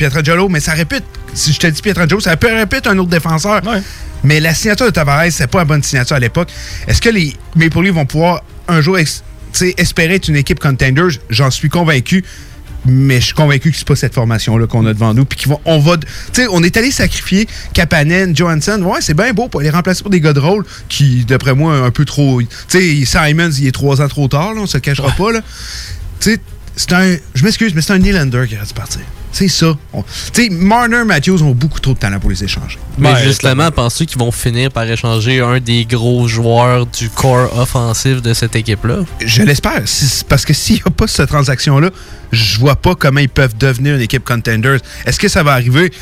Pietrangelo, mais ça répète. Si je te dis Pietrangelo, ça peut répéter un autre défenseur. Mais la signature de Tavares, c'est pas une bonne signature à l'époque. Est-ce que les Maple Leafs vont pouvoir un jour espérer être une équipe contender? J'en suis convaincu. Mais je suis convaincu que c'est pas cette formation-là qu'on a devant nous. Puis on va. Tu sais, on est allé sacrifier Kapanen, Johansson. Ouais, c'est bien beau pour les remplacer pour des gars de rôle qui, d'après moi, un peu trop. Tu sais, Simons, il est trois ans trop tard, là, on se le cachera pas. Là. Tu sais, c'est un. Je m'excuse, mais c'est un Nylander qui a dû partir. C'est ça. Tu sais, Marner, Matthews ont beaucoup trop de talent pour les échanger. Mais justement, penses-tu qu'ils vont finir par échanger un des gros joueurs du corps offensif de cette équipe-là? Je l'espère. Parce que s'il n'y a pas cette transaction-là, je vois pas comment ils peuvent devenir une équipe contenders. Est-ce que ça va arriver?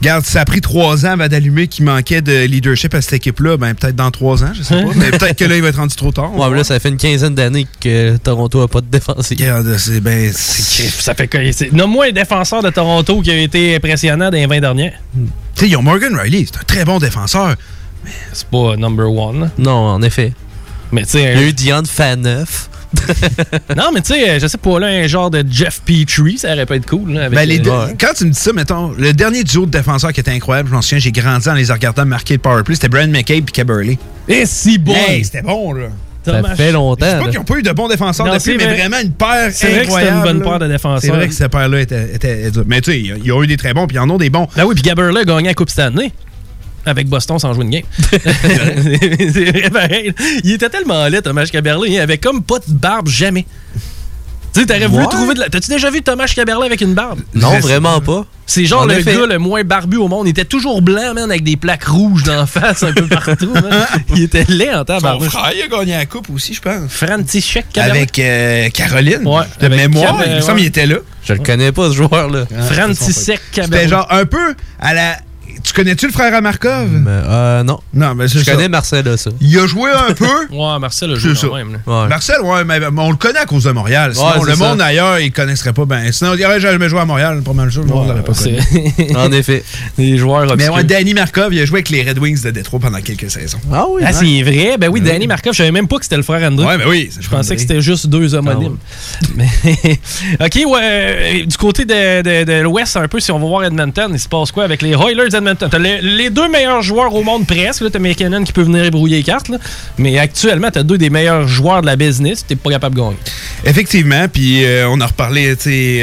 Regarde, ça a pris trois ans avant d'allumer qu'il manquait de leadership à cette équipe-là. Ben, peut-être dans trois ans, je sais pas. mais peut-être que là, il va être rendu trop tard. Ouais, mais là, ça fait une quinzaine d'années que Toronto n'a pas de défensif. Regarde, c'est ben. Ça fait que. Nomme-moi un défenseur de Toronto qui a été impressionnant dans les 20 dernières. Tu sais, ils ont Morgan Riley. C'est un très bon défenseur. Mais c'est pas number one. Non, en effet. Mais tu sais. Il y a eu Dion Faneuf. non, mais tu sais, je sais pas, là, un genre de Jeff Petrie, ça aurait pas être cool. Là, avec ben, les Quand tu me dis ça, mettons, le dernier duo de défenseurs qui était incroyable, je m'en souviens, j'ai grandi en les regardant marquer le powerplay, c'était Brandon McCabe et Caberly. Et si bon! Hey, c'était bon, là. Ça fait longtemps. Je sais pas qu'ils n'ont pas eu de bons défenseurs depuis, mais vraiment une paire C'est vrai que c'était une bonne paire de défenseurs. C'est vrai que cette paire-là était, était, Mais tu sais, ils ont eu des très bons, puis ils en ont des bons. Ah oui, puis Gaberly a gagné la Coupe Stanley avec Boston sans jouer une game. c'est vrai pareil. Il était tellement laid, Thomas Caberlet. Il avait comme pas de barbe jamais. Tu sais, t'aurais voulu trouver de la... T'as-tu déjà vu Thomas Caberlet avec une barbe? Non, vraiment pas. C'est genre le gars le moins barbu au monde. Il était toujours blanc, man, avec des plaques rouges dans la face un peu partout. Il était laid en temps. Son frère, il a gagné la coupe aussi, je pense. František Caberlet. Avec euh, Caroline. Ouais, de mémoire, il me semble qu'il était là. Je le connais pas, ce joueur-là. František Caberlet. C'était genre un peu à la tu connais-tu le frère à Markov? euh, non. Non, mais Je connais Marcel, là, ça. Il a joué un peu. ouais, Marcel a joué quand même. Marcel, ouais, mais on le connaît à cause de Montréal. Sinon, le monde ailleurs, il ne connaisserait pas bien. Sinon, il aurait jamais joué à Montréal, pas mal sûr. Le monde l'aurait pas connu. en effet. Les joueurs Mais ouais, Danny Markov, il a joué avec les Red Wings de Détroit pendant quelques saisons. Ah oui. Ah, c'est vrai. Ben oui, Danny Markov, je savais même pas que c'était le frère Andrew. Ouais, ben oui. Je pensais que c'était juste deux homonymes. Ah OK, ouais. Euh, du côté de l'Ouest, un peu, si on va voir Edmonton, il se passe quoi avec les Oilers d'Edmonton? Les deux meilleurs joueurs au monde presque. Là, t'as McKinnon qui peut venir ébrouiller les cartes. Mais actuellement, t'as deux des meilleurs joueurs de la business. T'es pas capable de gagner. Effectivement. Puis euh, on a reparlé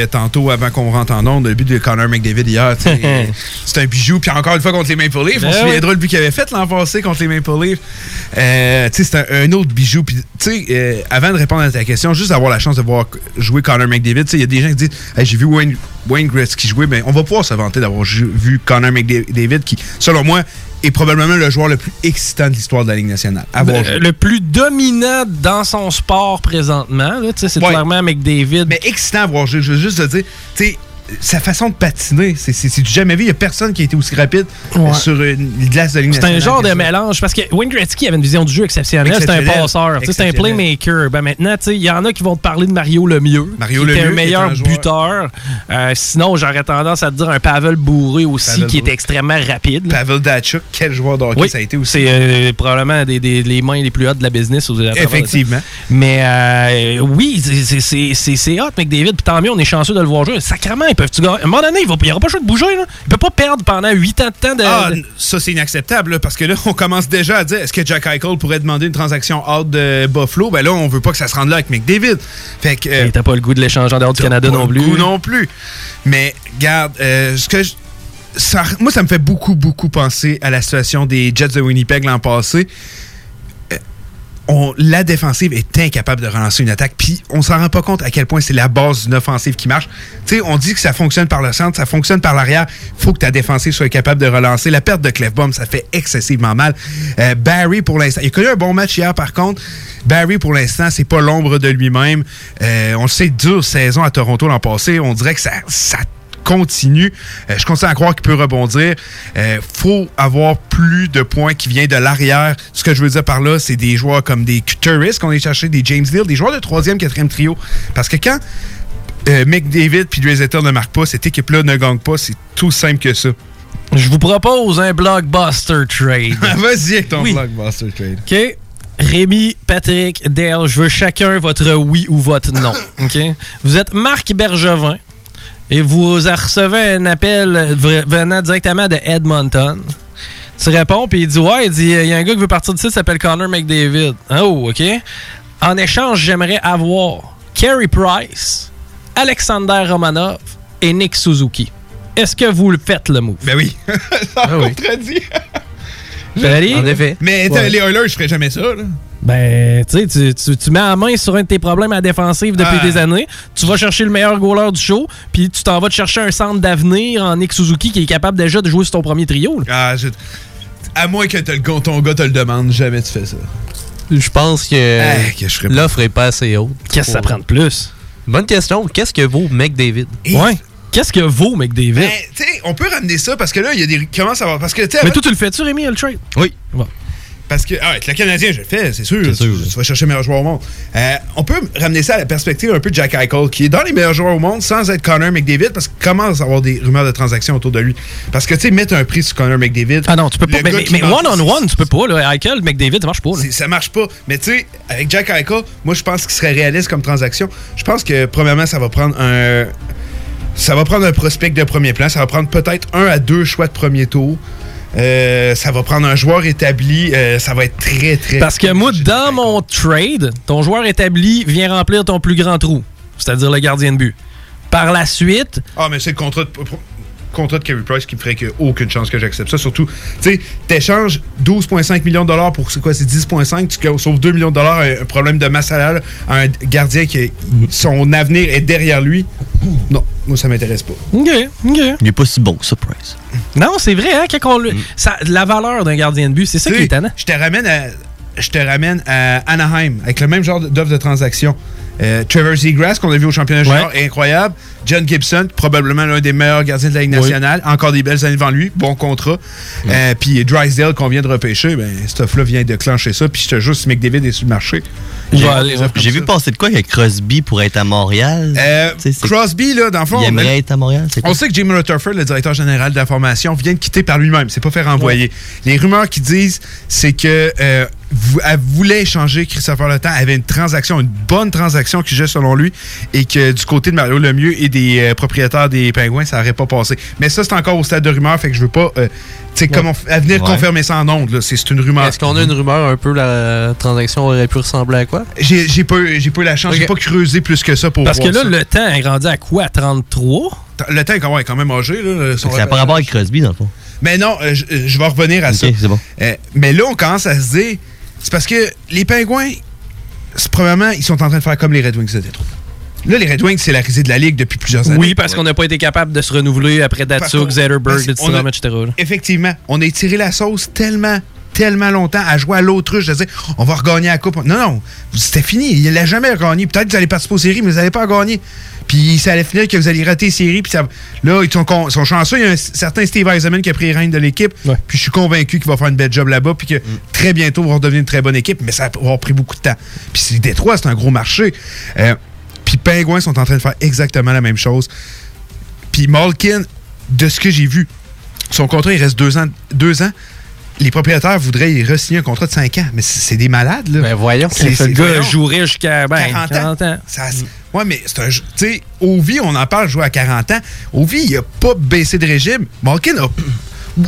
tantôt avant qu'on rentre en ondes. Le but de Connor McDavid hier. c'est un bijou. Puis encore une fois contre les Maple Leafs. on ben se souviendra le but qu'il avait fait l'an passé contre les Maple Leafs. Euh, c'est un, autre bijou. Puis euh, avant de répondre à ta question, juste avoir la chance de voir jouer Connor McDavid. Il y a des gens qui disent J'ai vu Wayne, Wayne Gretzky jouer. Mais on va pouvoir se vanter d'avoir vu Connor McDavid qui, selon moi, est probablement le joueur le plus excitant de l'histoire de la Ligue nationale. Le, le, plus dominant dans son sport présentement, c'est clairement McDavid. Mais excitant à voir. Je, veux juste te dire, sa façon de patiner, c'est du jamais vu. Il n'y a personne qui a été aussi rapide sur une glace de ligne C'est un genre de mélange. Parce que Wayne Gretzky avait une vision du jeu exceptionnelle. C'est un passeur. C'est un playmaker. Ben maintenant, il y en a qui vont te parler de Mario Lemieux. Mario qui était un meilleur buteur. Euh, sinon, j'aurais tendance à te dire un Pavel Bourré aussi, qui est extrêmement rapide. Pavel Datchuk, quel joueur d'hockey ça a été aussi. C'est euh, probablement des, des, les mains les plus hautes de la business. Effectivement. Mais euh, oui, c'est hot, McDavid. Puis tant mieux, on est chanceux de le voir jouer. Sacrement, peuvent-tu À un moment donné, il n'y aura pas le choix de bouger. Là. Il peut pas perdre pendant 8 ans de temps. De, ah, ça, c'est inacceptable, parce que là, on commence déjà à dire est-ce que Jack Eichel pourrait demander une transaction out de Buffalo? Ben là, on veut pas que ça se rende là avec McDavid. Fait que. Euh, t'as pas le goût de l'échange en dehors du Canada non plus. Le goût non plus. Mais, garde, euh, ce que ça, moi, ça me fait beaucoup, beaucoup penser à la situation des Jets de Winnipeg l'an passé la défensive est incapable de relancer une attaque. Puis on s'en rend pas compte à quel point c'est la base d'une offensive qui marche. Tu sais, on dit que ça fonctionne par le centre, ça fonctionne par l'arrière. faut que ta défensive soit capable de relancer. La perte de Clefbaum, ça fait excessivement mal. Euh, Barry, pour l'instant, il a connu un bon match hier, par contre. Barry, pour l'instant, c'est pas l'ombre de lui-même. Euh, on le sait, dure saison à Toronto l'an passé. On dirait que ça, ça continue. Euh, je continue à croire qu'il peut rebondir. Euh, faut avoir plus de points qui viennent de l'arrière. Ce que je veux dire par là, c'est des joueurs comme des Turris qu'on est cherché, des James Deal, des joueurs de troisième, quatrième trio. Parce que quand euh, McDavid puis Dreisaitl ne marquent pas, cette équipe-là ne gagne pas. C'est tout simple que ça. Je vous propose un blockbuster trade. Vas-y avec ton blockbuster trade. OK. Rémi, Patrick, Dale, je veux chacun votre oui ou votre non. OK? Vous êtes Marc Bergevin et vous recevez un appel venant directement de Edmonton. Tu réponds, puis il dit Ouais, il dit il y a un gars qui veut partir d'ici, il s'appelle Connor McDavid. Oh, OK. En échange, j'aimerais avoir Carey Price, Alexander Romanov et Nick Suzuki. Est-ce que vous le faites le move? Ben oui. ça ah oui. contredit. En effet. Mais les Oilers, je ferais jamais ça. Là. Ben, tu sais, tu mets la main sur un de tes problèmes à défensive depuis des années. Tu vas chercher le meilleur goaler du show, puis tu t'en vas te chercher un centre d'avenir en Nick Suzuki qui est capable déjà de jouer sur ton premier trio. Ah, À moins que ton gars te le demande, jamais tu fais ça. Je pense que, l'offre est pas assez haute. Qu'est-ce que ça prend de plus? Bonne question. Qu'est-ce que vaut McDavid? Ouais. Qu'est-ce que vaut McDavid? Ben, tu sais, on peut ramener ça parce que là, il y a des. Comment ça va? Parce que, Mais toi, tu le fais-tu, Rémi, le trade? Oui. Parce que, ah, avec le Canadien, je le fais, c'est sûr. Tu, vas chercher le meilleur joueur au monde. Euh, on peut ramener ça à la perspective un peu de Jack Eichel, qui est dans les meilleurs joueurs au monde sans être Connor McDavid, parce qu'il commence à avoir des rumeurs de transactions autour de lui. Parce que, tu sais, mettre un prix sur Connor McDavid. Ah non, tu peux pas. Mais, one-on-one, tu peux pas. Là. Eichel, McDavid, ça marche pas. Ça marche pas. Mais, tu sais, avec Jack Eichel, moi, je pense qu'il serait réaliste comme transaction. Je pense que, premièrement, ça va prendre un. Ça va prendre un prospect de premier plan. Ça va prendre peut-être un à deux choix de premier tour. Euh, ça va prendre un joueur établi. Euh, ça va être très, très. Parce que moi, dans mon trade, ton joueur établi vient remplir ton plus grand trou, c'est-à-dire le gardien de but. Par la suite. Ah, mais c'est le contrat de contrat de Carey Price qui me ferait que aucune chance que j'accepte ça. Surtout, tu sais, t'échanges 12,5 millions de dollars pour c'est quoi, c'est 10,5, tu sauves 2 millions de dollars, un, problème de masse salariale à un gardien qui son avenir est derrière lui. Non, moi ça m'intéresse pas. OK, OK. Il n'est pas si bon ça, Price. Non, c'est vrai, hein, quand mm. ça, la valeur d'un gardien de but, c'est ça qui est étonnant. Je te ramène à je te ramène à Anaheim avec le même genre d'offre de transaction. Euh, Trevor Zegras, qu'on a vu au championnat junior, est incroyable. John Gibson, probablement l'un des meilleurs gardiens de la Ligue nationale. Encore des belles années devant lui. Bon contrat. Euh, puis Drysdale, qu'on vient de repêcher, ben, cet offre-là vient de clencher ça. Puis je te jure, si McDavid est sur le marché. J'ai vu passer de quoi avec Crosby pour être à Montréal? Euh, Crosby, là, dans le fond. Il aimerait être à Montréal. On sait que Jimmy Rutherford, le directeur général de la formation, vient de quitter par lui-même. C'est pas fait renvoyer. Les rumeurs qui disent, c'est que elle voulait échanger Christopher Le Temps. Elle avait une transaction, une bonne transaction qui gère selon lui, et que du côté de Mario Lemieux et des euh, propriétaires des Pingouins, ça n'aurait pas passé. Mais ça, c'est encore au stade de rumeur, fait que je veux pas. Euh, comment à venir confirmer ça en ondes, c'est une rumeur. Est-ce qu'on a une rumeur un peu la transaction aurait pu ressembler à quoi? J'ai pas, pas eu la chance, j'ai pas creusé plus que ça pour Parce que là, le temps est rendu à quoi? 33? Le temps est quand même âgé. N'a pas rapport avec Crosby, dans le fond. Mais non, euh, je, vais revenir à ça. Bon. mais là, on commence à se dire c'est parce que les Pingouins, premièrement, ils sont en train de faire comme les Red Wings de Détroit. Là, les Red Wings, c'est la risée de la Ligue depuis plusieurs années. Oui, parce qu'on n'a pas été capable de se renouveler après Datsuk, Zetterberg, etc. Effectivement. On a étiré la sauce tellement, tellement longtemps à jouer à l'autruche, de dire on va regagner la Coupe. Non, non, c'était fini. Il l'a jamais gagné. Peut-être que vous allez participer aux séries, mais vous n'allez pas gagner. Puis ça allait finir que vous allez rater les séries. Puis là, ils sont, sont, chanceux. Il y a un certain Steve Eisenman qui a pris les rênes de l'équipe. Puis je suis convaincu qu'il va faire une belle job là-bas. Puis que mm. très bientôt, va redevenir une très bonne équipe. Mais ça va avoir pris beaucoup de temps. Puis Détroit, c'est un gros marché. Euh, puis Pingouins sont en train de faire exactement la même chose. Puis Malkin, de ce que j'ai vu, son contrat, il reste deux ans. Deux ans les propriétaires voudraient y re-signer un contrat de 5 ans. Mais c'est des malades, là. Ben voyons. C'est, le gars jouerait jusqu'à 40, ben, ans. ouais, mais c'est un. Tu sais, Ovi, on en parle jouer à 40 ans. Ovi, il a pas baissé de régime. Malkin a.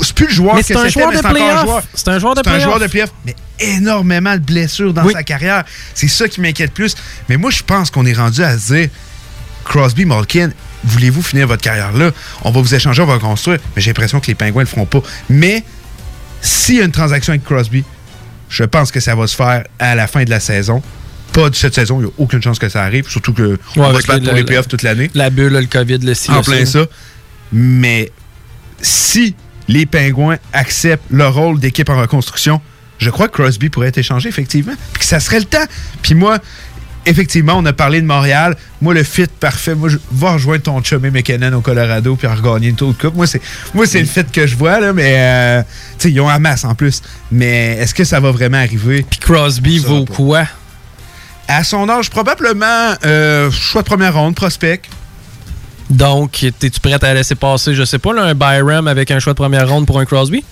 C'est plus le joueur mais que c'était, mais c'est encore un joueur. C'est un joueur de C'est un joueur de playoff. Mais énormément de blessures dans sa carrière. C'est ça qui m'inquiète plus. Mais moi, je pense qu'on est rendu à se dire Crosby, Malkin, voulez-vous finir votre carrière là? On va vous échanger, on va construire. Mais j'ai l'impression que les Pingouins ne le feront pas. Mais s'il y a une transaction avec Crosby, je pense que ça va se faire à la fin de la saison. Pas de cette saison, il n'y a aucune chance que ça arrive, surtout qu'on va se battre pour les playoffs toute l'année. La bulle, le COVID, le CIE. En plein ça. Mais si les Pingouins acceptent leur rôle d'équipe en reconstruction, je crois que Crosby pourrait être échangé, effectivement. Puis que ça serait le temps. Puis moi, effectivement, on a parlé de Montréal. Moi, le fit parfait, moi, je vais rejoindre ton chumé McKinnon au Colorado puis regagner une tour de coupe. Moi, c'est, moi, c'est le fit que je vois, là, mais euh, tu sais, ils ont un masse en plus. Mais est-ce que ça va vraiment arriver? Puis Crosby vaut quoi? À son âge, probablement euh, choix de première ronde, prospect. Donc, es-tu prêt à laisser passer, je sais pas, un Byram avec un choix de première ronde pour un Crosby?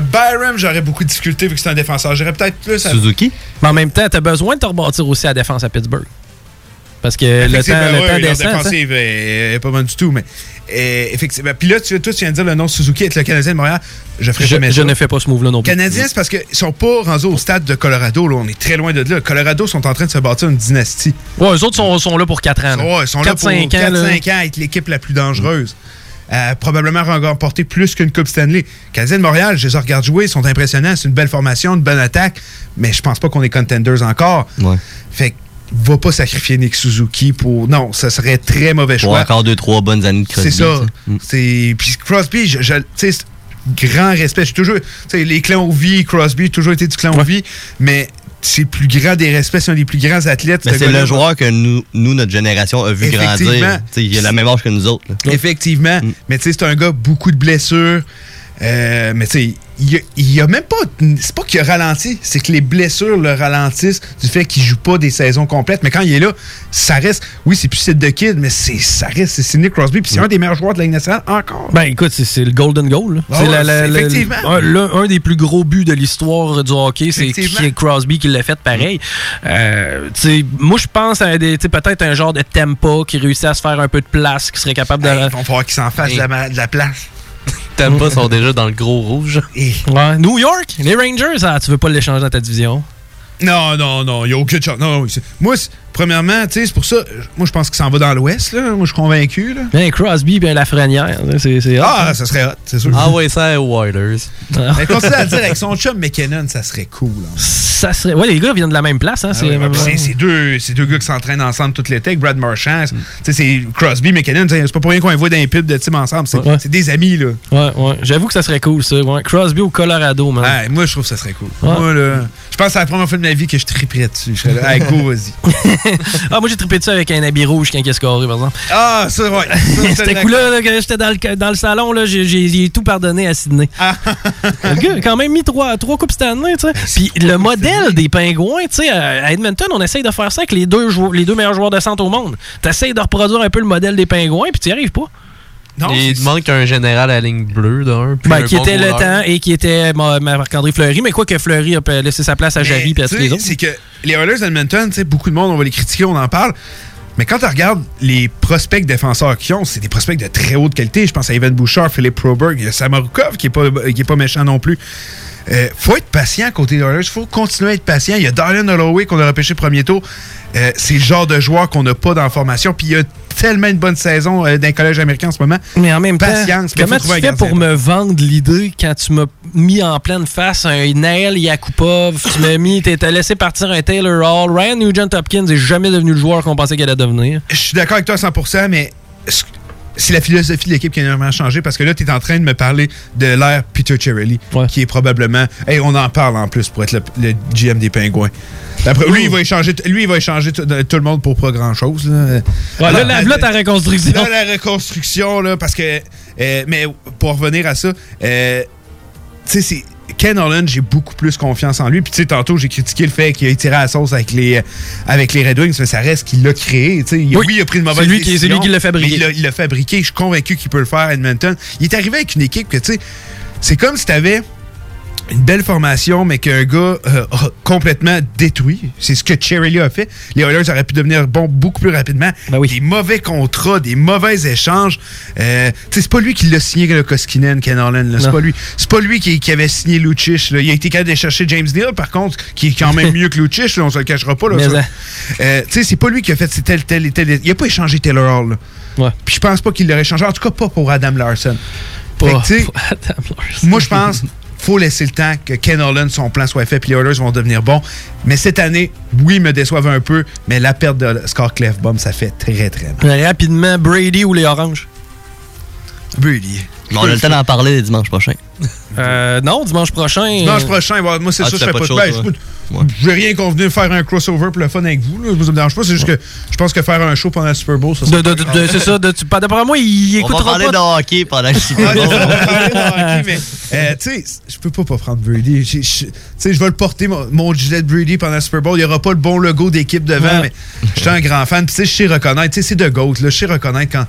Byram, j'aurais beaucoup de difficultés vu que c'est un défenseur. J'aurais peut-être plus Suzuki? Mais en même temps, tu as besoin de te rebâtir aussi à la défense à Pittsburgh. Parce que le temps, le ouais, temps descend. défensive est, est pas bonne du tout, mais euh, effectivement. Puis là, tu, toi, tu viens de dire le nom Suzuki avec le Canadien de Montréal. Je ferai Je, jamais je ça. ne fais pas ce move-là non plus. Canadiens, c'est parce qu'ils sont pas rendus au stade de Colorado. Là. On est très loin de là. Colorado sont en train de se bâtir une dynastie. Ouais, eux autres sont, sont là pour 4 ans. là. Ouais, ils sont là pour 4-5 ans, là. 4-5 ans, être l'équipe la plus dangereuse. Euh, probablement remporter plus qu'une Coupe Stanley. Canadiens de Montréal, je les regarde jouer, ils sont impressionnants. C'est une belle formation, une bonne attaque, mais je pense pas qu'on est contenders encore. Ouais. Fait que va pas sacrifier Nick Suzuki pour. Non, ça serait très mauvais Pour choix. encore deux, trois bonnes années de Crosby. C'est ça. Mm. C'est puis Crosby, je, sais, grand respect. J'ai toujours, tu sais, les clans vie, Crosby, toujours été du clan vie, mais c'est le plus grand des respects, c'est un des plus grands athlètes. Mais ce c'est le joueur que nous, nous, notre génération, a vu grandir. Il a la même âge que nous autres. là. Effectivement. Mm. Mais tu sais, c'est un gars beaucoup de blessures. Euh, mais tu sais, il, il a même pas. C'est pas qu'il a ralenti, c'est que les blessures le ralentissent du fait qu'il joue pas des saisons complètes. Mais quand il est là, ça reste. Oui, c'est plus Sid de Kid, mais c'est ça reste. c'est Sidney Crosby. Puis c'est un des meilleurs joueurs de la Ligue nationale encore. Ben écoute, c'est- c'est le golden goal. Ah c'est ouais, la- effectivement. un, des plus gros buts de l'histoire du hockey, c'est Effectivement. Crosby qui l'a fait pareil. Euh, moi, je pense à peut-être un genre de tempo qui réussit à se faire un peu de place, qui serait capable de. Hey, il va falloir qu'il s'en fasse de, la, de la place. Tampa sont déjà dans le gros rouge. Ouais. New York, les Rangers, ah, tu veux pas l'échanger dans ta division? Non, non, non, il n'y a aucune chance. Non, non, moi, c'est- premièrement, tu sais, c'est pour ça. Moi, je pense qu'il s'en va dans l'Ouest, là. Moi, je suis convaincu, là. Ben, Crosby, ben Lafrenière, c'est hot. Ah, ça serait hot, c'est sûr. Ah ouais, ça, Oilers. Mais continue à dire avec son chum McKinnon, ça serait cool. hein. Ça serait. Ouais, les gars viennent de la même place, hein? Ah c'est ouais, c'est deux, c'est deux gars qui s'entraînent ensemble tout l'été, avec Brad Marchand. Tu sais, c'est Crosby, McKinnon. C'est pas pour rien qu'on les voit dans les pubs de team ensemble. C'est Ouais. des amis, là. Ouais, ouais. J'avoue que ça serait cool, ça. Ouais. Crosby au Colorado, man. Ouais, moi, je trouve que ça serait cool. Ouais. Moi, là, je pense que c'est la première fois de ma vie que je triperais dessus. Je serais là, hey, go, vas-y. Ah, moi, j'ai trippé dessus avec un habit rouge quand il a scoré, par exemple. Ah, ça. Ça, je te C'était cool-là, là, quand j'étais dans le, dans le salon, là, j'ai, tout pardonné à Sydney. Ah. le gars a quand même mis trois, trois coupes Stanley, tu sais. Puis le modèle des pingouins, tu sais, à Edmonton, on essaye de faire ça avec les deux, les deux meilleurs joueurs de centre au monde. T'essayes de reproduire un peu le modèle des pingouins, puis tu n'y arrives pas. Non, Il c'est- manque un général à la ligne bleue d'un. Ben, qui bon était le temps et qui était Ma- Marc-André Fleury, mais quoi que Fleury a p- laissé sa place à Jarry et à tous les autres. C'est que les Oilers d'Edmonton, tu sais, beaucoup de monde, on va les critiquer, on en parle. Mais quand tu regardes les prospects défenseurs qu'ils ont, c'est des prospects de très haute qualité. Je pense à Evan Bouchard, Philippe Proberg, il y a Samarukov qui est pas, qui est pas méchant non plus. Euh, faut être patient côté des Oilers. faut continuer à être patient. Il y a Darren Holloway qu'on a repêché premier tour. Euh, c'est le genre de joueur qu'on n'a pas dans la formation. Puis il y a tellement une bonne saison euh, d'un collège américain en ce moment. Mais en même temps, Patience, mais comment tu fais pour me vendre l'idée quand tu m'as mis en pleine face un Naël Yakupov, tu m'as mis, t'as laissé partir un Taylor Hall, Ryan Nugent Hopkins est jamais devenu le joueur qu'on pensait qu'elle allait devenir. Je suis d'accord avec toi à 100%, mais c'est la philosophie de l'équipe qui a énormément changé parce que là, tu es en train de me parler de l'ère Peter Cherrelli, Ouais. qui est probablement. Hey, on en parle en plus pour être le, le GM des Pingouins. Après, lui, il va échanger, lui, il va échanger tout, tout le monde pour pas grand-chose. Là. Ouais, là, là, là, ta reconstruction. Là, la reconstruction, là, parce que. euh, mais pour revenir à ça, euh, tu sais, c'est. Ken Holland, j'ai beaucoup plus confiance en lui. Puis, tu sais, tantôt, j'ai critiqué le fait qu'il a tiré à la sauce avec les, avec les Red Wings, mais ça reste qu'il l'a créé. Il- Oui. oui, il a pris une mauvaise C'est lui qui- c'est lui qui l'a fabriqué. mais Il l'a- il l'a fabriqué. Je suis convaincu qu'il peut le faire à Edmonton. Il est arrivé avec une équipe que, tu sais, c'est comme si tu avais une belle formation, mais qu'un gars euh, a complètement détruit. C'est ce que Cherry a fait. Les Oilers auraient pu devenir bons beaucoup plus rapidement. Ben oui. Des mauvais contrats, des mauvais échanges. Euh, c'est pas lui qui l'a signé, le Koskinen, Ken Holland. C'est pas lui. C'est pas lui qui, qui avait signé Lucic. là. Il a été capable de chercher James Neal, par contre, qui est quand même mieux que Lucic. Là, on se le cachera pas. Là, ça. ça. Euh, tu sais, c'est pas lui qui a fait tel, tel, tel. Il a pas échangé Taylor Hall. là. Ouais. Puis je pense pas qu'il l'aurait changé. En tout cas, pas pour Adam Larson. Que, Pas- pas Adam Larson. moi, je pense faut laisser le temps que Ken Holland, son plan soit fait, puis les Oilers vont devenir bons. Mais cette année, oui, me déçoivent un peu, mais la perte de Scar Clefbaum, ça fait très, très mal. Rapidement, Brady ou les Oranges? Brady. On a le temps d'en parler dimanche prochain. Euh, non, dimanche prochain. Dimanche euh, prochain, ouais, moi, c'est Ah, ça, tu je fais pas pas de de choses, ben. J'ai rien qu'on venait faire un crossover pour le fun avec vous. Là. Ça me dérange pas. C'est juste que je pense que faire un show pendant le Super Bowl, ça de- serait de- de- de- c'est ça, de- tu- pas- d'après moi, il On va écoutera parler pas. de hockey pendant le Super Bowl. on va parler de hockey, mais euh, tu sais, je peux pas pas prendre Brady. Je- Tu sais, je vais le porter mon, mon gilet de Brady pendant le Super Bowl. Il y aura pas le bon logo d'équipe devant, Ouais. mais je suis un grand fan. Puis tu sais, je sais reconnaître. Tu sais, c'est de GOAT. Là, je sais reconnaître quand.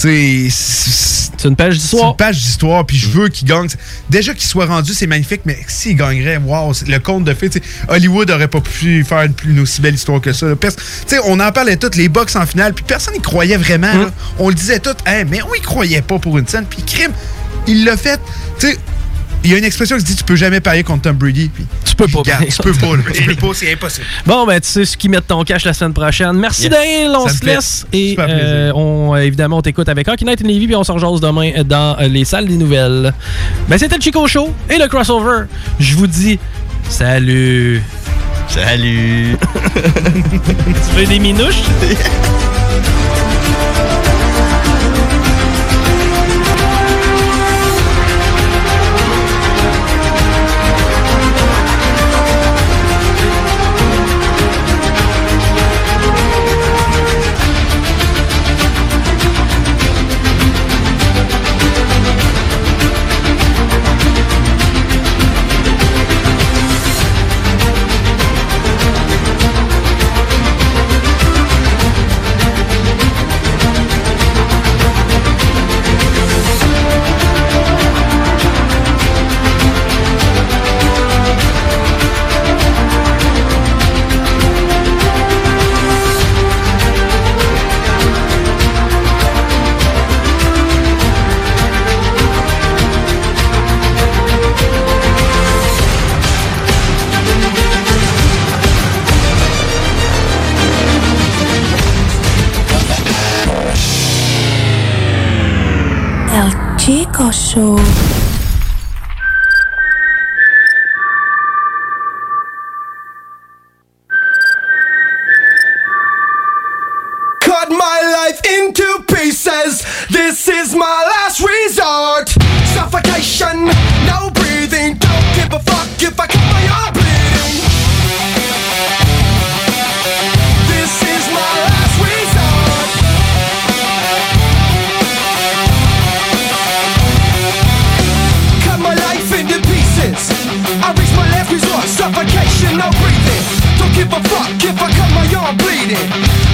C'est C'est une page c'est d'histoire. une page d'histoire, puis je veux qu'il gagne. Déjà qu'il soit rendu, c'est magnifique, mais s'il gagnerait, wow, c'est- le conte de fées, Hollywood aurait pas pu faire une, aussi belle histoire que ça. là. Pers- Tu sais, on en parlait toutes, les box en finale, puis personne n'y croyait vraiment. là. On le disait tout, Hein, mais on y croyait pas pour une scène, puis crime, il l'a fait. Tu sais, il y a une expression qui se dit tu peux jamais parier contre Tom Brady. Puis, Tu peux pas tu peux pas, là. tu peux pas, c'est impossible. Bon, ben, tu sais ce qui met ton cash la semaine prochaine. Merci Yes. Daniel, on se laisse. Et euh, on, euh, évidemment, on t'écoute avec Hockey Night in Levy, puis on se rejase demain dans euh, les salles des nouvelles. Ben, c'était le Chico Show et le crossover. Je vous dis salut. Salut! Tu veux des minouches? resort. Suffocation, no breathing. Don't give a fuck if I cut my arm bleeding. This is my last resort. Cut my life into pieces. I reach my last resort. Suffocation, no breathing. Don't give a fuck if I cut my arm bleeding.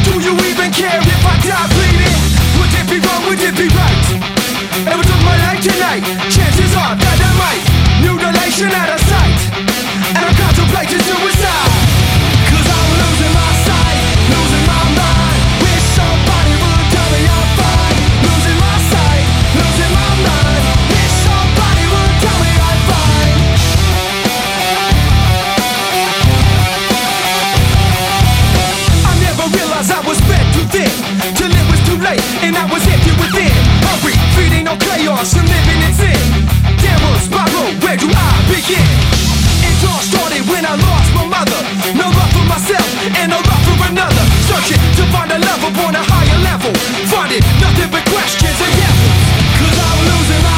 Do you even care if I die bleeding? Would it be wrong? Would it be right? I took my life tonight, chances are that I might. Mutilation out of sight. And I'm contemplating suicide. Cause I'm losing my sight, losing my mind. Wish somebody would tell me I'm fine. Losing my sight, losing my mind. Wish somebody would tell me I'm fine. I never realized I was fed too thin Till it was too late and I was On chaos and living it's in. Sin Downward spiral, where do I begin? It all started when I lost my mother. No love for myself and no love for another. Searching to find a love upon a higher level. Finding nothing but questions and devils. Cause I'm losing my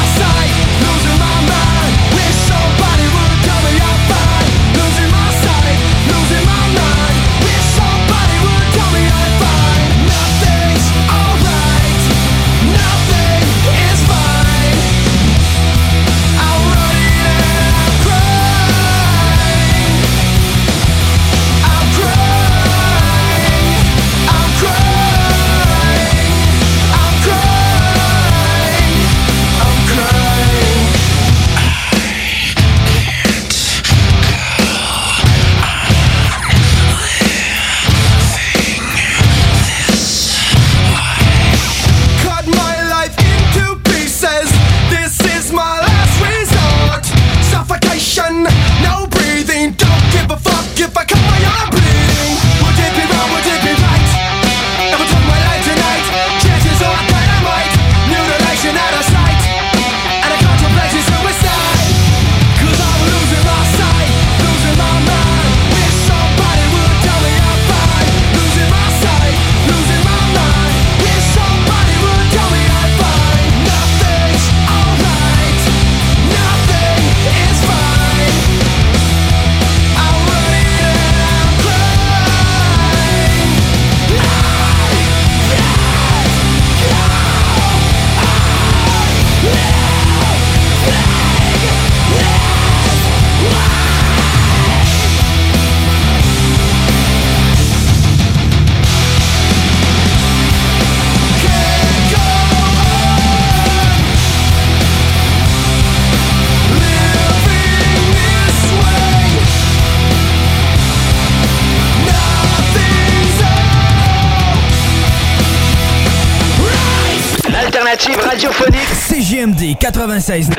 96.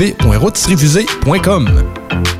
www.rotisseriefusée.com.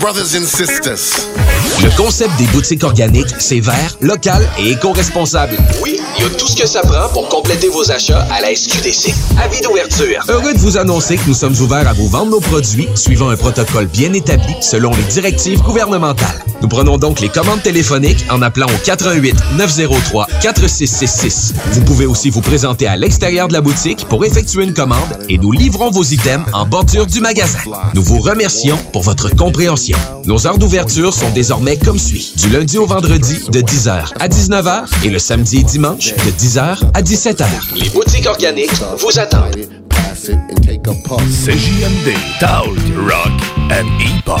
Brothers and sisters. Le concept des boutiques organiques, c'est vert, local et éco-responsable. Oui, il y a tout ce que ça prend pour compléter vos achats à la SQDC. Avis d'ouverture. Heureux de vous annoncer que nous sommes ouverts à vous vendre nos produits suivant un protocole bien établi selon les directives gouvernementales. Nous prenons donc les commandes téléphoniques en appelant au 88 903 4666. Vous pouvez aussi vous présenter à l'extérieur de la boutique pour effectuer une commande et nous livrons vos items en bordure du magasin. Nous vous remercions pour votre compréhension. Nos heures d'ouverture sont désormais comme suit. Du lundi au vendredi de 10h à 19h et le samedi et dimanche de 10h à 17h. Les boutiques organiques vous attendent. CJMD, Talk, Rock and Hip-Hop.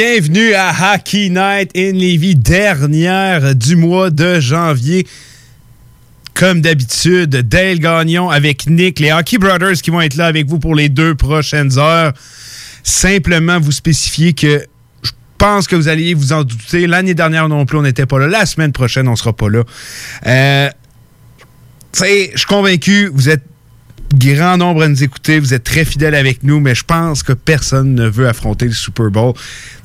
Bienvenue à Hockey Night in Levy, dernière du mois de janvier. Comme d'habitude, Dale Gagnon avec Nick, les Hockey Brothers qui vont être là avec vous pour les deux prochaines heures. Simplement vous spécifier que je pense que vous alliez vous en douter. L'année dernière non plus, on n'était pas là. La semaine prochaine, on sera pas là. Euh, tu sais, je suis convaincu, vous êtes grand nombre à nous écouter. Vous êtes très fidèles avec nous, mais je pense que personne ne veut affronter le Super Bowl.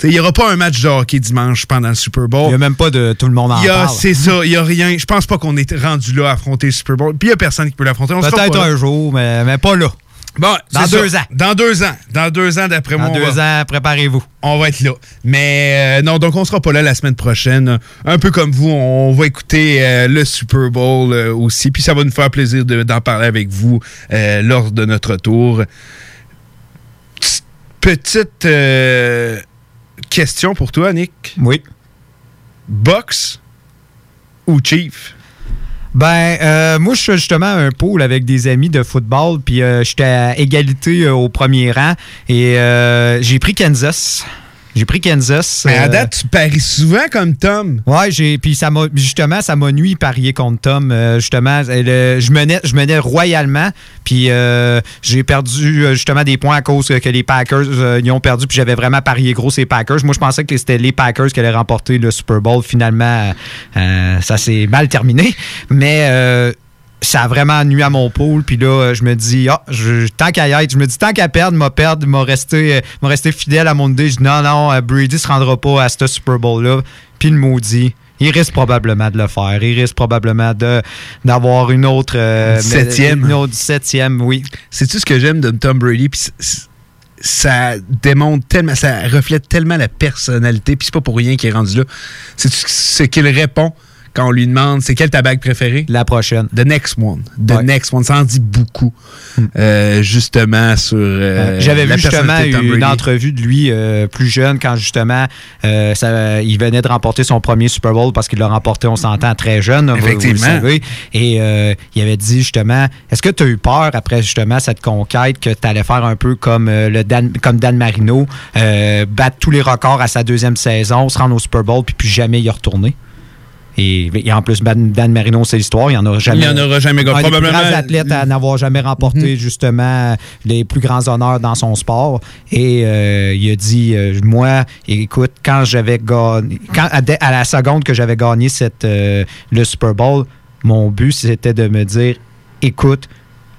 Il n'y aura pas un match de hockey dimanche pendant le Super Bowl. Il n'y a même pas de tout le monde en Il y a- parle. C'est ça, il n'y a rien. Je pense pas qu'on est rendu là à affronter le Super Bowl. Puis il n'y a personne qui peut l'affronter. Peut-être là. un jour, mais, mais pas là. Bon, Dans deux ça. ans. Dans deux ans. Dans deux ans, d'après Dans moi. on deux va- ans, préparez-vous. on va être là. Mais euh, non, donc on sera pas là la semaine prochaine. Un peu comme vous, on va écouter euh, le Super Bowl euh, aussi. Puis ça va nous faire plaisir de- d'en parler avec vous lors de notre tour. Petite- question pour toi, Nick. Oui. Box ou Chief? Ben, euh, moi, je suis justement un pôle avec des amis de football, puis euh, j'étais à égalité euh, au premier rang, et euh, j'ai pris Kansas. J'ai pris Kansas. Mais à euh, date, tu paries souvent comme Tom. Ouais, j'ai puis ça m'a justement ça m'a nuit parier contre Tom euh, justement le- je menais je menais royalement puis euh, j'ai perdu justement des points à cause que les Packers euh, ils ont perdu puis j'avais vraiment parié gros ces Packers. Moi je pensais que c'était les Packers qui allaient remporter le Super Bowl finalement ça s'est mal terminé mais euh, ça a vraiment nuit à mon pôle. Puis là, je me dis, ah, je, tant qu'à y être, je me dis, tant qu'à perdre, m'a perdre, m'a resté, euh, m'a resté fidèle à mon idée. Je dis, non, non, euh, Brady se rendra pas à ce Super Bowl-là. Puis le maudit. Il risque probablement de le faire. Il risque probablement de, d'avoir une autre. euh, Septième. Une autre septième, oui. Sais-tu ce que j'aime de Tom Brady? Puis ça démontre tellement, ça reflète tellement la personnalité, puis c'est pas pour rien qu'il est rendu là. C'est ce qu'il répond? Quand on lui demande c'est quelle ta bague préférée? La prochaine. The next one. The next one. Ça en dit beaucoup, euh, justement, sur. euh, Euh, J'avais vu justement une entrevue de lui euh, plus jeune quand justement ça- il venait de remporter son premier Super Bowl parce qu'il l'a remporté, on s'entend, très jeune. vous- vous le Effectivement. savez. Et il avait dit justement, est-ce que tu as eu peur après justement cette conquête que tu allais faire un peu comme, le Dan, comme Dan Marino, battre tous les records à sa deuxième saison, se rendre au Super Bowl puis plus jamais y retourner? Et, et en plus, Dan, Dan Marino, c'est l'histoire. Il n'y en aura jamais. Il y en aura jamais. Un des plus Probablement- grands athlètes à n'avoir jamais remporté justement les plus grands honneurs dans son sport. Et euh, il a dit euh, Moi, écoute, quand j'avais gagné, quand, à la seconde que j'avais gagné cette, euh, le Super Bowl, mon but, c'était de me dire Écoute,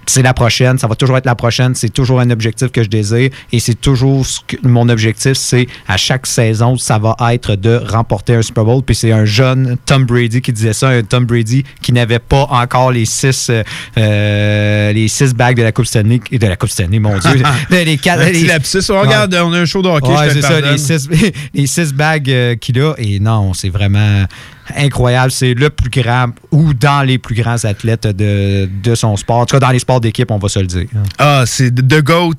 c'est la prochaine, ça va toujours être la prochaine, c'est toujours un objectif que je désire et c'est toujours ce que- mon objectif, c'est à chaque saison, ça va être de remporter un Super Bowl. Puis c'est un jeune Tom Brady qui disait ça, un Tom Brady qui n'avait pas encore les six, euh, euh, les six bagues de la Coupe Stanley, de la Coupe Stanley, mon Dieu, les quatre, Un les- lapsus. On regarde, on a un show de hockey, Ouais, je te c'est le ça, les six, les six bagues euh, qu'il a. Et non, c'est vraiment incroyable. C'est le plus grand ou dans les plus grands athlètes de, de son sport. En tout cas, dans les sports d'équipe, on va se le dire. Ah, c'est The Goat.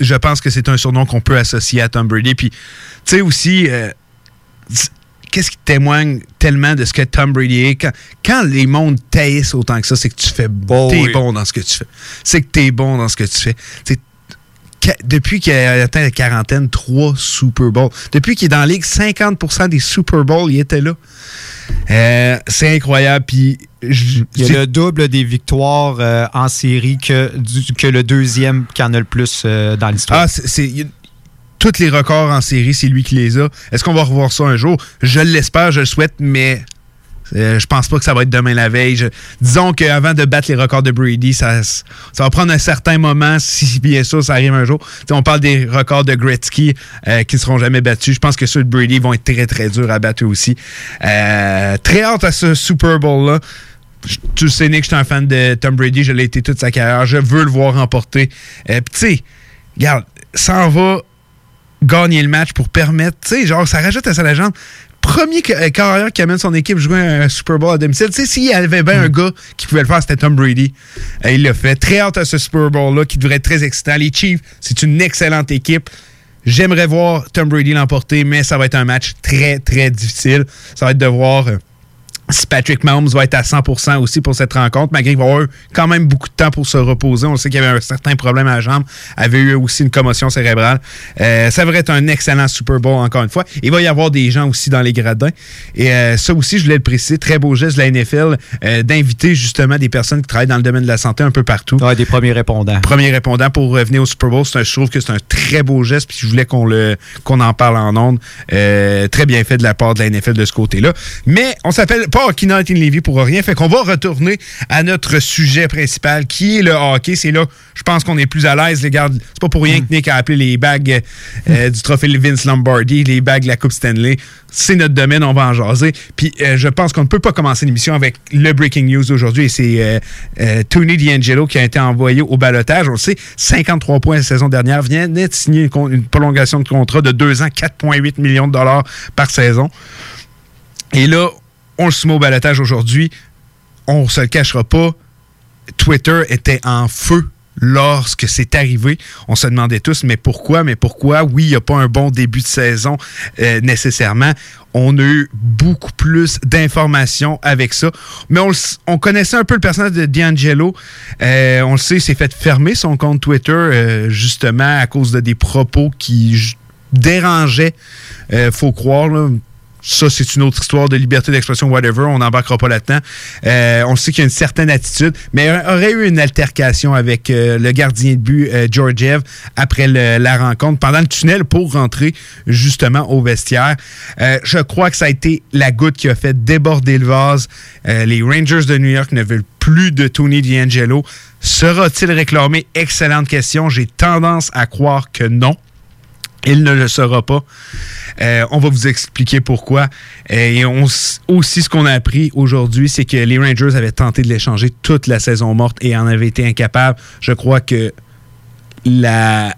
je pense que c'est un surnom qu'on peut associer à Tom Brady. Puis, tu sais aussi, euh, qu'est-ce qui témoigne tellement de ce que Tom Brady est? Quand, quand les mondes taillissent autant que ça, c'est que tu fais Oh t'es oui. bon dans ce que tu fais. C'est que t'es bon dans ce que tu fais. Depuis qu'il a atteint la quarantaine, trois Super Bowls. Depuis qu'il est dans la ligue, 50% des Super Bowls, il était là. Euh, c'est incroyable. Puis, je- Il y c'est- a le double des victoires euh, en série que, du- que le deuxième qui en a le plus euh, dans l'histoire. Ah, c'est. Tous les records en série, c'est lui qui les a. Est-ce qu'on va revoir ça un jour? Je l'espère, je le souhaite, mais euh, je pense pas que ça va être demain la veille. Disons qu'avant de battre les records de Brady, ça, va prendre un certain moment, si bien sûr ça arrive un jour. On parle des records de Gretzky euh, qui ne seront jamais battus. Je pense que ceux de Brady vont être très, très durs à battre aussi. Euh, très hâte à ce Super Bowl-là. Tu sais, Nick, je suis un fan de Tom Brady. Je l'ai été toute sa carrière. Je veux le voir remporter. Puis, tu sais, regarde, ça en va gagner le match pour permettre, tu sais, genre, ça rajoute à sa légende. Premier euh, carrière qui amène son équipe jouer un Super Bowl à domicile. Tu sais, s'il y avait bien un gars qui pouvait le faire, c'était Tom Brady. Euh, il l'a fait. Très hâte à ce Super Bowl-là qui devrait être très excitant. Les Chiefs, c'est une excellente équipe. J'aimerais voir Tom Brady l'emporter, mais ça va être un match très, très difficile. Ça va être de voir euh, si Patrick Mahomes va être à 100% aussi pour cette rencontre, malgré qu'il va avoir quand même beaucoup de temps pour se reposer. On sait qu'il y avait un certain problème à la jambe, avait eu aussi une commotion cérébrale. Euh, ça devrait être un excellent Super Bowl, encore une fois. Il va y avoir des gens aussi dans les gradins. Et euh, ça aussi, je voulais le préciser, très beau geste de la NFL euh, d'inviter justement des personnes qui travaillent dans le domaine de la santé un peu partout. Ouais, des premiers répondants. Premiers répondants pour revenir au Super Bowl. Un- je trouve que c'est un très beau geste, puis je voulais qu'on le qu'on en parle en ondes. Très bien fait de la part de la NFL de ce côté-là. Mais on s'appelle pas pas Hockey Night in Levy pour rien. Fait qu'on va retourner à notre sujet principal, qui est le hockey. C'est là, je pense qu'on est plus à l'aise, les gars. C'est pas pour rien que Nick a appelé les bagues euh, du trophée Vince Lombardi, les bagues de la Coupe Stanley. C'est notre domaine, on va en jaser. Puis euh, je pense qu'on ne peut pas commencer l'émission avec le breaking news aujourd'hui. Et c'est euh, Tony D'Angelo qui a été envoyé au balotage. On le sait, 53 points la saison dernière. Vient de signer une, une prolongation de contrat de 2 ans, 4,8 millions de dollars par saison. Et là, on le soumet au balotage aujourd'hui. On se le cachera pas. Twitter était en feu lorsque c'est arrivé. On se demandait tous, mais pourquoi? Mais pourquoi? Oui, il n'y a pas un bon début de saison euh, nécessairement. On a eu beaucoup plus d'informations avec ça. Mais on, connaissait un peu le personnage de D'Angelo. Euh, on le sait, il s'est fait fermer son compte Twitter euh, justement à cause de des propos qui dérangeaient, faut croire. Ça, c'est une autre histoire de liberté d'expression, whatever. On n'embarquera pas là-dedans. Euh, on sait qu'il y a une certaine attitude, mais il aurait eu une altercation avec euh, le gardien de but, euh, Georgiev, après la rencontre, pendant le tunnel pour rentrer justement au vestiaire. Euh, je crois que ça a été la goutte qui a fait déborder le vase. Les Rangers de New York ne veulent plus de Tony D'Angelo. Sera-t-il réclamé? Excellente question. J'ai tendance à croire que non. Il ne le sera pas. Euh, on va vous expliquer pourquoi. Et aussi, ce qu'on a appris aujourd'hui, c'est que les Rangers avaient tenté de l'échanger toute la saison morte et en avaient été incapables. Je crois que la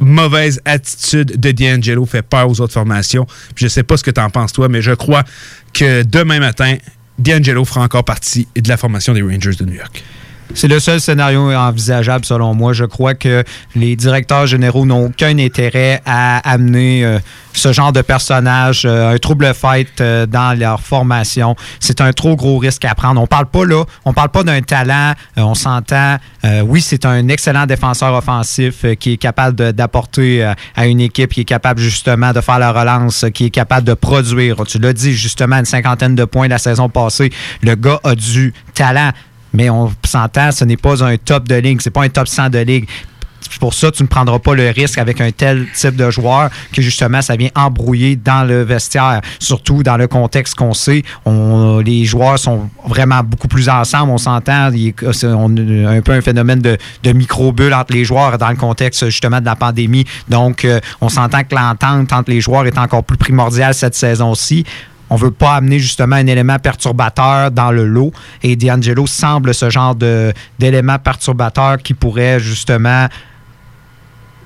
mauvaise attitude de D'Angelo fait peur aux autres formations. Je sais pas ce que tu en penses, toi, mais je crois que demain matin, D'Angelo fera encore partie de la formation des Rangers de New York. C'est le seul scénario envisageable selon moi. Je crois que les directeurs généraux n'ont aucun intérêt à amener euh, ce genre de personnage, euh, un trouble fight euh, dans leur formation. C'est un trop gros risque à prendre. On parle pas là, on parle pas d'un talent. on s'entend. oui, c'est un excellent défenseur offensif qui est capable d'apporter à une équipe, qui est capable justement de faire la relance, qui est capable de produire. Tu l'as dit justement, une cinquantaine de points la saison passée. Le gars a du talent. Mais on s'entend, ce n'est pas un top de ligue, c'est pas un top 100 de ligue. Pour ça tu ne prendras pas le risque avec un tel type de joueur que justement ça vient embrouiller dans le vestiaire. Surtout dans le contexte qu'on sait, les joueurs sont vraiment beaucoup plus ensemble. On s'entend, c'est- un peu un phénomène de, de micro-bulle entre les joueurs dans le contexte justement de la pandémie. Donc euh, on s'entend que l'entente entre les joueurs est encore plus primordiale cette saison-ci. On veut pas amener justement un élément perturbateur dans le lot. Et D'Angelo semble ce genre d'élément perturbateur qui pourrait justement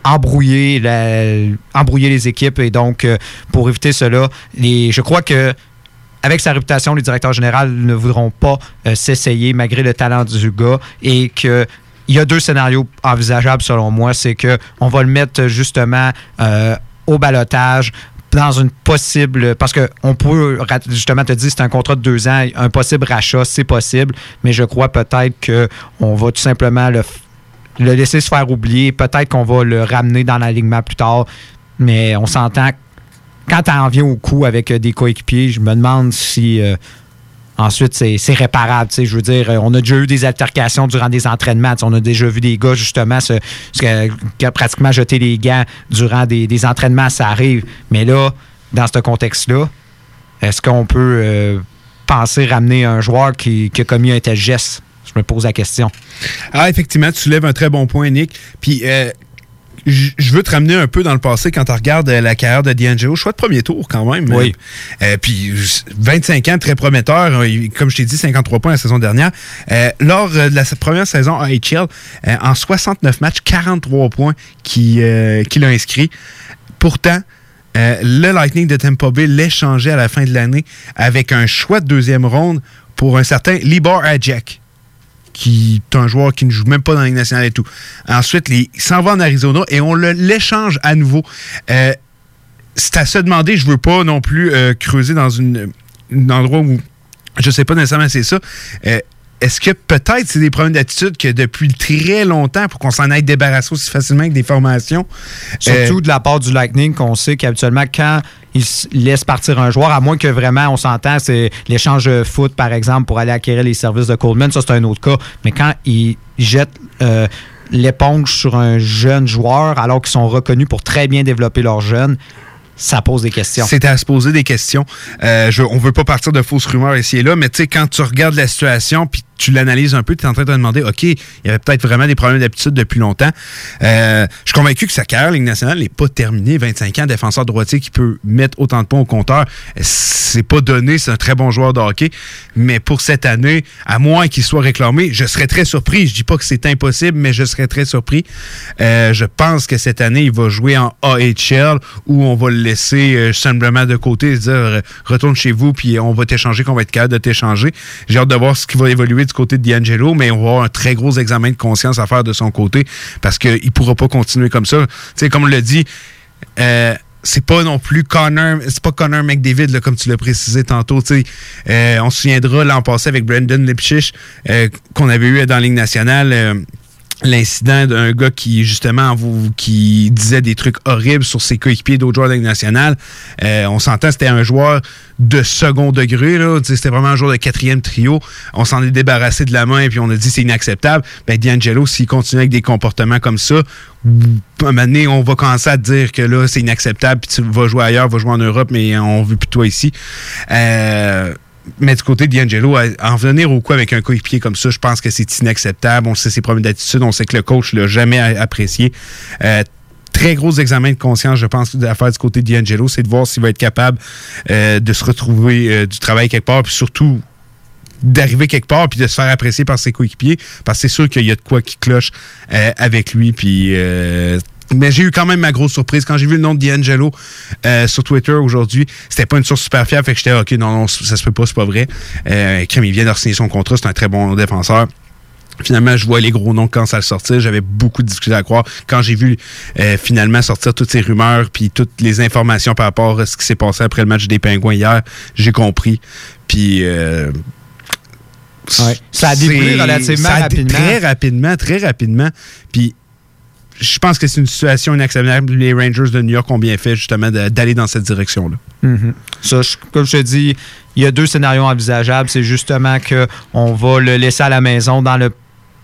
embrouiller, embrouiller les équipes. Et donc, euh, pour éviter cela, je crois que avec sa réputation, les directeurs généraux ne voudront pas euh, s'essayer malgré le talent du gars et que il y a deux scénarios envisageables selon moi. C'est que on va le mettre justement euh, au balotage dans une possible parce que on peut justement te dire c'est un contrat de deux ans, un possible rachat, c'est possible, mais je crois peut-être que on va tout simplement le, le laisser se faire oublier. Peut-être qu'on va le ramener dans l'alignement plus tard, mais on s'entend quand tu en viens au coup avec euh, des coéquipiers, je me demande si euh, ensuite c'est réparable. Je veux dire, euh, on a déjà eu des altercations durant des entraînements. On a déjà vu des gars justement se, qui a pratiquement jeté les gants durant des, des entraînements, ça arrive. Mais là, dans ce contexte-là, est-ce qu'on peut euh, penser ramener un joueur qui, qui a commis un tel geste? Je me pose la question. Ah, effectivement, tu soulèves un très bon point, Nick. Puis, euh, je veux te ramener un peu dans le passé quand tu regardes euh, la carrière de D'Angelo. Choix de premier tour, quand même. Oui. Euh, puis, j- 25 ans, très prometteur. Euh, Comme je t'ai dit, 53 points la saison dernière. Euh, lors euh, de la première saison AHL, euh, en 69 matchs, 43 points qui, euh, qu'il a inscrit. Pourtant, euh, le Lightning de Tampa Bay l'échangeait à la fin de l'année avec un choix de deuxième ronde pour un certain Libor Ajak qui est un joueur qui ne joue même pas dans la Ligue nationale et tout. Ensuite, il s'en va en Arizona et on l'échange à nouveau. Euh, c'est à se demander, je veux pas non plus euh, creuser dans une, un endroit où je sais pas nécessairement c'est ça. Euh, est-ce que peut-être c'est des problèmes d'attitude que depuis très longtemps pour qu'on s'en aille débarrasser aussi facilement avec des formations? Surtout Euh, de la part du Lightning, qu'on sait qu'habituellement, quand ils laissent partir un joueur, à moins que vraiment, on s'entend, c'est l'échange de foot, par exemple, pour aller acquérir les services de Coleman, ça, c'est un autre cas. Mais quand ils jettent euh, l'éponge sur un jeune joueur, alors qu'ils sont reconnus pour très bien développer leurs jeunes, ça pose des questions. C'est à se poser des questions. Euh, je, on veut pas partir de fausses rumeurs ici et là, mais tu sais, quand tu regardes la situation puis tu l'analyses un peu, tu es en train de te demander, OK, il y avait peut-être vraiment des problèmes d'habitude depuis longtemps. Euh, je suis convaincu que sa carrière Ligue nationale n'est pas terminée. 25 ans, défenseur droitier qui peut mettre autant de points au compteur, c'est pas donné. C'est un très bon joueur de hockey. Mais pour cette année, à moins qu'il soit réclamé, je serais très surpris. Je dis pas que c'est impossible, mais je serais très surpris. Euh, je pense que cette année, il va jouer en AHL où on va le laisser euh, simplement de côté et dire retourne chez vous, puis on va t'échanger, qu'on va être capable de t'échanger. J'ai hâte de voir ce qui va évoluer côté de D'Angelo, mais on va avoir un très gros examen de conscience à faire de son côté parce qu'il ne pourra pas continuer comme ça. Comme on l'a dit, euh, c'est pas non plus Connor, c'est pas Connor McDavid, comme tu l'as précisé tantôt. Euh, on se souviendra l'an passé avec Brandon Lipschitz euh, qu'on avait eu dans la Ligue nationale. L'incident d'un gars qui justement vous qui disait des trucs horribles sur ses coéquipiers d'autres joueurs de Ligue nationale. Euh, on s'entend, c'était un joueur de second degré, là. C'était vraiment un joueur de quatrième trio. On s'en est débarrassé de la main et puis on a dit c'est inacceptable. Ben D'Angelo, s'il continue avec des comportements comme ça, à un moment donné, on va commencer à te dire que là, c'est inacceptable, puis tu vas jouer ailleurs, va jouer en Europe, mais on veut plus toi ici. Euh, mais du côté d'Angelo, à- en venir au coup avec un coéquipier comme ça, je pense que c'est inacceptable. On sait ses problèmes d'attitude, on sait que le coach l'a jamais apprécié. Euh, très gros examen de conscience, je pense, à faire du côté d'Angelo, c'est de voir s'il va être capable euh, de se retrouver euh, du travail quelque part, puis surtout d'arriver quelque part puis de se faire apprécier par ses coéquipiers parce que c'est sûr qu'il y a de quoi qui cloche avec lui puis mais j'ai eu quand même ma grosse surprise quand j'ai vu le nom de D'Angelo euh, sur Twitter aujourd'hui. C'était pas une source super fiable, fait que j'étais ok, non, non, ça se peut pas, c'est pas vrai. Euh, il vient de signer son contrat, c'est un très bon défenseur. Finalement, je vois les gros noms quand ça le sortir. J'avais beaucoup de difficultés à croire. Quand j'ai vu euh, finalement sortir toutes ces rumeurs puis toutes les informations par rapport à ce qui s'est passé après le match des Pingouins hier, j'ai compris. Puis euh, Ça a déboulé relativement ça a dé- rapidement. Très rapidement, très rapidement. Puis je pense que c'est une situation inacceptable. Les Rangers de New York ont bien fait justement d'aller dans cette direction-là. Mhm. Ça, je- comme je te dis, il y a deux scénarios envisageables. C'est justement qu'on va le laisser à la maison dans le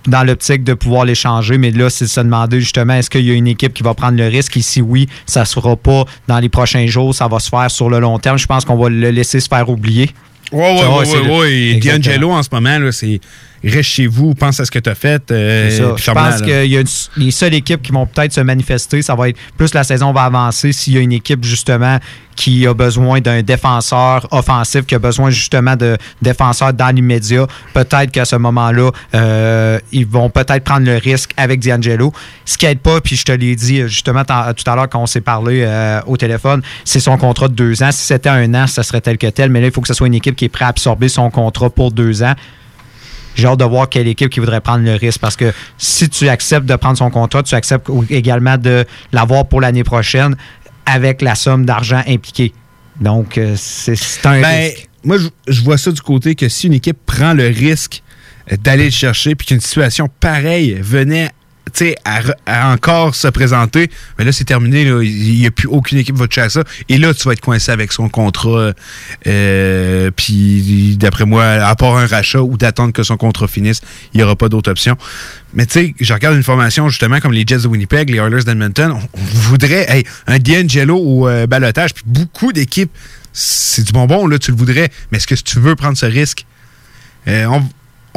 dans l'optique de pouvoir l'échanger, mais là, c'est de se demander justement, est-ce qu'il y a une équipe qui va prendre le risque? Et si oui, ça ne se fera pas dans les prochains jours, ça va se faire sur le long terme. Je pense qu'on va le laisser se faire oublier. Le- ouais, ouais. Et. D'Angelo, en ce moment, c'est reste chez vous, pense à ce que tu as fait. euh, ça. Je pense qu'il y a une- les seules équipes qui vont peut-être se manifester, ça va être plus la saison va avancer s'il y a une équipe justement qui a besoin d'un défenseur offensif, qui a besoin justement de défenseurs dans l'immédiat. Peut-être qu'à ce moment-là, euh, ils vont peut-être prendre le risque avec D'Angelo. Ce qui aide pas, puis je te l'ai dit justement tout à l'heure quand on s'est parlé euh, au téléphone, c'est son contrat de deux ans. Si c'était un an, ça serait tel que tel, mais là, il faut que ce soit une équipe qui est prête à absorber son contrat pour deux ans. J'ai hâte de voir quelle équipe qui voudrait prendre le risque parce que si tu acceptes de prendre son contrat, tu acceptes également de l'avoir pour l'année prochaine avec la somme d'argent impliquée. Donc, euh, c'est un Ben, risque. moi, je, je vois ça du côté que si une équipe prend le risque euh, d'aller le chercher, puis qu'une situation pareille venait à, à encore se présenter, mais là, c'est terminé. Il n'y a plus aucune équipe qui va te chercher ça. Et là, tu vas être coincé avec son contrat. euh, puis, d'après moi, à part un rachat ou d'attendre que son contrat finisse, il n'y aura pas d'autre option. Mais tu sais, je regarde une formation justement comme les Jets de Winnipeg, les Oilers d'Edmonton. On, voudrait hey, un D'Angelo au euh, balotage. Puis beaucoup d'équipes, c'est du bonbon, là, tu le voudrais. Mais est-ce que tu veux prendre ce risque? Euh, on,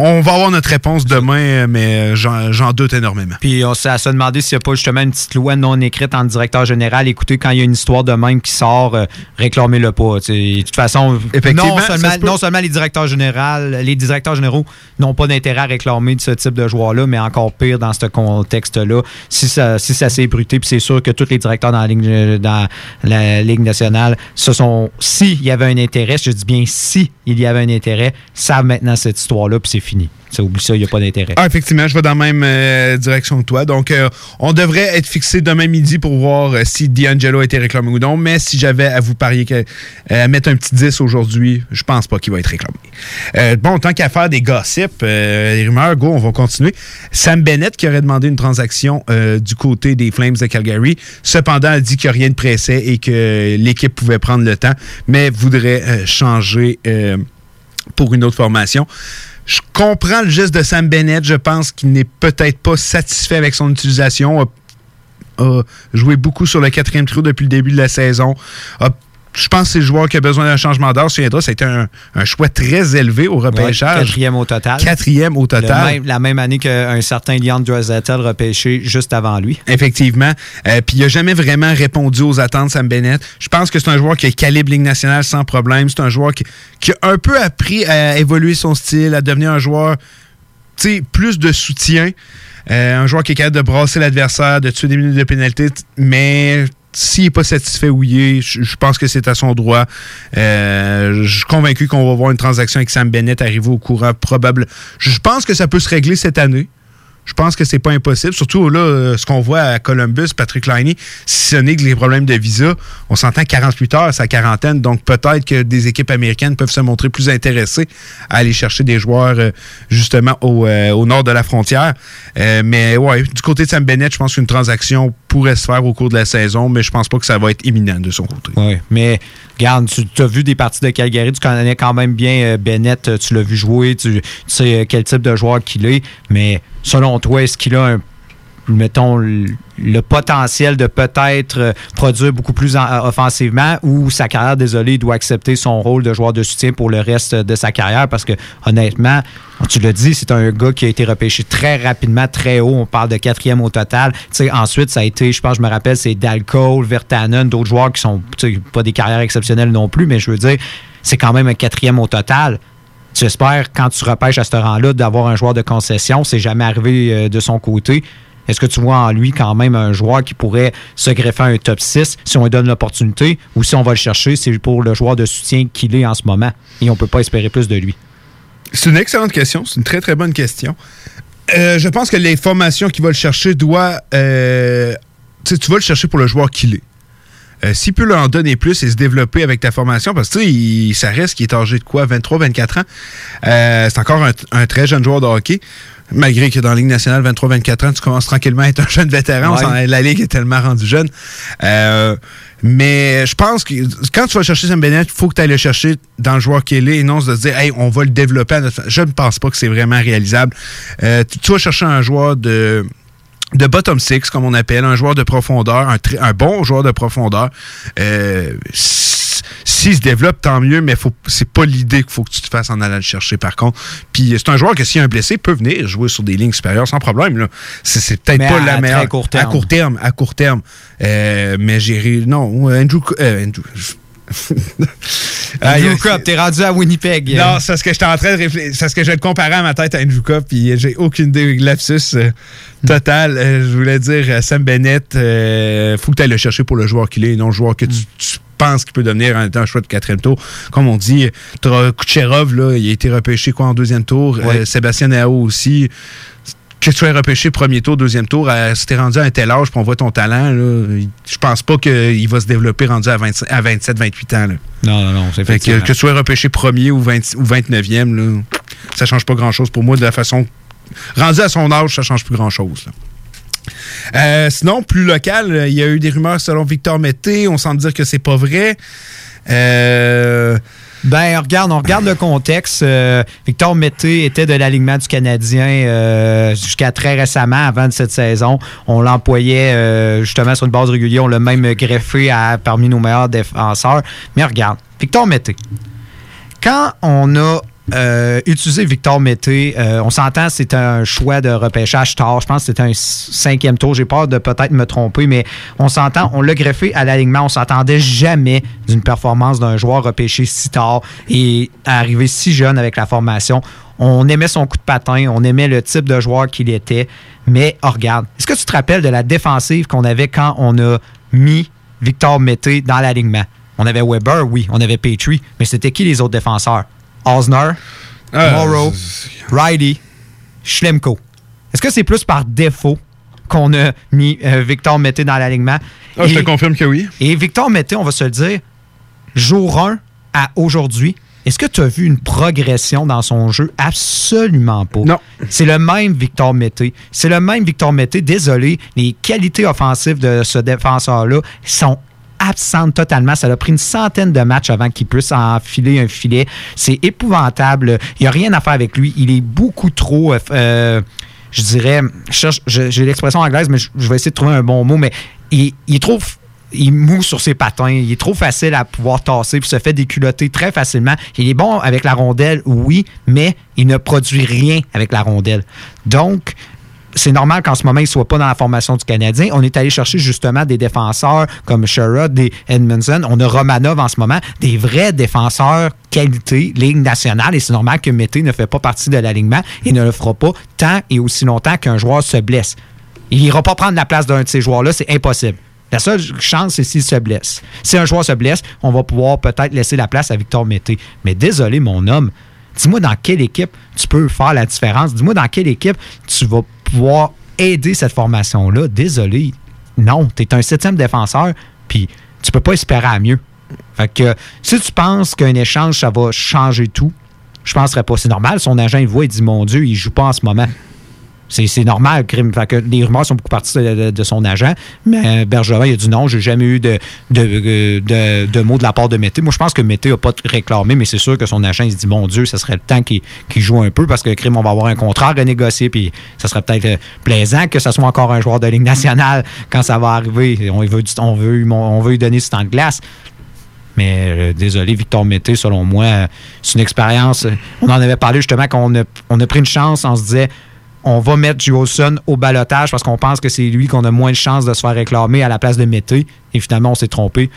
on va avoir notre réponse demain, euh, mais j'en j'en doute énormément. Puis on s'est à se demander s'il n'y a pas justement une petite loi non écrite en directeur général. Écoutez, quand il y a une histoire de même qui sort, euh, réclamez-le pas. De toute façon, Effectivement, non seulement, se peut. non seulement les directeurs généraux, les directeurs généraux n'ont pas d'intérêt à réclamer de ce type de joueur-là, mais encore pire dans ce contexte-là. Si ça, si ça s'est bruté, puis c'est sûr que tous les directeurs dans la Ligue, dans la Ligue nationale, ce sont, s'il y avait un intérêt, je dis bien si il y avait un intérêt, savent maintenant cette histoire-là, puis c'est fini. Ça oublie ça, il n'y a pas d'intérêt. Ah, effectivement, je vais dans la même euh, direction que toi. Donc, euh, on devrait être fixé demain midi pour voir euh, si D'Angelo a été réclamé ou non. Mais si j'avais à vous parier à mettre un petit 10 aujourd'hui, je pense pas qu'il va être réclamé. Bon, tant qu'à faire des gossips, des rumeurs, go, on va continuer. Sam Bennett qui aurait demandé une transaction du côté des Flames de Calgary, cependant a dit que rien ne pressait et que l'équipe pouvait prendre le temps, mais voudrait changer pour une autre formation. Je comprends le geste de Sam Bennett. Je pense qu'il n'est peut-être pas satisfait avec son utilisation. A, joué beaucoup sur le quatrième trio depuis le début de la saison. Je pense que c'est le joueur qui a besoin d'un changement d'heure. Souviendra, ça a été un, un choix très élevé au repêchage. Ouais, quatrième au total. Quatrième au total. Même- la même année qu'un certain Leon Draisaitl repêché juste avant lui. Effectivement. Euh, Puis il n'a jamais vraiment répondu aux attentes, Sam Bennett. Je pense que c'est un joueur qui a calibre Ligue nationale sans problème. C'est un joueur qui, qui a un peu appris à évoluer son style, à devenir un joueur, tu sais, plus de soutien. Euh, un joueur qui est capable de brasser l'adversaire, de tuer des minutes de pénalité, mais s'il n'est pas satisfait où il est, je pense que c'est à son droit. Euh, je suis convaincu qu'on va voir une transaction avec Sam Bennett arriver au courant probable. Je pense que ça peut se régler cette année. Je pense que c'est pas impossible. Surtout là, euh, ce qu'on voit à Columbus, Patrick Liney, si ce n'est que les problèmes de visa, on s'entend 48 heures sa quarantaine, donc peut-être que des équipes américaines peuvent se montrer plus intéressées à aller chercher des joueurs euh, justement au, au nord de la frontière. Mais ouais, du côté de Sam Bennett, je pense qu'une transaction pourrait se faire au cours de la saison, mais je pense pas que ça va être imminent de son côté. Oui, mais regarde, tu as vu des parties de Calgary, tu connais quand même bien euh, Bennett, euh, tu l'as vu jouer, tu, tu sais euh, quel type de joueur qu'il est, mais selon toi, est-ce qu'il a un mettons, le, potentiel de peut-être euh, produire beaucoup plus en- offensivement ou sa carrière, désolé, doit accepter son rôle de joueur de soutien pour le reste de sa carrière parce que, honnêtement, tu l'as dit, c'est un gars qui a été repêché très rapidement, très haut. On parle de quatrième au total. Ensuite, ça a été, je pense, je me rappelle, c'est Dalcole, Vertanen, d'autres joueurs qui sont pas des carrières exceptionnelles non plus, mais je veux dire, c'est quand même un quatrième au total. Tu espères, quand tu repêches à ce rang-là, d'avoir un joueur de concession. C'est jamais arrivé euh, de son côté. Est-ce que tu vois en lui quand même un joueur qui pourrait se greffer à un top 6 si on lui donne l'opportunité ou si on va le chercher, c'est pour le joueur de soutien qu'il est en ce moment et on peut pas espérer plus de lui? C'est une excellente question. C'est une très, très bonne question. Euh, je pense que les formations qui va le chercher doit. euh, tu vas le chercher pour le joueur qu'il est. Euh, S'il peut leur en donner plus et se développer avec ta formation, parce que ça reste qu'il est âgé de quoi, 23-24 ans? Euh, c'est encore un très jeune joueur de hockey. Malgré que dans la Ligue nationale, 23-24 ans, tu commences tranquillement à être un jeune vétéran. Ouais. la Ligue est tellement rendue jeune. Euh, mais je pense que quand tu vas chercher Sam Bennett, il faut que tu ailles le chercher dans le joueur qu'il est et non de se dire, hey, on va le développer à notre Je ne pense pas que c'est vraiment réalisable. Euh, tu, tu vas chercher un joueur de de bottom six, comme on appelle, un joueur de profondeur, un, bon joueur de profondeur. Euh, S'il se développe, tant mieux, mais faut c'est pas l'idée qu'il faut que tu te fasses en allant le chercher, par contre. Puis c'est un joueur que s'il y a un blessé, peut venir jouer sur des lignes supérieures sans problème. là. C'est c'est peut-être Mais pas à la meilleure. court. À court terme, à court terme. Euh, mais j'ai... Non, Andrew... euh, Andrew- Ah, Andrew il- Copp, t'es rendu à Winnipeg. non, c'est parce que j'étais en train de réfléchir. C'est parce que je le comparais à ma tête à Andrew Cup, puis j'ai aucune idée. Lapsus euh, total. Euh, je voulais dire, euh, Sam Bennett, euh, faut que tu ailles le chercher pour le joueur qu'il est, et non le joueur que tu, tu penses qu'il peut devenir en étant un choix de quatrième tour. Comme on dit, Kucherov, là, il a été repêché quoi en deuxième tour. Ouais. Euh, Sébastien Nao aussi. Que tu sois repêché premier tour, deuxième tour, à- si t'es rendu à un tel âge, puis on voit ton talent, là, je pense pas qu'il va se développer rendu à, 25 à 27, 28 ans. là. Non, non, non, c'est Fait que, que tu sois repêché premier ou, 20 ou 29e, là, ça change pas grand-chose pour moi de la façon... Rendu à son âge, ça change plus grand-chose. Euh, sinon, plus local, il y a eu des rumeurs selon Victor Mété. On semble dire que c'est pas vrai. Euh, Ben, regarde, on regarde le contexte. Euh, Victor Mété était de l'alignement du Canadien euh, jusqu'à très récemment, avant de cette saison. On l'employait justement sur une base régulière. On l'a même greffé à, parmi nos meilleurs défenseurs. Mais regarde, Victor Mété. Quand on a euh, utilisé Victor Mété, euh, on s'entend, c'est un choix de repêchage tard. Je pense que c'était un cinquième tour. J'ai peur de peut-être me tromper, mais on s'entend, on l'a greffé à l'alignement. On s'attendait jamais d'une performance d'un joueur repêché si tard et arrivé si jeune avec la formation. On aimait son coup de patin, on aimait le type de joueur qu'il était. Mais oh, regarde, est-ce que tu te rappelles de la défensive qu'on avait quand on a mis Victor Mété dans l'alignement? On avait Weber, oui. On avait Petrie. Mais c'était qui les autres défenseurs? Osner, Ah, Morrow, Riley, Schlemko. Est-ce que c'est plus par défaut qu'on a mis euh, Victor Mété dans l'alignement? Ah, je te confirme que oui. Et Victor Mété, on va se le dire, jour 1 à aujourd'hui, est-ce que tu as vu une progression dans son jeu? Absolument pas. Non. C'est le même Victor Mété. C'est le même Victor Mété. Désolé, les qualités offensives de ce défenseur-là sont absentes totalement. Ça a pris une centaine de matchs avant qu'il puisse enfiler un filet. C'est épouvantable. Il n'y a rien à faire avec lui. Il est beaucoup trop... euh, euh, je dirais, j'ai l'expression anglaise, mais je, vais essayer de trouver un bon mot, mais il, il est trop. Il mou sur ses patins. Il est trop facile à pouvoir tasser puis se fait déculotter très facilement. Il est bon avec la rondelle, oui, mais il ne produit rien avec la rondelle. Donc, c'est normal qu'en ce moment, il ne soit pas dans la formation du Canadien. On est allé chercher justement des défenseurs comme Sherrod, des Edmondson. On a Romanov en ce moment, des vrais défenseurs qualité, Ligue nationale. Et c'est normal que Mété ne fait pas partie de l'alignement et ne le fera pas tant et aussi longtemps qu'un joueur se blesse. Il n'ira pas prendre la place d'un de ces joueurs-là, c'est impossible. La seule chance, c'est s'il se blesse. Si un joueur se blesse, on va pouvoir peut-être laisser la place à Victor Mété. Mais désolé, mon homme, dis-moi dans quelle équipe tu peux faire la différence. Dis-moi dans quelle équipe tu vas pouvoir aider cette formation-là. Désolé. Non, tu es un septième défenseur, puis tu peux pas espérer à mieux. Fait que si tu penses qu'un échange, ça va changer tout, je penserais pas. C'est normal, son agent, il voit, il dit Mon Dieu, il joue pas en ce moment. C'est c'est normal, crime. Fait que les rumeurs sont beaucoup parties de, de- de son agent. Mais Bergevin, il a dit non, j'ai jamais eu de, de, euh, de- de mots de la part de Mété. Moi, je pense que Mété n'a pas réclamé, mais c'est sûr que son agent, il se dit Mon Dieu, ça serait le temps qu'il qu'il joue un peu parce que crime, on va avoir un contrat à renégocier. Puis ça serait peut-être euh, plaisant que ce soit encore un joueur de Ligue nationale quand ça va arriver. On veut, on veut, on veut lui donner ce temps de glace. Mais euh, désolé, Victor Mété, selon moi, euh, c'est une expérience. euh, On en avait parlé justement qu'on a, on a pris une chance, on se disait on va mettre Jolson au balotage parce qu'on pense que c'est lui qu'on a moins de chances de se faire réclamer à la place de Mété. Et finalement, on s'est trompé.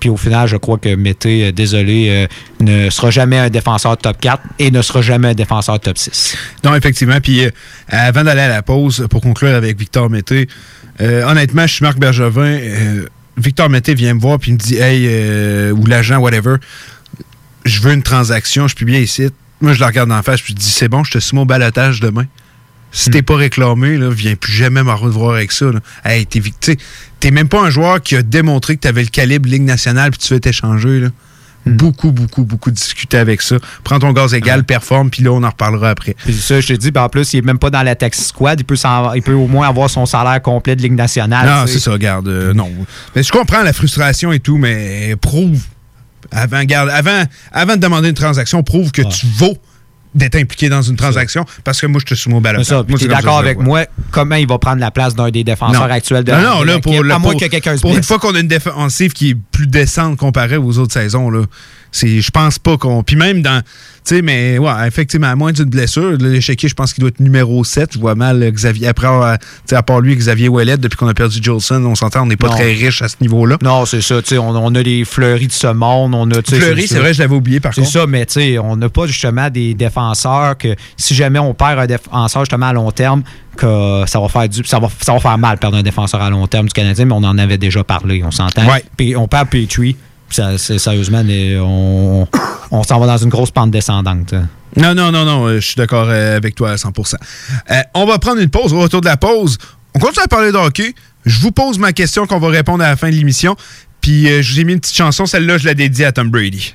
Puis au final, je crois que Mété, euh, désolé, euh, ne sera jamais un défenseur top 4 et ne sera jamais un défenseur top 6. Non, effectivement. Puis euh, avant d'aller à la pause, pour conclure avec Victor Mété, honnêtement, je suis Marc Bergevin. Victor Mété vient me voir puis me dit Hey, ou l'agent, whatever, je veux une transaction, je bien ici. Moi, je le regarde en face, puis je dis C'est bon, je te soumets au balotage demain. Si t'es pas réclamé, là, viens plus jamais me revoir avec ça. Là. Hey, t'es, t'es même pas un joueur qui a démontré que t'avais le calibre Ligue nationale puis tu veux t'échanger. Là. Beaucoup, beaucoup, beaucoup discuté avec ça. Prends ton gaz égal, performe, puis là, on en reparlera après. Puis ça, je te dis, ben, en plus, il est même pas dans la taxi squad. Il peut, il peut au moins avoir son salaire complet de Ligue nationale. Non, c'est ça, regarde. euh, non. Mais je comprends la frustration et tout, mais prouve. Avant, garde, avant, avant de demander une transaction, prouve que tu vaux d'être impliqué dans une transaction parce que moi, je te soumets au ballon. C'est ça. Puis t'es d'accord avec moi, comment il va prendre la place d'un des défenseurs actuels de non, la non, là, pour, le- à moins pour- que quelqu'un se Pour une fois qu'on a une défensive qui est plus décente comparée aux autres saisons, là, c'est, je pense pas qu'on. Puis même dans. Tu sais, mais ouais, effectivement, à moins d'une blessure, l'échiquier, je pense qu'il doit être numéro 7. Je vois mal euh, Xavier. Après, sais, à part lui, Xavier Ouellet, depuis qu'on a perdu Jolson, on s'entend, on n'est pas Non. très riche à ce niveau-là. Non, c'est ça. tu sais, On, on a les fleuris de ce monde. On a, Fleury, c'est vrai, je l'avais oublié par C'est contre. ça, mais tu sais, on n'a pas justement des défenseurs que si jamais on perd un défenseur justement à long terme, que ça va faire du, ça va, ça va faire mal perdre un défenseur à long terme du Canadien, mais on en avait déjà parlé, on s'entend. Ouais. Puis on perd Petrie, ça, sérieusement, on, on s'en va dans une grosse pente descendante. Non, non, non, non, euh, je suis d'accord euh, avec toi à 100%. Euh, on va prendre une pause. Au retour de la pause, on continue à parler de hockey. Je vous pose ma question qu'on va répondre à la fin de l'émission. Puis euh, je vous ai mis une petite chanson. Celle-là, je la dédie à Tom Brady.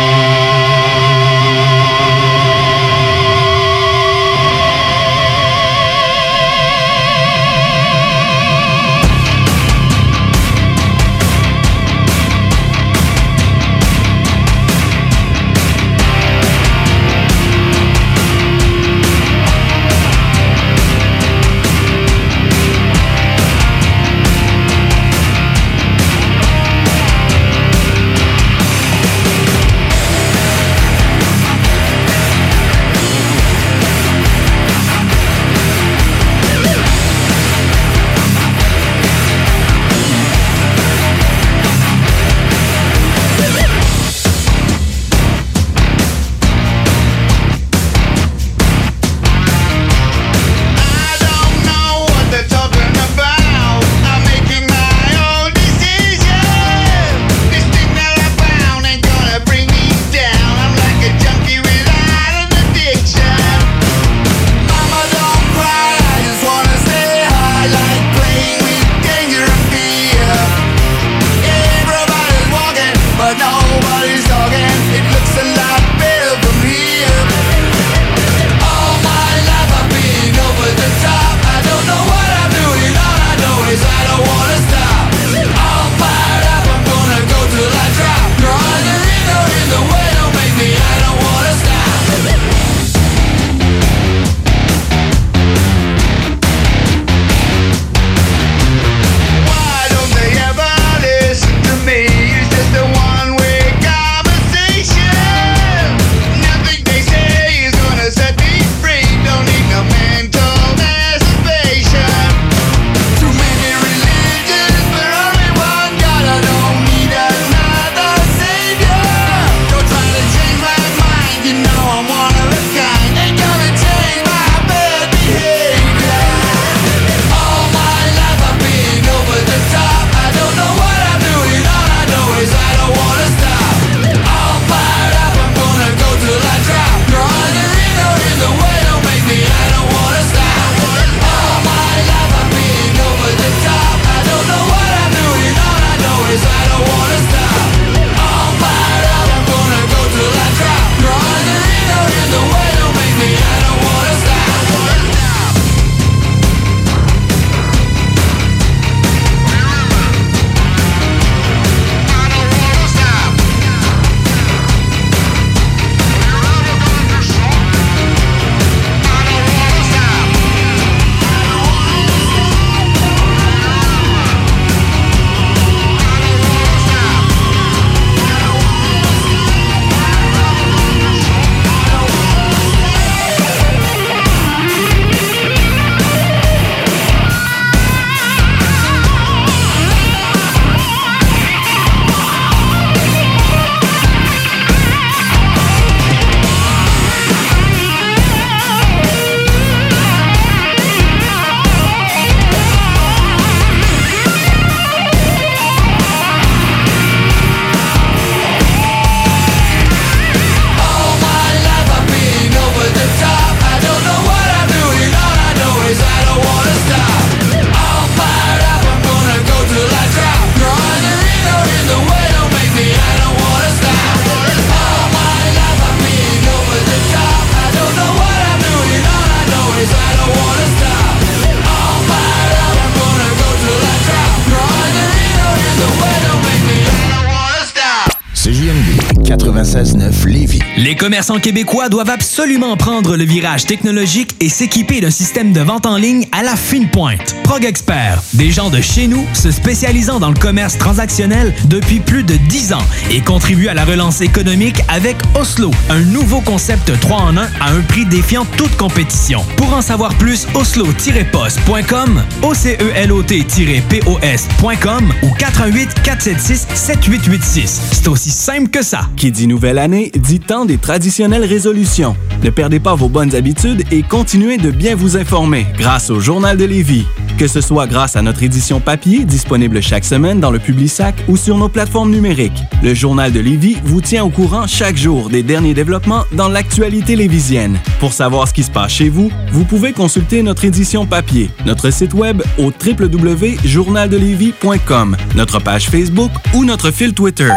Commerçants québécois doivent absolument prendre le virage technologique et s'équiper d'un système de vente en ligne à la fine pointe. Prog Expert, des gens de chez nous se spécialisant dans le commerce transactionnel depuis plus de 10 ans et contribuent à la relance économique avec Oslo, un nouveau concept 3 en 1 à un prix défiant toute compétition. Pour en savoir plus, oslo-post.com, OCELOT-POS.com ou 418 476 7886. C'est aussi simple que ça. Qui dit nouvelle année, dit temps des traditionnelles résolutions. Ne perdez pas vos bonnes habitudes et continuez de bien vous informer grâce au Journal de Lévis. Que ce soit grâce à notre édition papier, disponible chaque semaine dans le Publisac ou sur nos plateformes numériques. Le Journal de Lévis vous tient au courant chaque jour des derniers développements dans l'actualité lévisienne. Pour savoir ce qui se passe chez vous, vous pouvez consulter notre édition papier, notre site web au www.journaldelévis.com, notre page Facebook ou notre fil Twitter.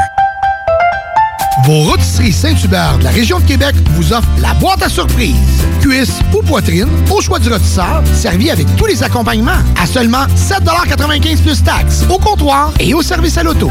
Vos rôtisseries Saint-Hubert de la région de Québec vous offrent la boîte à surprise. Cuisse ou poitrine, au choix du rôtisseur, servi avec tous les accompagnements, à seulement 7,95 plus taxes, au comptoir et au service à l'auto.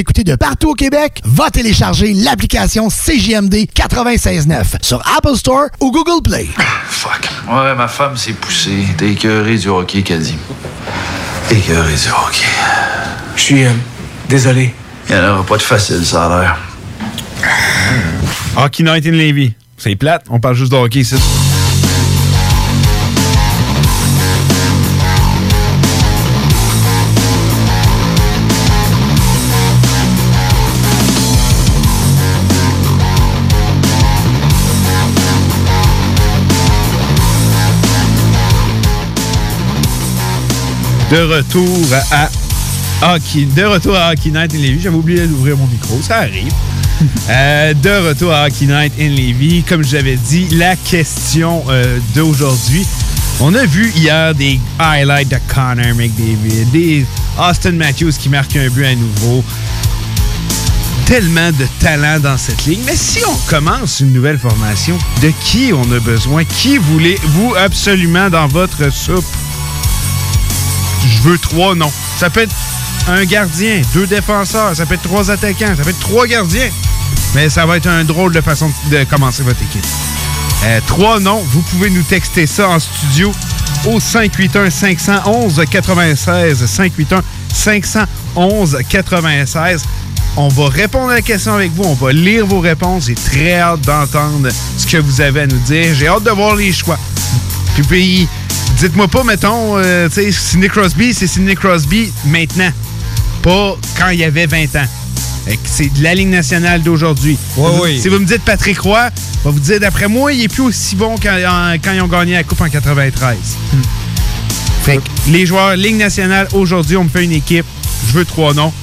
écouter de partout au Québec? Va télécharger l'application CJMD 96.9 sur Apple Store ou Google Play. Fuck. Ouais, ma femme s'est poussée. T'es écœuré du hockey, qu'a dit. Écœuré du hockey. Je suis euh, désolé. Il n'y en aura pas de facile, ça a l'air. Hockey Night in Levy. C'est plate, on parle juste de hockey ici. De retour à Hockey, de retour à Hockey Night in Levy. J'avais oublié d'ouvrir mon micro, ça arrive. Euh, de retour à Hockey Night in Levy. Comme je l'avais dit, la question euh, d'aujourd'hui. On a vu hier des highlights de Connor McDavid, des Austin Matthews qui marque un but à nouveau. Tellement de talent dans cette ligue. Mais si on commence une nouvelle formation, de qui on a besoin? Qui voulez-vous absolument dans votre soupe? Je veux trois noms. Ça peut être un gardien, deux défenseurs, ça peut être trois attaquants, ça peut être trois gardiens. Mais ça va être un drôle de façon de commencer votre équipe. Euh, trois noms, vous pouvez nous texter ça en studio au 581-511-96. 581-511-96. On va répondre à la question avec vous. On va lire vos réponses. J'ai très hâte d'entendre ce que vous avez à nous dire. J'ai hâte de voir les choix. Puis dites-moi pas, mettons, euh, tu sais, Sidney Crosby, c'est Sidney Crosby maintenant. Pas quand il y avait 20 ans. C'est de la Ligue nationale d'aujourd'hui. oui. Si vous me dites Patrick Roy, je vais vous dire, d'après moi, il est plus aussi bon quand, en- quand ils ont gagné la Coupe en 93. Fait que les joueurs Ligue nationale, aujourd'hui, on me fait une équipe. Je veux trois noms.